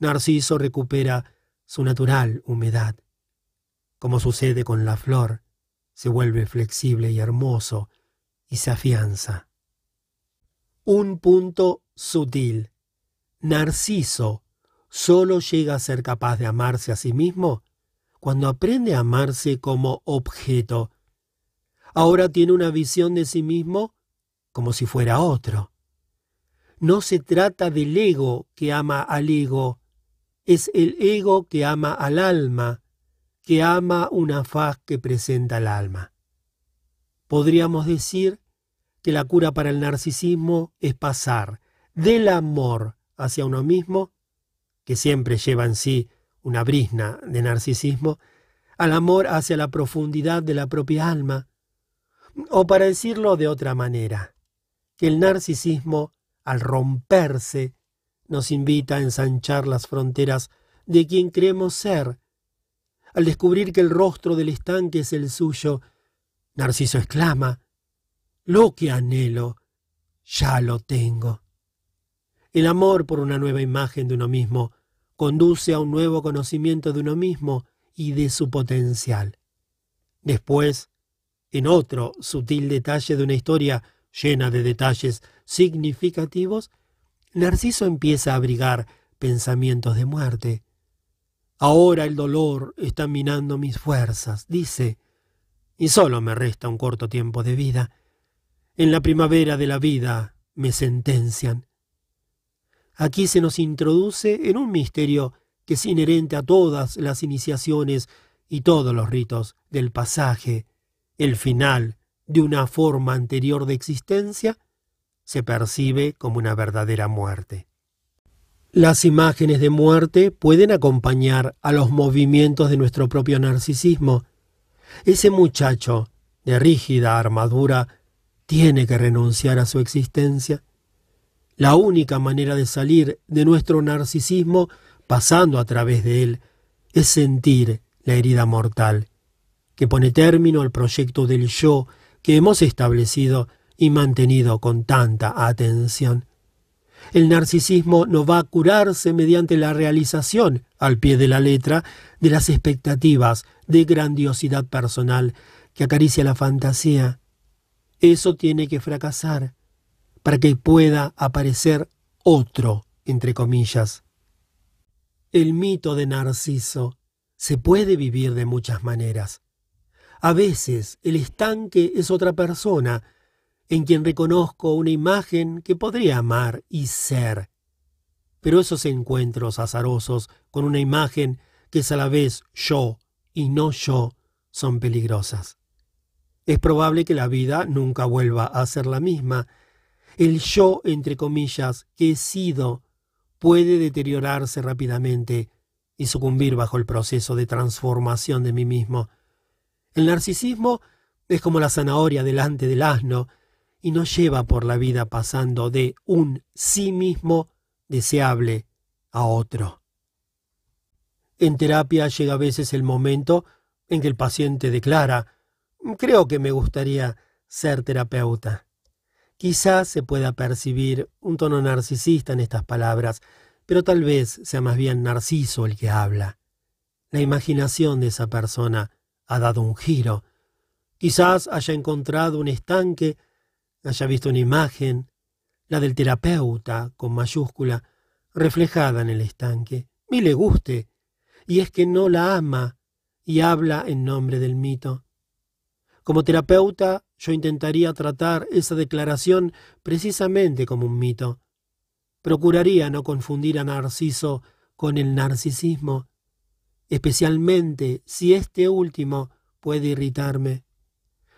Narciso recupera su natural humedad. Como sucede con la flor, se vuelve flexible y hermoso y se afianza. Un punto sutil. Narciso solo llega a ser capaz de amarse a sí mismo cuando aprende a amarse como objeto. Ahora tiene una visión de sí mismo como si fuera otro. No se trata del ego que ama al ego, es el ego que ama al alma, que ama una faz que presenta al alma. Podríamos decir que la cura para el narcisismo es pasar del amor hacia uno mismo, que siempre lleva en sí una brisna de narcisismo, al amor hacia la profundidad de la propia alma, o para decirlo de otra manera, que el narcisismo, al romperse nos invita a ensanchar las fronteras de quien creemos ser. Al descubrir que el rostro del estanque es el suyo, Narciso exclama, Lo que anhelo, ya lo tengo. El amor por una nueva imagen de uno mismo conduce a un nuevo conocimiento de uno mismo y de su potencial. Después, en otro sutil detalle de una historia llena de detalles significativos, Narciso empieza a abrigar pensamientos de muerte. Ahora el dolor está minando mis fuerzas, dice, y solo me resta un corto tiempo de vida. En la primavera de la vida me sentencian. Aquí se nos introduce en un misterio que es inherente a todas las iniciaciones y todos los ritos del pasaje, el final de una forma anterior de existencia se percibe como una verdadera muerte. Las imágenes de muerte pueden acompañar a los movimientos de nuestro propio narcisismo. Ese muchacho de rígida armadura tiene que renunciar a su existencia. La única manera de salir de nuestro narcisismo pasando a través de él es sentir la herida mortal, que pone término al proyecto del yo que hemos establecido y mantenido con tanta atención. El narcisismo no va a curarse mediante la realización, al pie de la letra, de las expectativas de grandiosidad personal que acaricia la fantasía. Eso tiene que fracasar para que pueda aparecer otro entre comillas. El mito de Narciso se puede vivir de muchas maneras. A veces el estanque es otra persona en quien reconozco una imagen que podría amar y ser. Pero esos encuentros azarosos con una imagen que es a la vez yo y no yo son peligrosas. Es probable que la vida nunca vuelva a ser la misma. El yo, entre comillas, que he sido, puede deteriorarse rápidamente y sucumbir bajo el proceso de transformación de mí mismo. El narcisismo es como la zanahoria delante del asno y nos lleva por la vida pasando de un sí mismo deseable a otro. En terapia llega a veces el momento en que el paciente declara, creo que me gustaría ser terapeuta. Quizás se pueda percibir un tono narcisista en estas palabras, pero tal vez sea más bien Narciso el que habla. La imaginación de esa persona ha dado un giro. Quizás haya encontrado un estanque, haya visto una imagen, la del terapeuta, con mayúscula, reflejada en el estanque, y le guste, y es que no la ama y habla en nombre del mito. Como terapeuta, yo intentaría tratar esa declaración precisamente como un mito. Procuraría no confundir a Narciso con el narcisismo, especialmente si este último puede irritarme.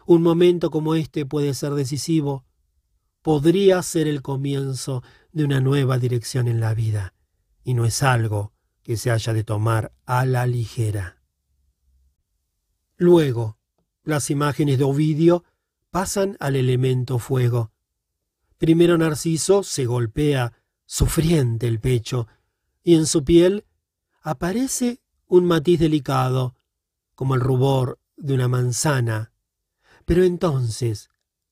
Un momento como este puede ser decisivo. Podría ser el comienzo de una nueva dirección en la vida, y no es algo que se haya de tomar a la ligera. Luego, las imágenes de Ovidio pasan al elemento fuego. Primero Narciso se golpea sufriente el pecho, y en su piel aparece un matiz delicado, como el rubor de una manzana. Pero entonces,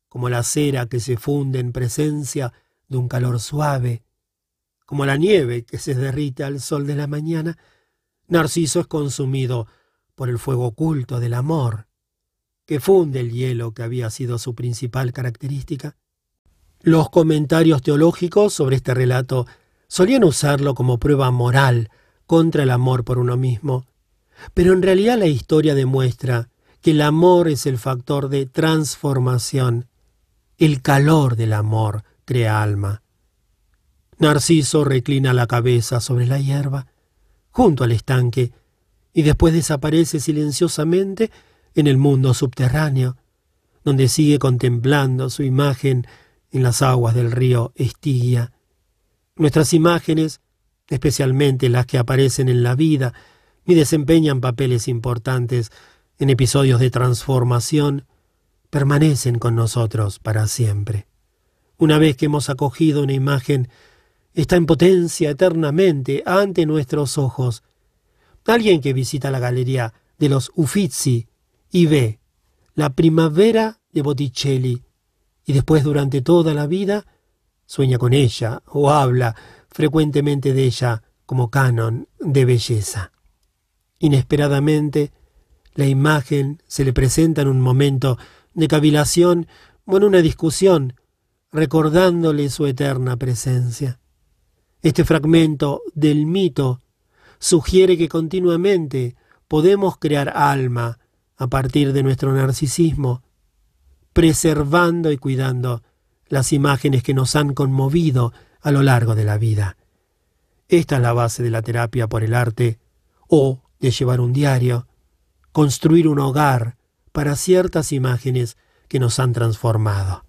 como la cera que se funde en presencia de un calor suave, como la nieve que se derrite al sol de la mañana, Narciso es consumido por el fuego oculto del amor que funde el hielo que había sido su principal característica. Los comentarios teológicos sobre este relato solían usarlo como prueba moral contra el amor por uno mismo, pero en realidad la historia demuestra que el amor es el factor de transformación. El calor del amor crea alma. Narciso reclina la cabeza sobre la hierba, junto al estanque, y después desaparece silenciosamente en el mundo subterráneo, donde sigue contemplando su imagen en las aguas del río Estigia. Nuestras imágenes, especialmente las que aparecen en la vida y desempeñan papeles importantes en episodios de transformación, permanecen con nosotros para siempre. Una vez que hemos acogido una imagen, está en potencia eternamente ante nuestros ojos. Alguien que visita la galería de los Uffizi y ve la primavera de Botticelli y después durante toda la vida sueña con ella o habla frecuentemente de ella como canon de belleza. Inesperadamente, la imagen se le presenta en un momento de cavilación o en una discusión, recordándole su eterna presencia. Este fragmento del mito sugiere que continuamente podemos crear alma a partir de nuestro narcisismo, preservando y cuidando las imágenes que nos han conmovido a lo largo de la vida. Esta es la base de la terapia por el arte o de llevar un diario, construir un hogar para ciertas imágenes que nos han transformado.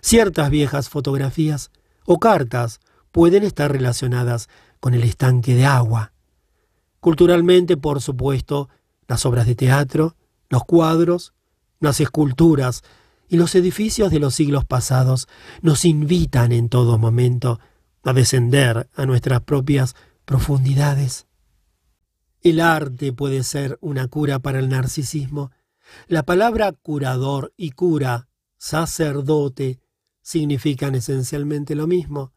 Ciertas viejas fotografías o cartas pueden estar relacionadas con el estanque de agua. Culturalmente, por supuesto, las obras de teatro, los cuadros, las esculturas y los edificios de los siglos pasados nos invitan en todo momento a descender a nuestras propias profundidades. El arte puede ser una cura para el narcisismo. La palabra curador y cura, sacerdote, significan esencialmente lo mismo.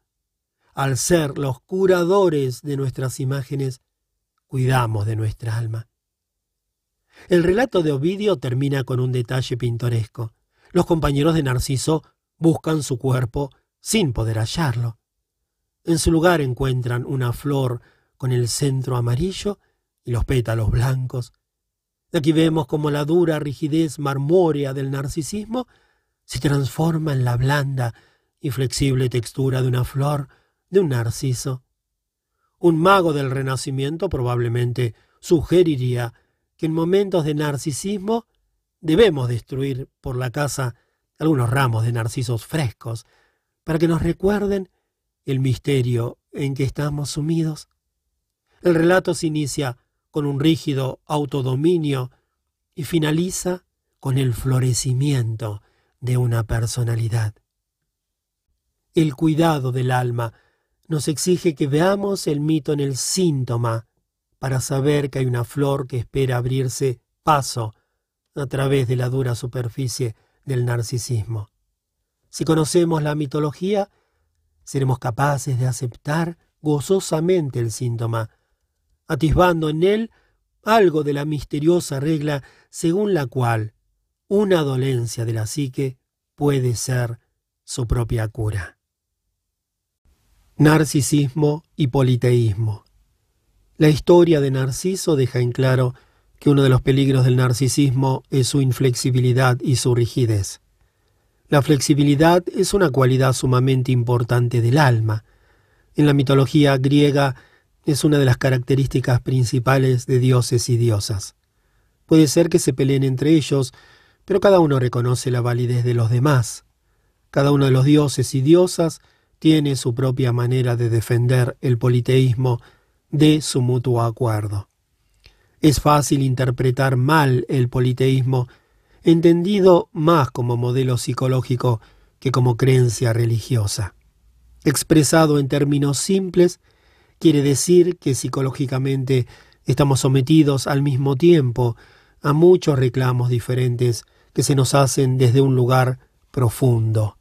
Al ser los curadores de nuestras imágenes, cuidamos de nuestra alma. El relato de Ovidio termina con un detalle pintoresco. Los compañeros de Narciso buscan su cuerpo sin poder hallarlo. En su lugar encuentran una flor con el centro amarillo y los pétalos blancos. Aquí vemos como la dura rigidez marmórea del narcisismo se transforma en la blanda y flexible textura de una flor, de un narciso. Un mago del Renacimiento probablemente sugeriría que en momentos de narcisismo debemos destruir por la casa algunos ramos de narcisos frescos para que nos recuerden el misterio en que estamos sumidos. El relato se inicia con un rígido autodominio y finaliza con el florecimiento de una personalidad. El cuidado del alma nos exige que veamos el mito en el síntoma para saber que hay una flor que espera abrirse paso a través de la dura superficie del narcisismo. Si conocemos la mitología, seremos capaces de aceptar gozosamente el síntoma, atisbando en él algo de la misteriosa regla según la cual una dolencia de la psique puede ser su propia cura. Narcisismo y politeísmo. La historia de Narciso deja en claro que uno de los peligros del narcisismo es su inflexibilidad y su rigidez. La flexibilidad es una cualidad sumamente importante del alma. En la mitología griega es una de las características principales de dioses y diosas. Puede ser que se peleen entre ellos, pero cada uno reconoce la validez de los demás. Cada uno de los dioses y diosas tiene su propia manera de defender el politeísmo de su mutuo acuerdo. Es fácil interpretar mal el politeísmo entendido más como modelo psicológico que como creencia religiosa. Expresado en términos simples, quiere decir que psicológicamente estamos sometidos al mismo tiempo a muchos reclamos diferentes que se nos hacen desde un lugar profundo.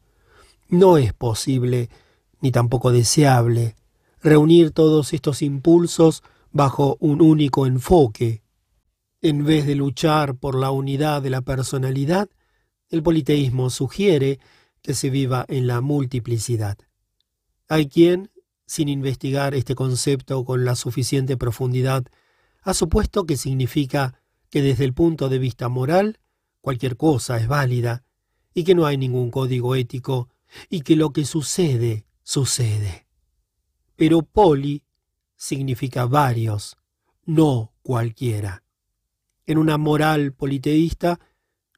No es posible, ni tampoco deseable, reunir todos estos impulsos bajo un único enfoque, en vez de luchar por la unidad de la personalidad, el politeísmo sugiere que se viva en la multiplicidad. Hay quien, sin investigar este concepto con la suficiente profundidad, ha supuesto que significa que desde el punto de vista moral cualquier cosa es válida y que no hay ningún código ético y que lo que sucede, sucede. Pero poli significa varios, no cualquiera. En una moral politeísta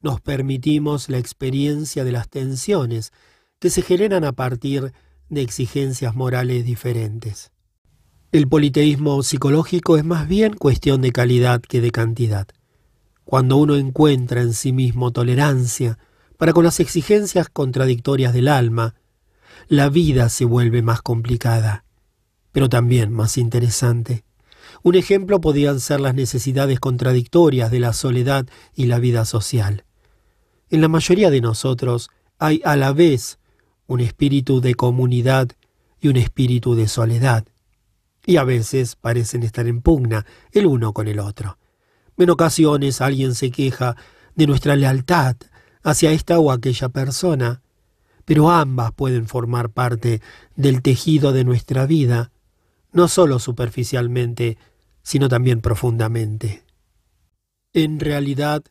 nos permitimos la experiencia de las tensiones que se generan a partir de exigencias morales diferentes. El politeísmo psicológico es más bien cuestión de calidad que de cantidad. Cuando uno encuentra en sí mismo tolerancia para con las exigencias contradictorias del alma, la vida se vuelve más complicada, pero también más interesante. Un ejemplo podían ser las necesidades contradictorias de la soledad y la vida social. En la mayoría de nosotros hay a la vez un espíritu de comunidad y un espíritu de soledad, y a veces parecen estar en pugna el uno con el otro. En ocasiones alguien se queja de nuestra lealtad hacia esta o aquella persona, pero ambas pueden formar parte del tejido de nuestra vida, no sólo superficialmente, sino también profundamente. En realidad,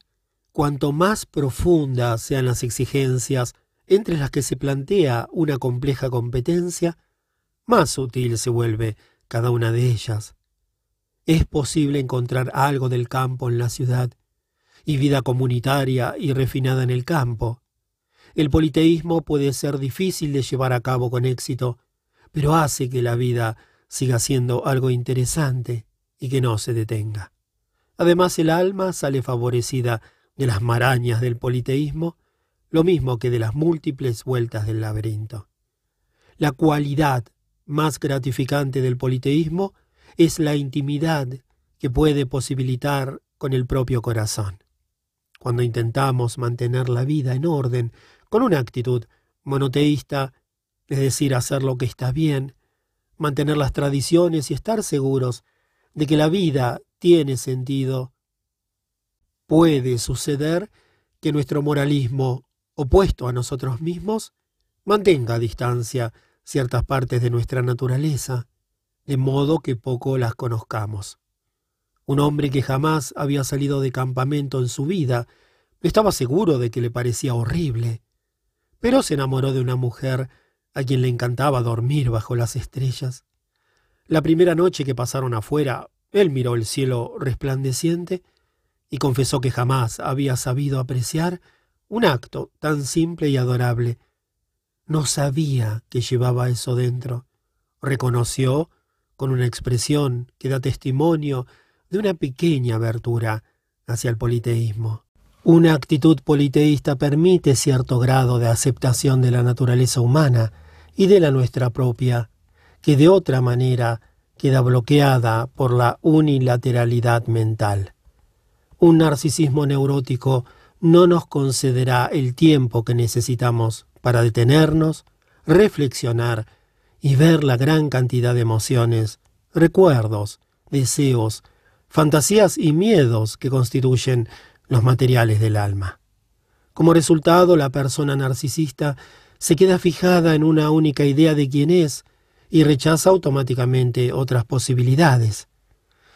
cuanto más profundas sean las exigencias entre las que se plantea una compleja competencia, más sutil se vuelve cada una de ellas. Es posible encontrar algo del campo en la ciudad, y vida comunitaria y refinada en el campo. El politeísmo puede ser difícil de llevar a cabo con éxito, pero hace que la vida siga siendo algo interesante y que no se detenga. Además, el alma sale favorecida de las marañas del politeísmo, lo mismo que de las múltiples vueltas del laberinto. La cualidad más gratificante del politeísmo es la intimidad que puede posibilitar con el propio corazón. Cuando intentamos mantener la vida en orden con una actitud monoteísta, es decir, hacer lo que está bien, mantener las tradiciones y estar seguros de que la vida tiene sentido, puede suceder que nuestro moralismo, opuesto a nosotros mismos, mantenga distancia ciertas partes de nuestra naturaleza, de modo que poco las conozcamos. Un hombre que jamás había salido de campamento en su vida estaba seguro de que le parecía horrible, pero se enamoró de una mujer a quien le encantaba dormir bajo las estrellas. La primera noche que pasaron afuera, él miró el cielo resplandeciente y confesó que jamás había sabido apreciar un acto tan simple y adorable. No sabía que llevaba eso dentro. Reconoció, con una expresión que da testimonio de una pequeña abertura hacia el politeísmo. Una actitud politeísta permite cierto grado de aceptación de la naturaleza humana y de la nuestra propia, que de otra manera queda bloqueada por la unilateralidad mental. Un narcisismo neurótico no nos concederá el tiempo que necesitamos para detenernos, reflexionar y ver la gran cantidad de emociones, recuerdos, deseos, fantasías y miedos que constituyen los materiales del alma. Como resultado, la persona narcisista se queda fijada en una única idea de quién es y rechaza automáticamente otras posibilidades.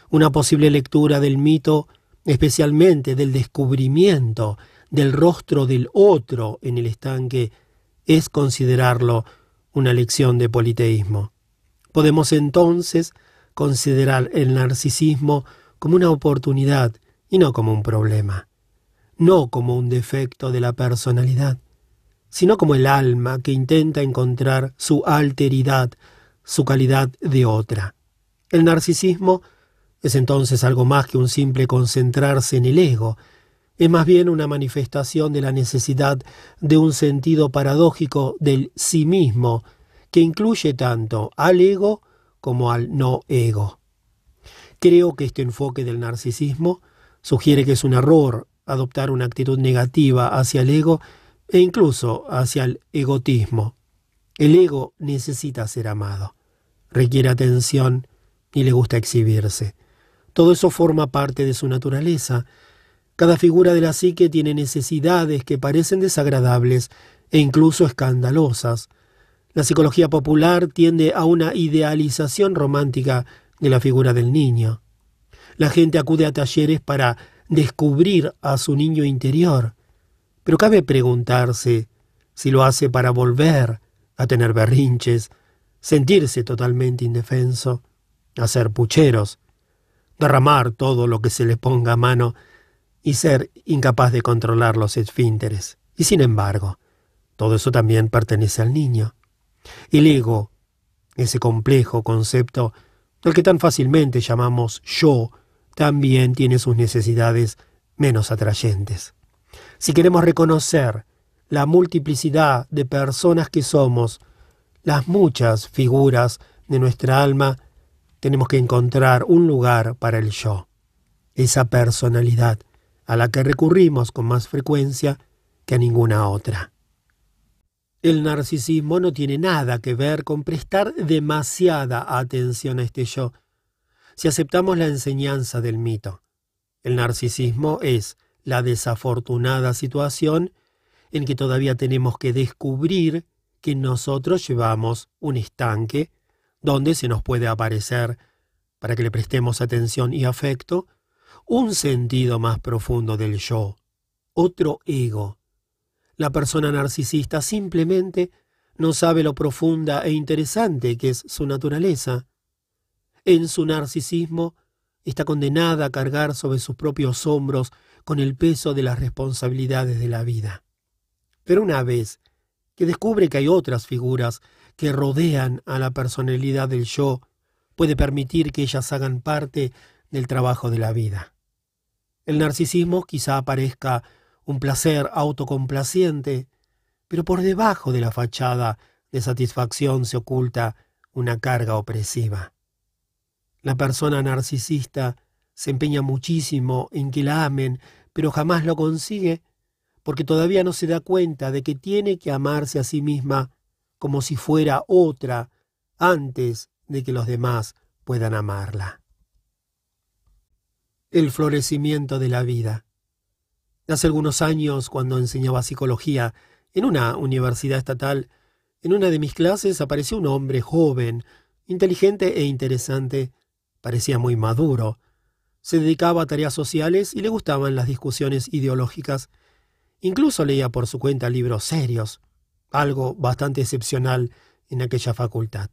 Una posible lectura del mito especialmente del descubrimiento del rostro del otro en el estanque, es considerarlo una lección de politeísmo. Podemos entonces considerar el narcisismo como una oportunidad y no como un problema, no como un defecto de la personalidad, sino como el alma que intenta encontrar su alteridad, su calidad de otra. El narcisismo es entonces algo más que un simple concentrarse en el ego, es más bien una manifestación de la necesidad de un sentido paradójico del sí mismo, que incluye tanto al ego como al no ego. Creo que este enfoque del narcisismo sugiere que es un error adoptar una actitud negativa hacia el ego e incluso hacia el egotismo. El ego necesita ser amado, requiere atención y le gusta exhibirse. Todo eso forma parte de su naturaleza. Cada figura de la psique tiene necesidades que parecen desagradables e incluso escandalosas. La psicología popular tiende a una idealización romántica de la figura del niño. La gente acude a talleres para descubrir a su niño interior, pero cabe preguntarse si lo hace para volver a tener berrinches, sentirse totalmente indefenso, hacer pucheros, derramar todo lo que se le ponga a mano y ser incapaz de controlar los esfínteres. Y sin embargo, todo eso también pertenece al niño. El ego, ese complejo concepto del que tan fácilmente llamamos yo, también tiene sus necesidades menos atrayentes. Si queremos reconocer la multiplicidad de personas que somos, las muchas figuras de nuestra alma, tenemos que encontrar un lugar para el yo, esa personalidad a la que recurrimos con más frecuencia que a ninguna otra. El narcisismo no tiene nada que ver con prestar demasiada atención a este yo. Si aceptamos la enseñanza del mito, el narcisismo es la desafortunada situación en que todavía tenemos que descubrir que nosotros llevamos un estanque donde se nos puede aparecer, para que le prestemos atención y afecto, un sentido más profundo del yo, otro ego. La persona narcisista simplemente no sabe lo profunda e interesante que es su naturaleza. En su narcisismo está condenada a cargar sobre sus propios hombros con el peso de las responsabilidades de la vida. Pero una vez que descubre que hay otras figuras que rodean a la personalidad del yo puede permitir que ellas hagan parte del trabajo de la vida. El narcisismo quizá parezca un placer autocomplaciente, pero por debajo de la fachada de satisfacción se oculta una carga opresiva. La persona narcisista se empeña muchísimo en que la amen, pero jamás lo consigue porque todavía no se da cuenta de que tiene que amarse a sí misma como si fuera otra antes de que los demás puedan amarla. El florecimiento de la vida. Hace algunos años, cuando enseñaba psicología en una universidad estatal, En una de mis clases apareció un hombre joven, inteligente e interesante. Parecía muy maduro. Se dedicaba a tareas sociales y le gustaban las discusiones ideológicas. Incluso leía por su cuenta libros serios, algo bastante excepcional en aquella facultad.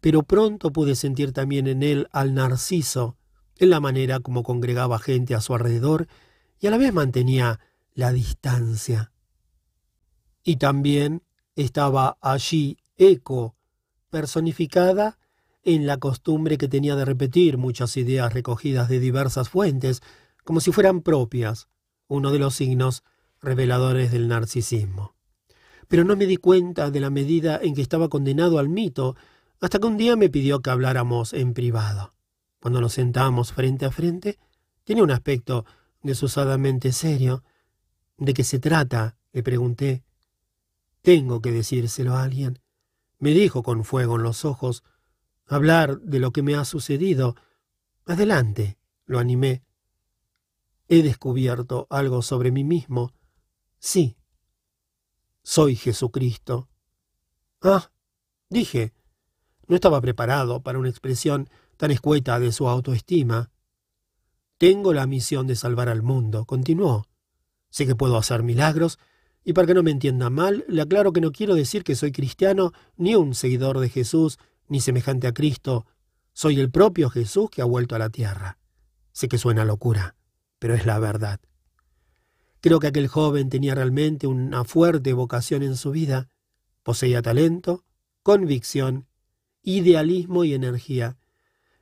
Pero pronto pude sentir también en él al narciso, en la manera como congregaba gente a su alrededor y a la vez mantenía la distancia. Y también estaba allí Eco, personificada en la costumbre que tenía de repetir muchas ideas recogidas de diversas fuentes, como si fueran propias, uno de los signos reveladores del narcisismo. Pero no me di cuenta de la medida en que estaba condenado al mito, hasta que un día me pidió que habláramos en privado. Cuando nos sentamos frente a frente, tenía un aspecto desusadamente serio. ¿De qué se trata? le pregunté. Tengo que decírselo a alguien. Me dijo con fuego en los ojos. Hablar de lo que me ha sucedido. Adelante, lo animé. He descubierto algo sobre mí mismo. Sí. Soy Jesucristo. Ah, dije. No estaba preparado para una expresión tan escueta de su autoestima. Tengo la misión de salvar al mundo, continuó. Sé que puedo hacer milagros y para que no me entienda mal, le aclaro que no quiero decir que soy cristiano, ni un seguidor de Jesús, ni semejante a Cristo. Soy el propio Jesús que ha vuelto a la tierra. Sé que suena locura, pero es la verdad. Creo que aquel joven tenía realmente una fuerte vocación en su vida. Poseía talento, convicción, idealismo y energía.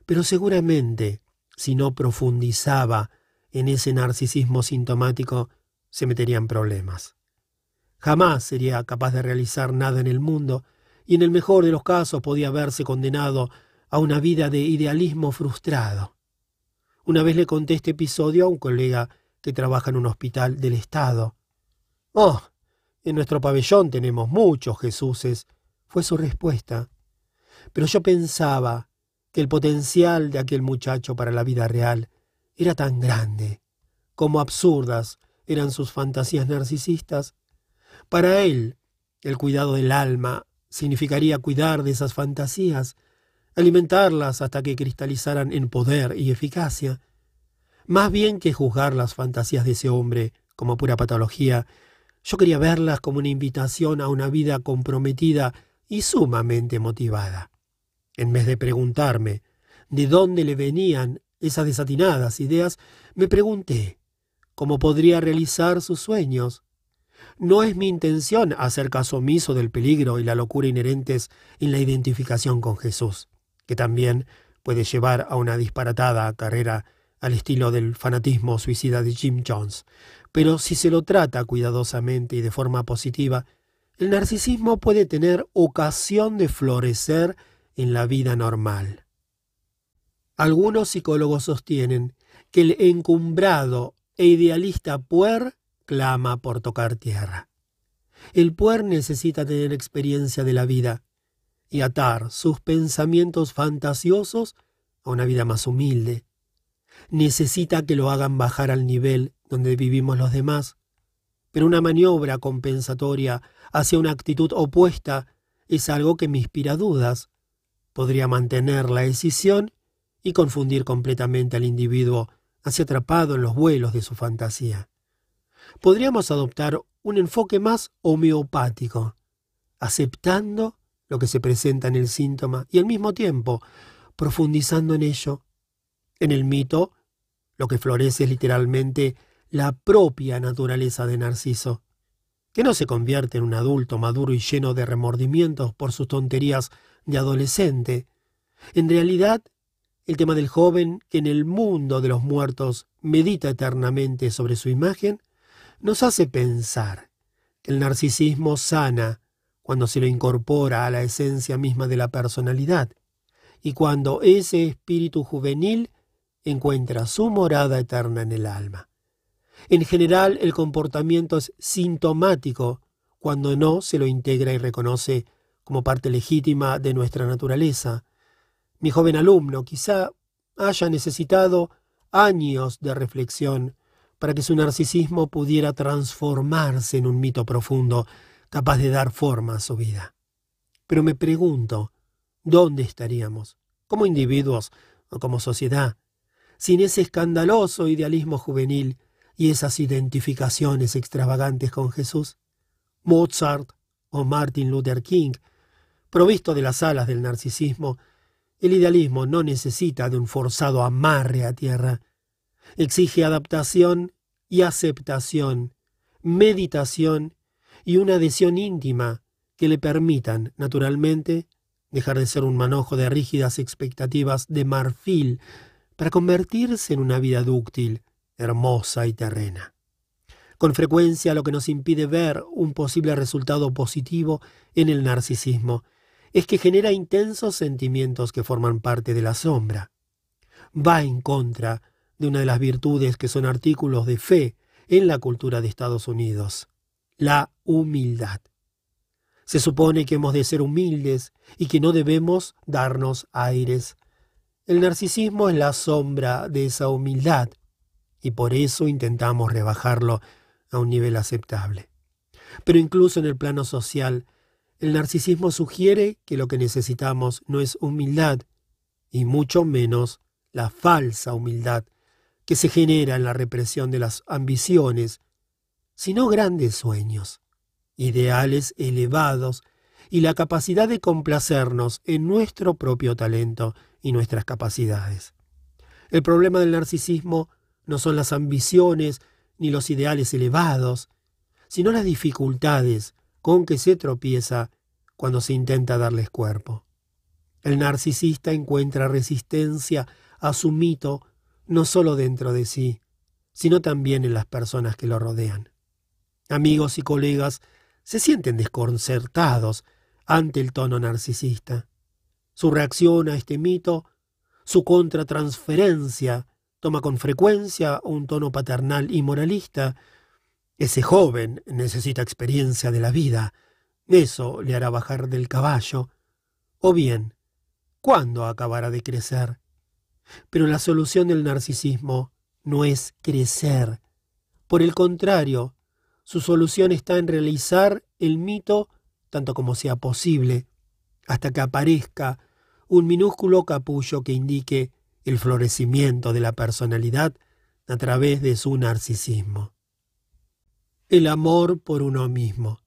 Pero seguramente, si no profundizaba en ese narcisismo sintomático, se metería en problemas. Jamás sería capaz de realizar nada en el mundo, y en el mejor de los casos podía verse condenado a una vida de idealismo frustrado. Una vez le conté este episodio a un colega que trabaja en un hospital del Estado. Oh, en nuestro pabellón tenemos muchos Jesuses, fue su respuesta. Pero yo pensaba que el potencial de aquel muchacho para la vida real era tan grande, como absurdas eran sus fantasías narcisistas, para él, el cuidado del alma significaría cuidar de esas fantasías, alimentarlas hasta que cristalizaran en poder y eficacia. Más bien que juzgar las fantasías de ese hombre como pura patología, yo quería verlas como una invitación a una vida comprometida y sumamente motivada. En vez de preguntarme de dónde le venían esas desatinadas ideas, me pregunté cómo podría realizar sus sueños, no es mi intención hacer caso omiso del peligro y la locura inherentes en la identificación con Jesús, que también puede llevar a una disparatada carrera al estilo del fanatismo suicida de Jim Jones. Pero si se lo trata cuidadosamente y de forma positiva, el narcisismo puede tener ocasión de florecer en la vida normal. Algunos psicólogos sostienen que el encumbrado e idealista puer clama por tocar tierra. El puer necesita tener experiencia de la vida y atar sus pensamientos fantasiosos a una vida más humilde. Necesita que lo hagan bajar al nivel donde vivimos los demás, pero una maniobra compensatoria hacia una actitud opuesta es algo que me inspira dudas. Podría mantener la decisión y confundir completamente al individuo hacia atrapado en los vuelos de su fantasía podríamos adoptar un enfoque más homeopático, aceptando lo que se presenta en el síntoma y al mismo tiempo profundizando en ello. En el mito, lo que florece es literalmente la propia naturaleza de Narciso, que no se convierte en un adulto maduro y lleno de remordimientos por sus tonterías de adolescente. En realidad, el tema del joven que en el mundo de los muertos medita eternamente sobre su imagen nos hace pensar que el narcisismo sana cuando se lo incorpora a la esencia misma de la personalidad y cuando ese espíritu juvenil encuentra su morada eterna en el alma. En general, el comportamiento es sintomático cuando no se lo integra y reconoce como parte legítima de nuestra naturaleza. Mi joven alumno quizá haya necesitado años de reflexión para que su narcisismo pudiera transformarse en un mito profundo capaz de dar forma a su vida. Pero me pregunto, ¿dónde estaríamos, como individuos o como sociedad, sin ese escandaloso idealismo juvenil y esas identificaciones extravagantes con Jesús? Mozart o Martin Luther King, provisto de las alas del narcisismo, el idealismo no necesita de un forzado amarre a tierra. Exige adaptación y aceptación, meditación y una adhesión íntima que le permitan, naturalmente, dejar de ser un manojo de rígidas expectativas de marfil para convertirse en una vida dúctil, hermosa y terrena. Con frecuencia lo que nos impide ver un posible resultado positivo en el narcisismo es que genera intensos sentimientos que forman parte de la sombra. Va en contra de una de las virtudes que son artículos de fe en la cultura de Estados Unidos, la humildad. Se supone que hemos de ser humildes y que no debemos darnos aires. El narcisismo es la sombra de esa humildad y por eso intentamos rebajarlo a un nivel aceptable. Pero incluso en el plano social, el narcisismo sugiere que lo que necesitamos no es humildad, y mucho menos la falsa humildad que se genera en la represión de las ambiciones, sino grandes sueños, ideales elevados y la capacidad de complacernos en nuestro propio talento y nuestras capacidades. El problema del narcisismo no son las ambiciones ni los ideales elevados, sino las dificultades con que se tropieza cuando se intenta darles cuerpo. El narcisista encuentra resistencia a su mito no solo dentro de sí, sino también en las personas que lo rodean. Amigos y colegas se sienten desconcertados ante el tono narcisista. Su reacción a este mito, su contratransferencia, toma con frecuencia un tono paternal y moralista. Ese joven necesita experiencia de la vida. Eso le hará bajar del caballo. O bien, ¿cuándo acabará de crecer? Pero la solución del narcisismo no es crecer. Por el contrario, su solución está en realizar el mito tanto como sea posible, hasta que aparezca un minúsculo capullo que indique el florecimiento de la personalidad a través de su narcisismo. El amor por uno mismo.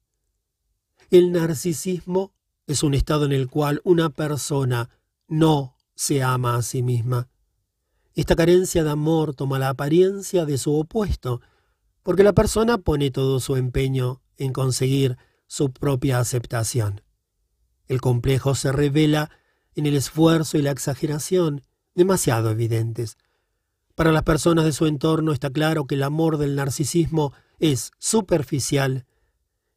El narcisismo es un estado en el cual una persona no se ama a sí misma. Esta carencia de amor toma la apariencia de su opuesto, porque la persona pone todo su empeño en conseguir su propia aceptación. El complejo se revela en el esfuerzo y la exageración, demasiado evidentes. Para las personas de su entorno está claro que el amor del narcisismo es superficial.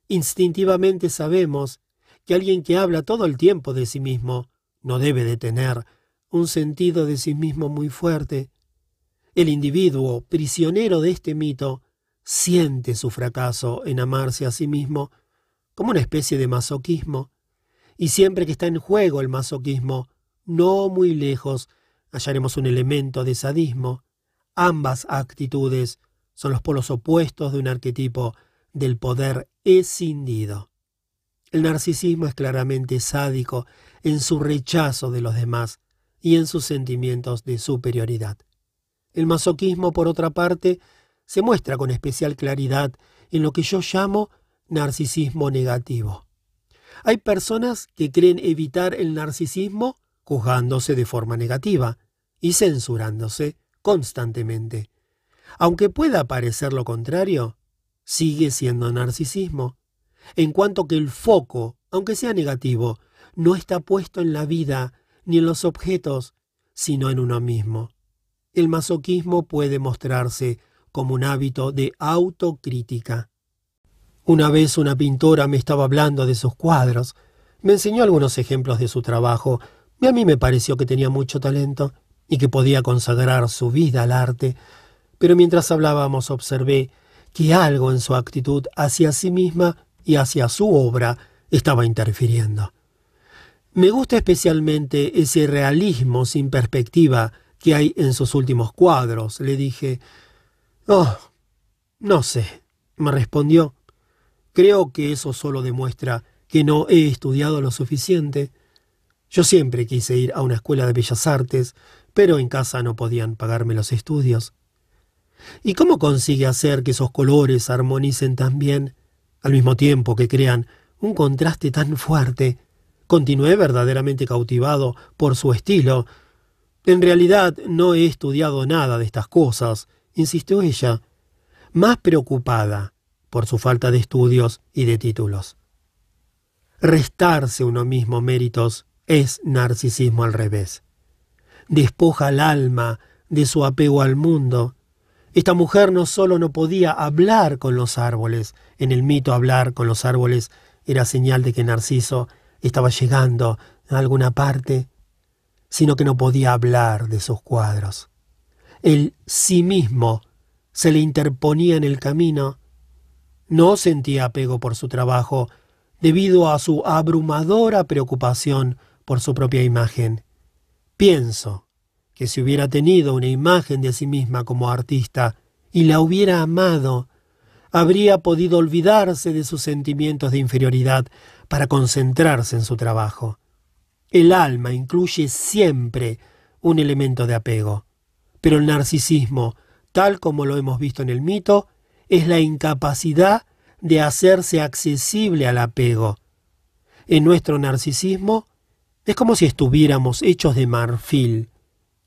Instintivamente sabemos que alguien que habla todo el tiempo de sí mismo no debe de tener un sentido de sí mismo muy fuerte. El individuo, prisionero de este mito, siente su fracaso en amarse a sí mismo como una especie de masoquismo, y siempre que está en juego el masoquismo, no muy lejos, hallaremos un elemento de sadismo. Ambas actitudes son los polos opuestos de un arquetipo del poder escindido. El narcisismo es claramente sádico en su rechazo de los demás y en sus sentimientos de superioridad. El masoquismo, por otra parte, se muestra con especial claridad en lo que yo llamo narcisismo negativo. Hay personas que creen evitar el narcisismo juzgándose de forma negativa y censurándose constantemente. Aunque pueda parecer lo contrario, sigue siendo narcisismo, en cuanto que el foco, aunque sea negativo, no está puesto en la vida ni en los objetos, sino en uno mismo. El masoquismo puede mostrarse como un hábito de autocrítica. Una vez una pintora me estaba hablando de sus cuadros, me enseñó algunos ejemplos de su trabajo, y a mí me pareció que tenía mucho talento y que podía consagrar su vida al arte, pero mientras hablábamos observé que algo en su actitud hacia sí misma y hacia su obra estaba interfiriendo. Me gusta especialmente ese realismo sin perspectiva que hay en sus últimos cuadros, le dije. Oh, no sé, me respondió. Creo que eso solo demuestra que no he estudiado lo suficiente. Yo siempre quise ir a una escuela de bellas artes, pero en casa no podían pagarme los estudios. ¿Y cómo consigue hacer que esos colores armonicen tan bien, al mismo tiempo que crean un contraste tan fuerte? Continué verdaderamente cautivado por su estilo. En realidad no he estudiado nada de estas cosas, insistió ella, más preocupada por su falta de estudios y de títulos. Restarse uno mismo méritos es narcisismo al revés. Despoja al alma de su apego al mundo. Esta mujer no solo no podía hablar con los árboles, en el mito hablar con los árboles era señal de que Narciso estaba llegando a alguna parte, sino que no podía hablar de sus cuadros. El sí mismo se le interponía en el camino. No sentía apego por su trabajo debido a su abrumadora preocupación por su propia imagen. Pienso que si hubiera tenido una imagen de sí misma como artista y la hubiera amado, habría podido olvidarse de sus sentimientos de inferioridad para concentrarse en su trabajo. El alma incluye siempre un elemento de apego, pero el narcisismo, tal como lo hemos visto en el mito, es la incapacidad de hacerse accesible al apego. En nuestro narcisismo es como si estuviéramos hechos de marfil,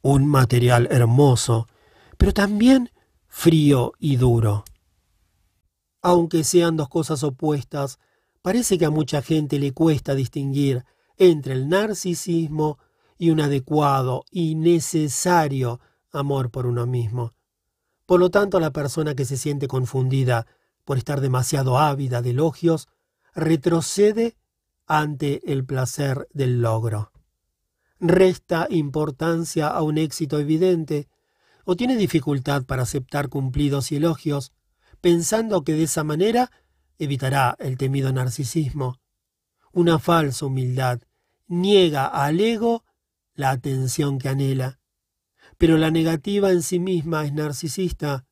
un material hermoso, pero también frío y duro. Aunque sean dos cosas opuestas, parece que a mucha gente le cuesta distinguir entre el narcisismo y un adecuado y necesario amor por uno mismo. Por lo tanto, la persona que se siente confundida por estar demasiado ávida de elogios retrocede ante el placer del logro. Resta importancia a un éxito evidente o tiene dificultad para aceptar cumplidos y elogios, pensando que de esa manera evitará el temido narcisismo. Una falsa humildad niega al ego la atención que anhela. Pero la negativa en sí misma es narcisista,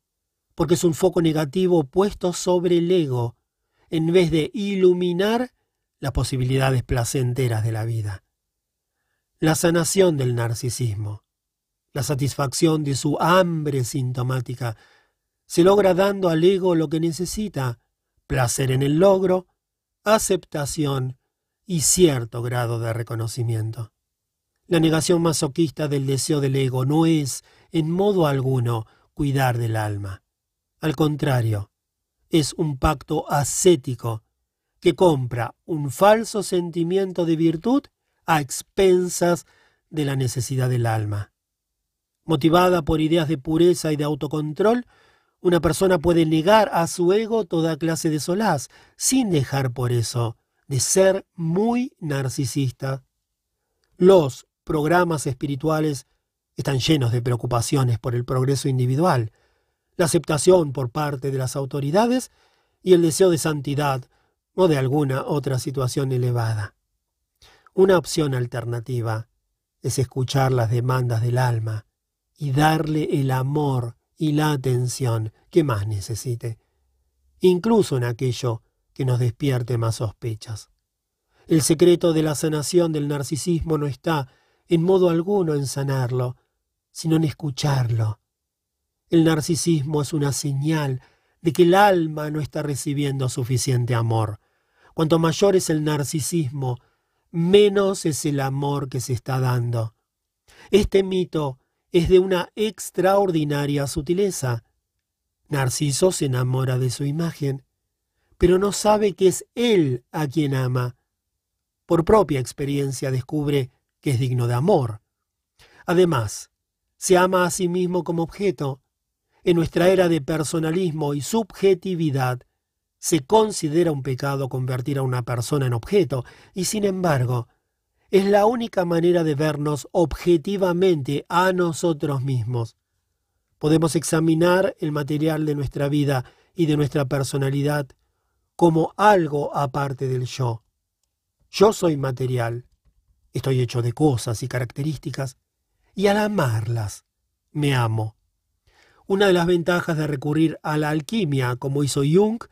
porque es un foco negativo puesto sobre el ego, en vez de iluminar las posibilidades placenteras de la vida. La sanación del narcisismo, la satisfacción de su hambre sintomática, se logra dando al ego lo que necesita, placer en el logro, aceptación y cierto grado de reconocimiento. La negación masoquista del deseo del ego no es, en modo alguno, cuidar del alma. Al contrario, es un pacto ascético que compra un falso sentimiento de virtud a expensas de la necesidad del alma. Motivada por ideas de pureza y de autocontrol, una persona puede negar a su ego toda clase de solaz, sin dejar por eso de ser muy narcisista. Los programas espirituales están llenos de preocupaciones por el progreso individual, la aceptación por parte de las autoridades y el deseo de santidad o de alguna otra situación elevada. Una opción alternativa es escuchar las demandas del alma y darle el amor y la atención que más necesite, incluso en aquello que nos despierte más sospechas. El secreto de la sanación del narcisismo no está en modo alguno en sanarlo, sino en escucharlo. El narcisismo es una señal de que el alma no está recibiendo suficiente amor. Cuanto mayor es el narcisismo, menos es el amor que se está dando. Este mito es de una extraordinaria sutileza. Narciso se enamora de su imagen, pero no sabe que es él a quien ama. Por propia experiencia descubre que es digno de amor. Además, se ama a sí mismo como objeto, en nuestra era de personalismo y subjetividad, se considera un pecado convertir a una persona en objeto, y sin embargo, es la única manera de vernos objetivamente a nosotros mismos. Podemos examinar el material de nuestra vida y de nuestra personalidad como algo aparte del yo. Yo soy material, estoy hecho de cosas y características, y al amarlas, me amo. Una de las ventajas de recurrir a la alquimia, como hizo Jung,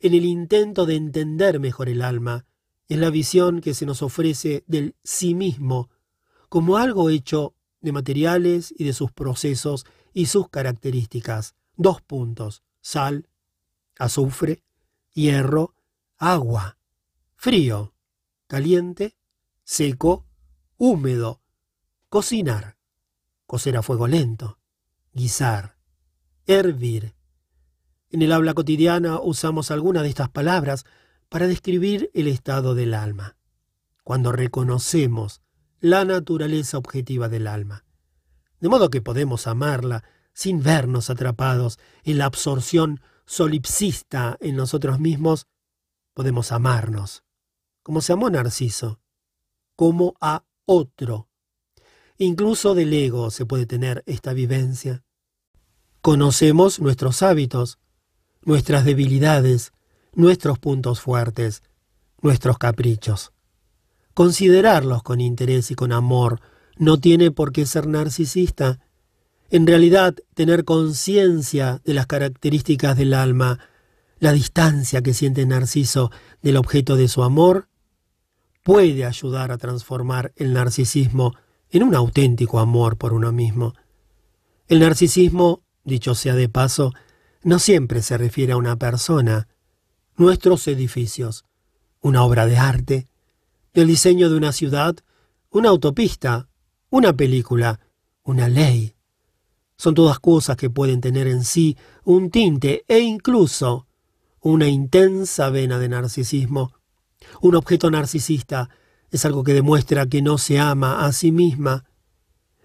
en el intento de entender mejor el alma, Es la visión que se nos ofrece del sí mismo como algo hecho de materiales y de sus procesos y sus características. Dos puntos. Sal, azufre, hierro, agua, frío, caliente, seco, húmedo, cocinar, cocer a fuego lento, guisar, hervir. En el habla cotidiana usamos alguna de estas palabras para describir el estado del alma, cuando reconocemos la naturaleza objetiva del alma, de modo que podemos amarla sin vernos atrapados en la absorción solipsista en nosotros mismos, podemos amarnos, como se amó Narciso, como a otro. Incluso del ego se puede tener esta vivencia. Conocemos nuestros hábitos, nuestras debilidades, nuestros puntos fuertes, nuestros caprichos. Considerarlos con interés y con amor no tiene por qué ser narcisista. En realidad, tener conciencia de las características del alma, la distancia que siente Narciso del objeto de su amor, puede ayudar a transformar el narcisismo en un auténtico amor por uno mismo. El narcisismo, dicho sea de paso, no siempre se refiere a una persona, nuestros edificios, una obra de arte, el diseño de una ciudad, una autopista, una película, una ley. Son todas cosas que pueden tener en sí un tinte e incluso una intensa vena de narcisismo. Un objeto narcisista es algo que demuestra que no se ama a sí misma.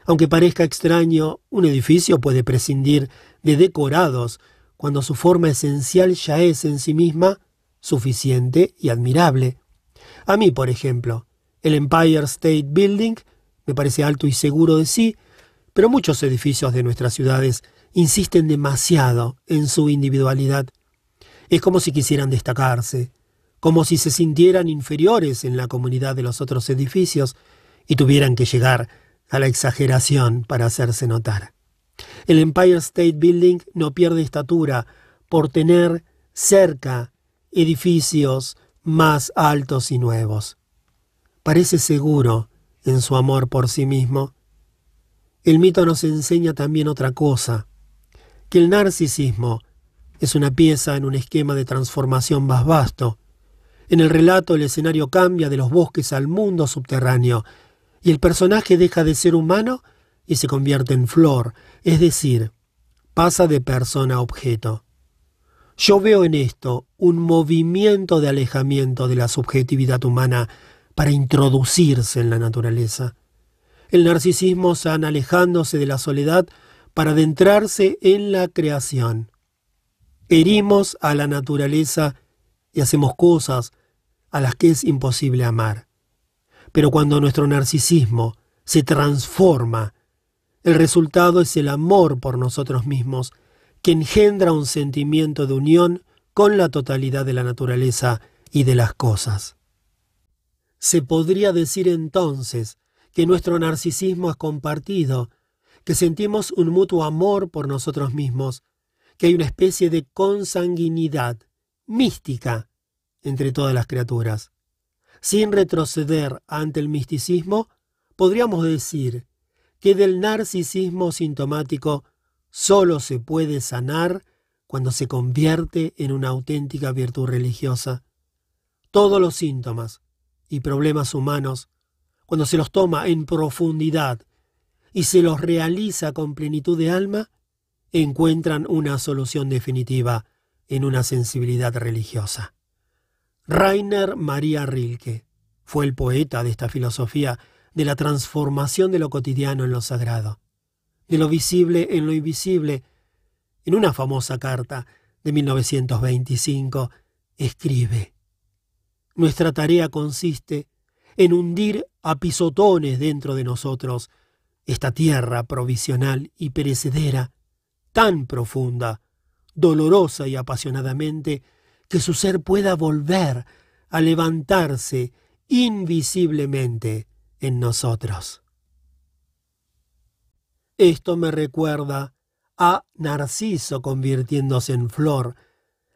Aunque parezca extraño, un edificio puede prescindir de decorados cuando su forma esencial ya es en sí misma suficiente y admirable. A mí, por ejemplo, el Empire State Building me parece alto y seguro de sí, pero muchos edificios de nuestras ciudades insisten demasiado en su individualidad. Es como si quisieran destacarse, como si se sintieran inferiores en la comunidad de los otros edificios y tuvieran que llegar a la exageración para hacerse notar. El Empire State Building no pierde estatura por tener cerca edificios más altos y nuevos. Parece seguro en su amor por sí mismo. El mito nos enseña también otra cosa, que el narcisismo es una pieza en un esquema de transformación más vasto. En el relato el escenario cambia de los bosques al mundo subterráneo, y el personaje deja de ser humano y se convierte en flor, es decir, pasa de persona a objeto. Yo veo en esto un movimiento de alejamiento de la subjetividad humana para introducirse en la naturaleza. El narcisismo se alejándose de la soledad para adentrarse en la creación. Herimos a la naturaleza y hacemos cosas a las que es imposible amar. Pero cuando nuestro narcisismo se transforma, el resultado es el amor por nosotros mismos que engendra un sentimiento de unión con la totalidad de la naturaleza y de las cosas. Se podría decir entonces que nuestro narcisismo es compartido, que sentimos un mutuo amor por nosotros mismos, que hay una especie de consanguinidad mística entre todas las criaturas. Sin retroceder ante el misticismo, podríamos decir que del narcisismo sintomático solo se puede sanar cuando se convierte en una auténtica virtud religiosa. Todos los síntomas y problemas humanos, cuando se los toma en profundidad y se los realiza con plenitud de alma, encuentran una solución definitiva en una sensibilidad religiosa. Rainer Maria Rilke fue el poeta de esta filosofía de la transformación de lo cotidiano en lo sagrado de lo visible en lo invisible. En una famosa carta de 1925 escribe, Nuestra tarea consiste en hundir a pisotones dentro de nosotros esta tierra provisional y perecedera, tan profunda, dolorosa y apasionadamente, que su ser pueda volver a levantarse invisiblemente en nosotros. Esto me recuerda a Narciso convirtiéndose en flor.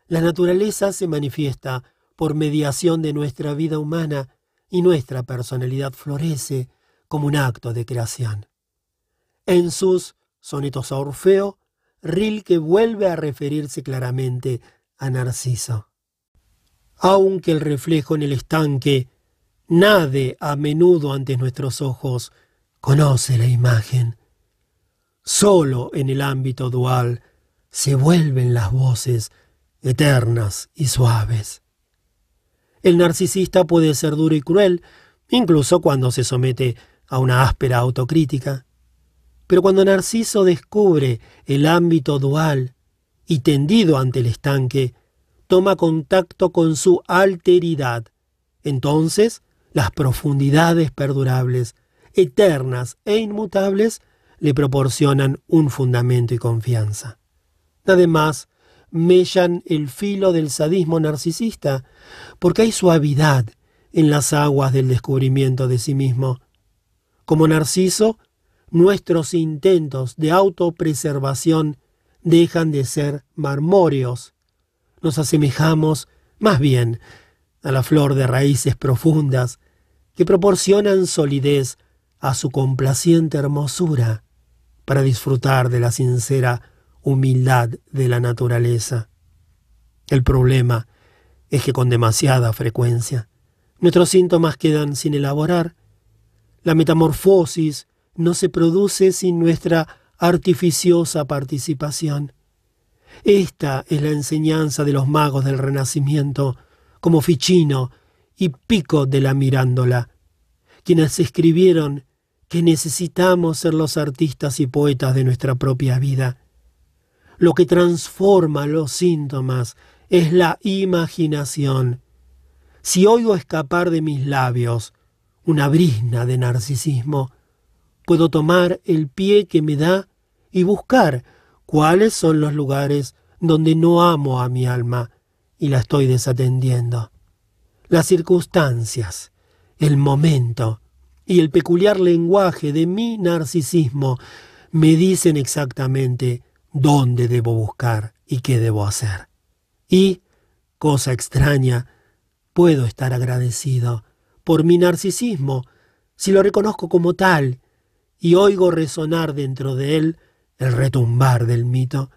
La naturaleza se manifiesta por mediación de nuestra vida humana y nuestra personalidad florece como un acto de creación. En sus sonetos a Orfeo, Rilke vuelve a referirse claramente a Narciso. Aunque el reflejo en el estanque nade a menudo ante nuestros ojos, conoce la imagen. Solo en el ámbito dual se vuelven las voces eternas y suaves. El narcisista puede ser duro y cruel, incluso cuando se somete a una áspera autocrítica. Pero cuando Narciso descubre el ámbito dual y tendido ante el estanque, toma contacto con su alteridad, entonces las profundidades perdurables, eternas e inmutables, le proporcionan un fundamento y confianza. Además, mellan el filo del sadismo narcisista, porque hay suavidad en las aguas del descubrimiento de sí mismo. Como Narciso, nuestros intentos de autopreservación dejan de ser marmóreos. Nos asemejamos, más bien, a la flor de raíces profundas que proporcionan solidez a su complaciente hermosura para disfrutar de la sincera humildad de la naturaleza. El problema es que con demasiada frecuencia nuestros síntomas quedan sin elaborar. La metamorfosis no se produce sin nuestra artificiosa participación. Esta es la enseñanza de los magos del Renacimiento, como Ficino y Pico de la Mirándola, quienes escribieron que necesitamos ser los artistas y poetas de nuestra propia vida. Lo que transforma los síntomas es la imaginación. Si oigo escapar de mis labios una brisna de narcisismo, puedo tomar el pie que me da y buscar cuáles son los lugares donde no amo a mi alma y la estoy desatendiendo. Las circunstancias, el momento y el peculiar lenguaje de mi narcisismo me dicen exactamente dónde debo buscar y qué debo hacer. Y, cosa extraña, puedo estar agradecido por mi narcisismo si lo reconozco como tal y oigo resonar dentro de él el retumbar del mito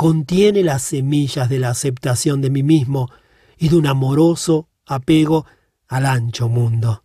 contiene las semillas de la aceptación de mí mismo y de un amoroso apego al ancho mundo.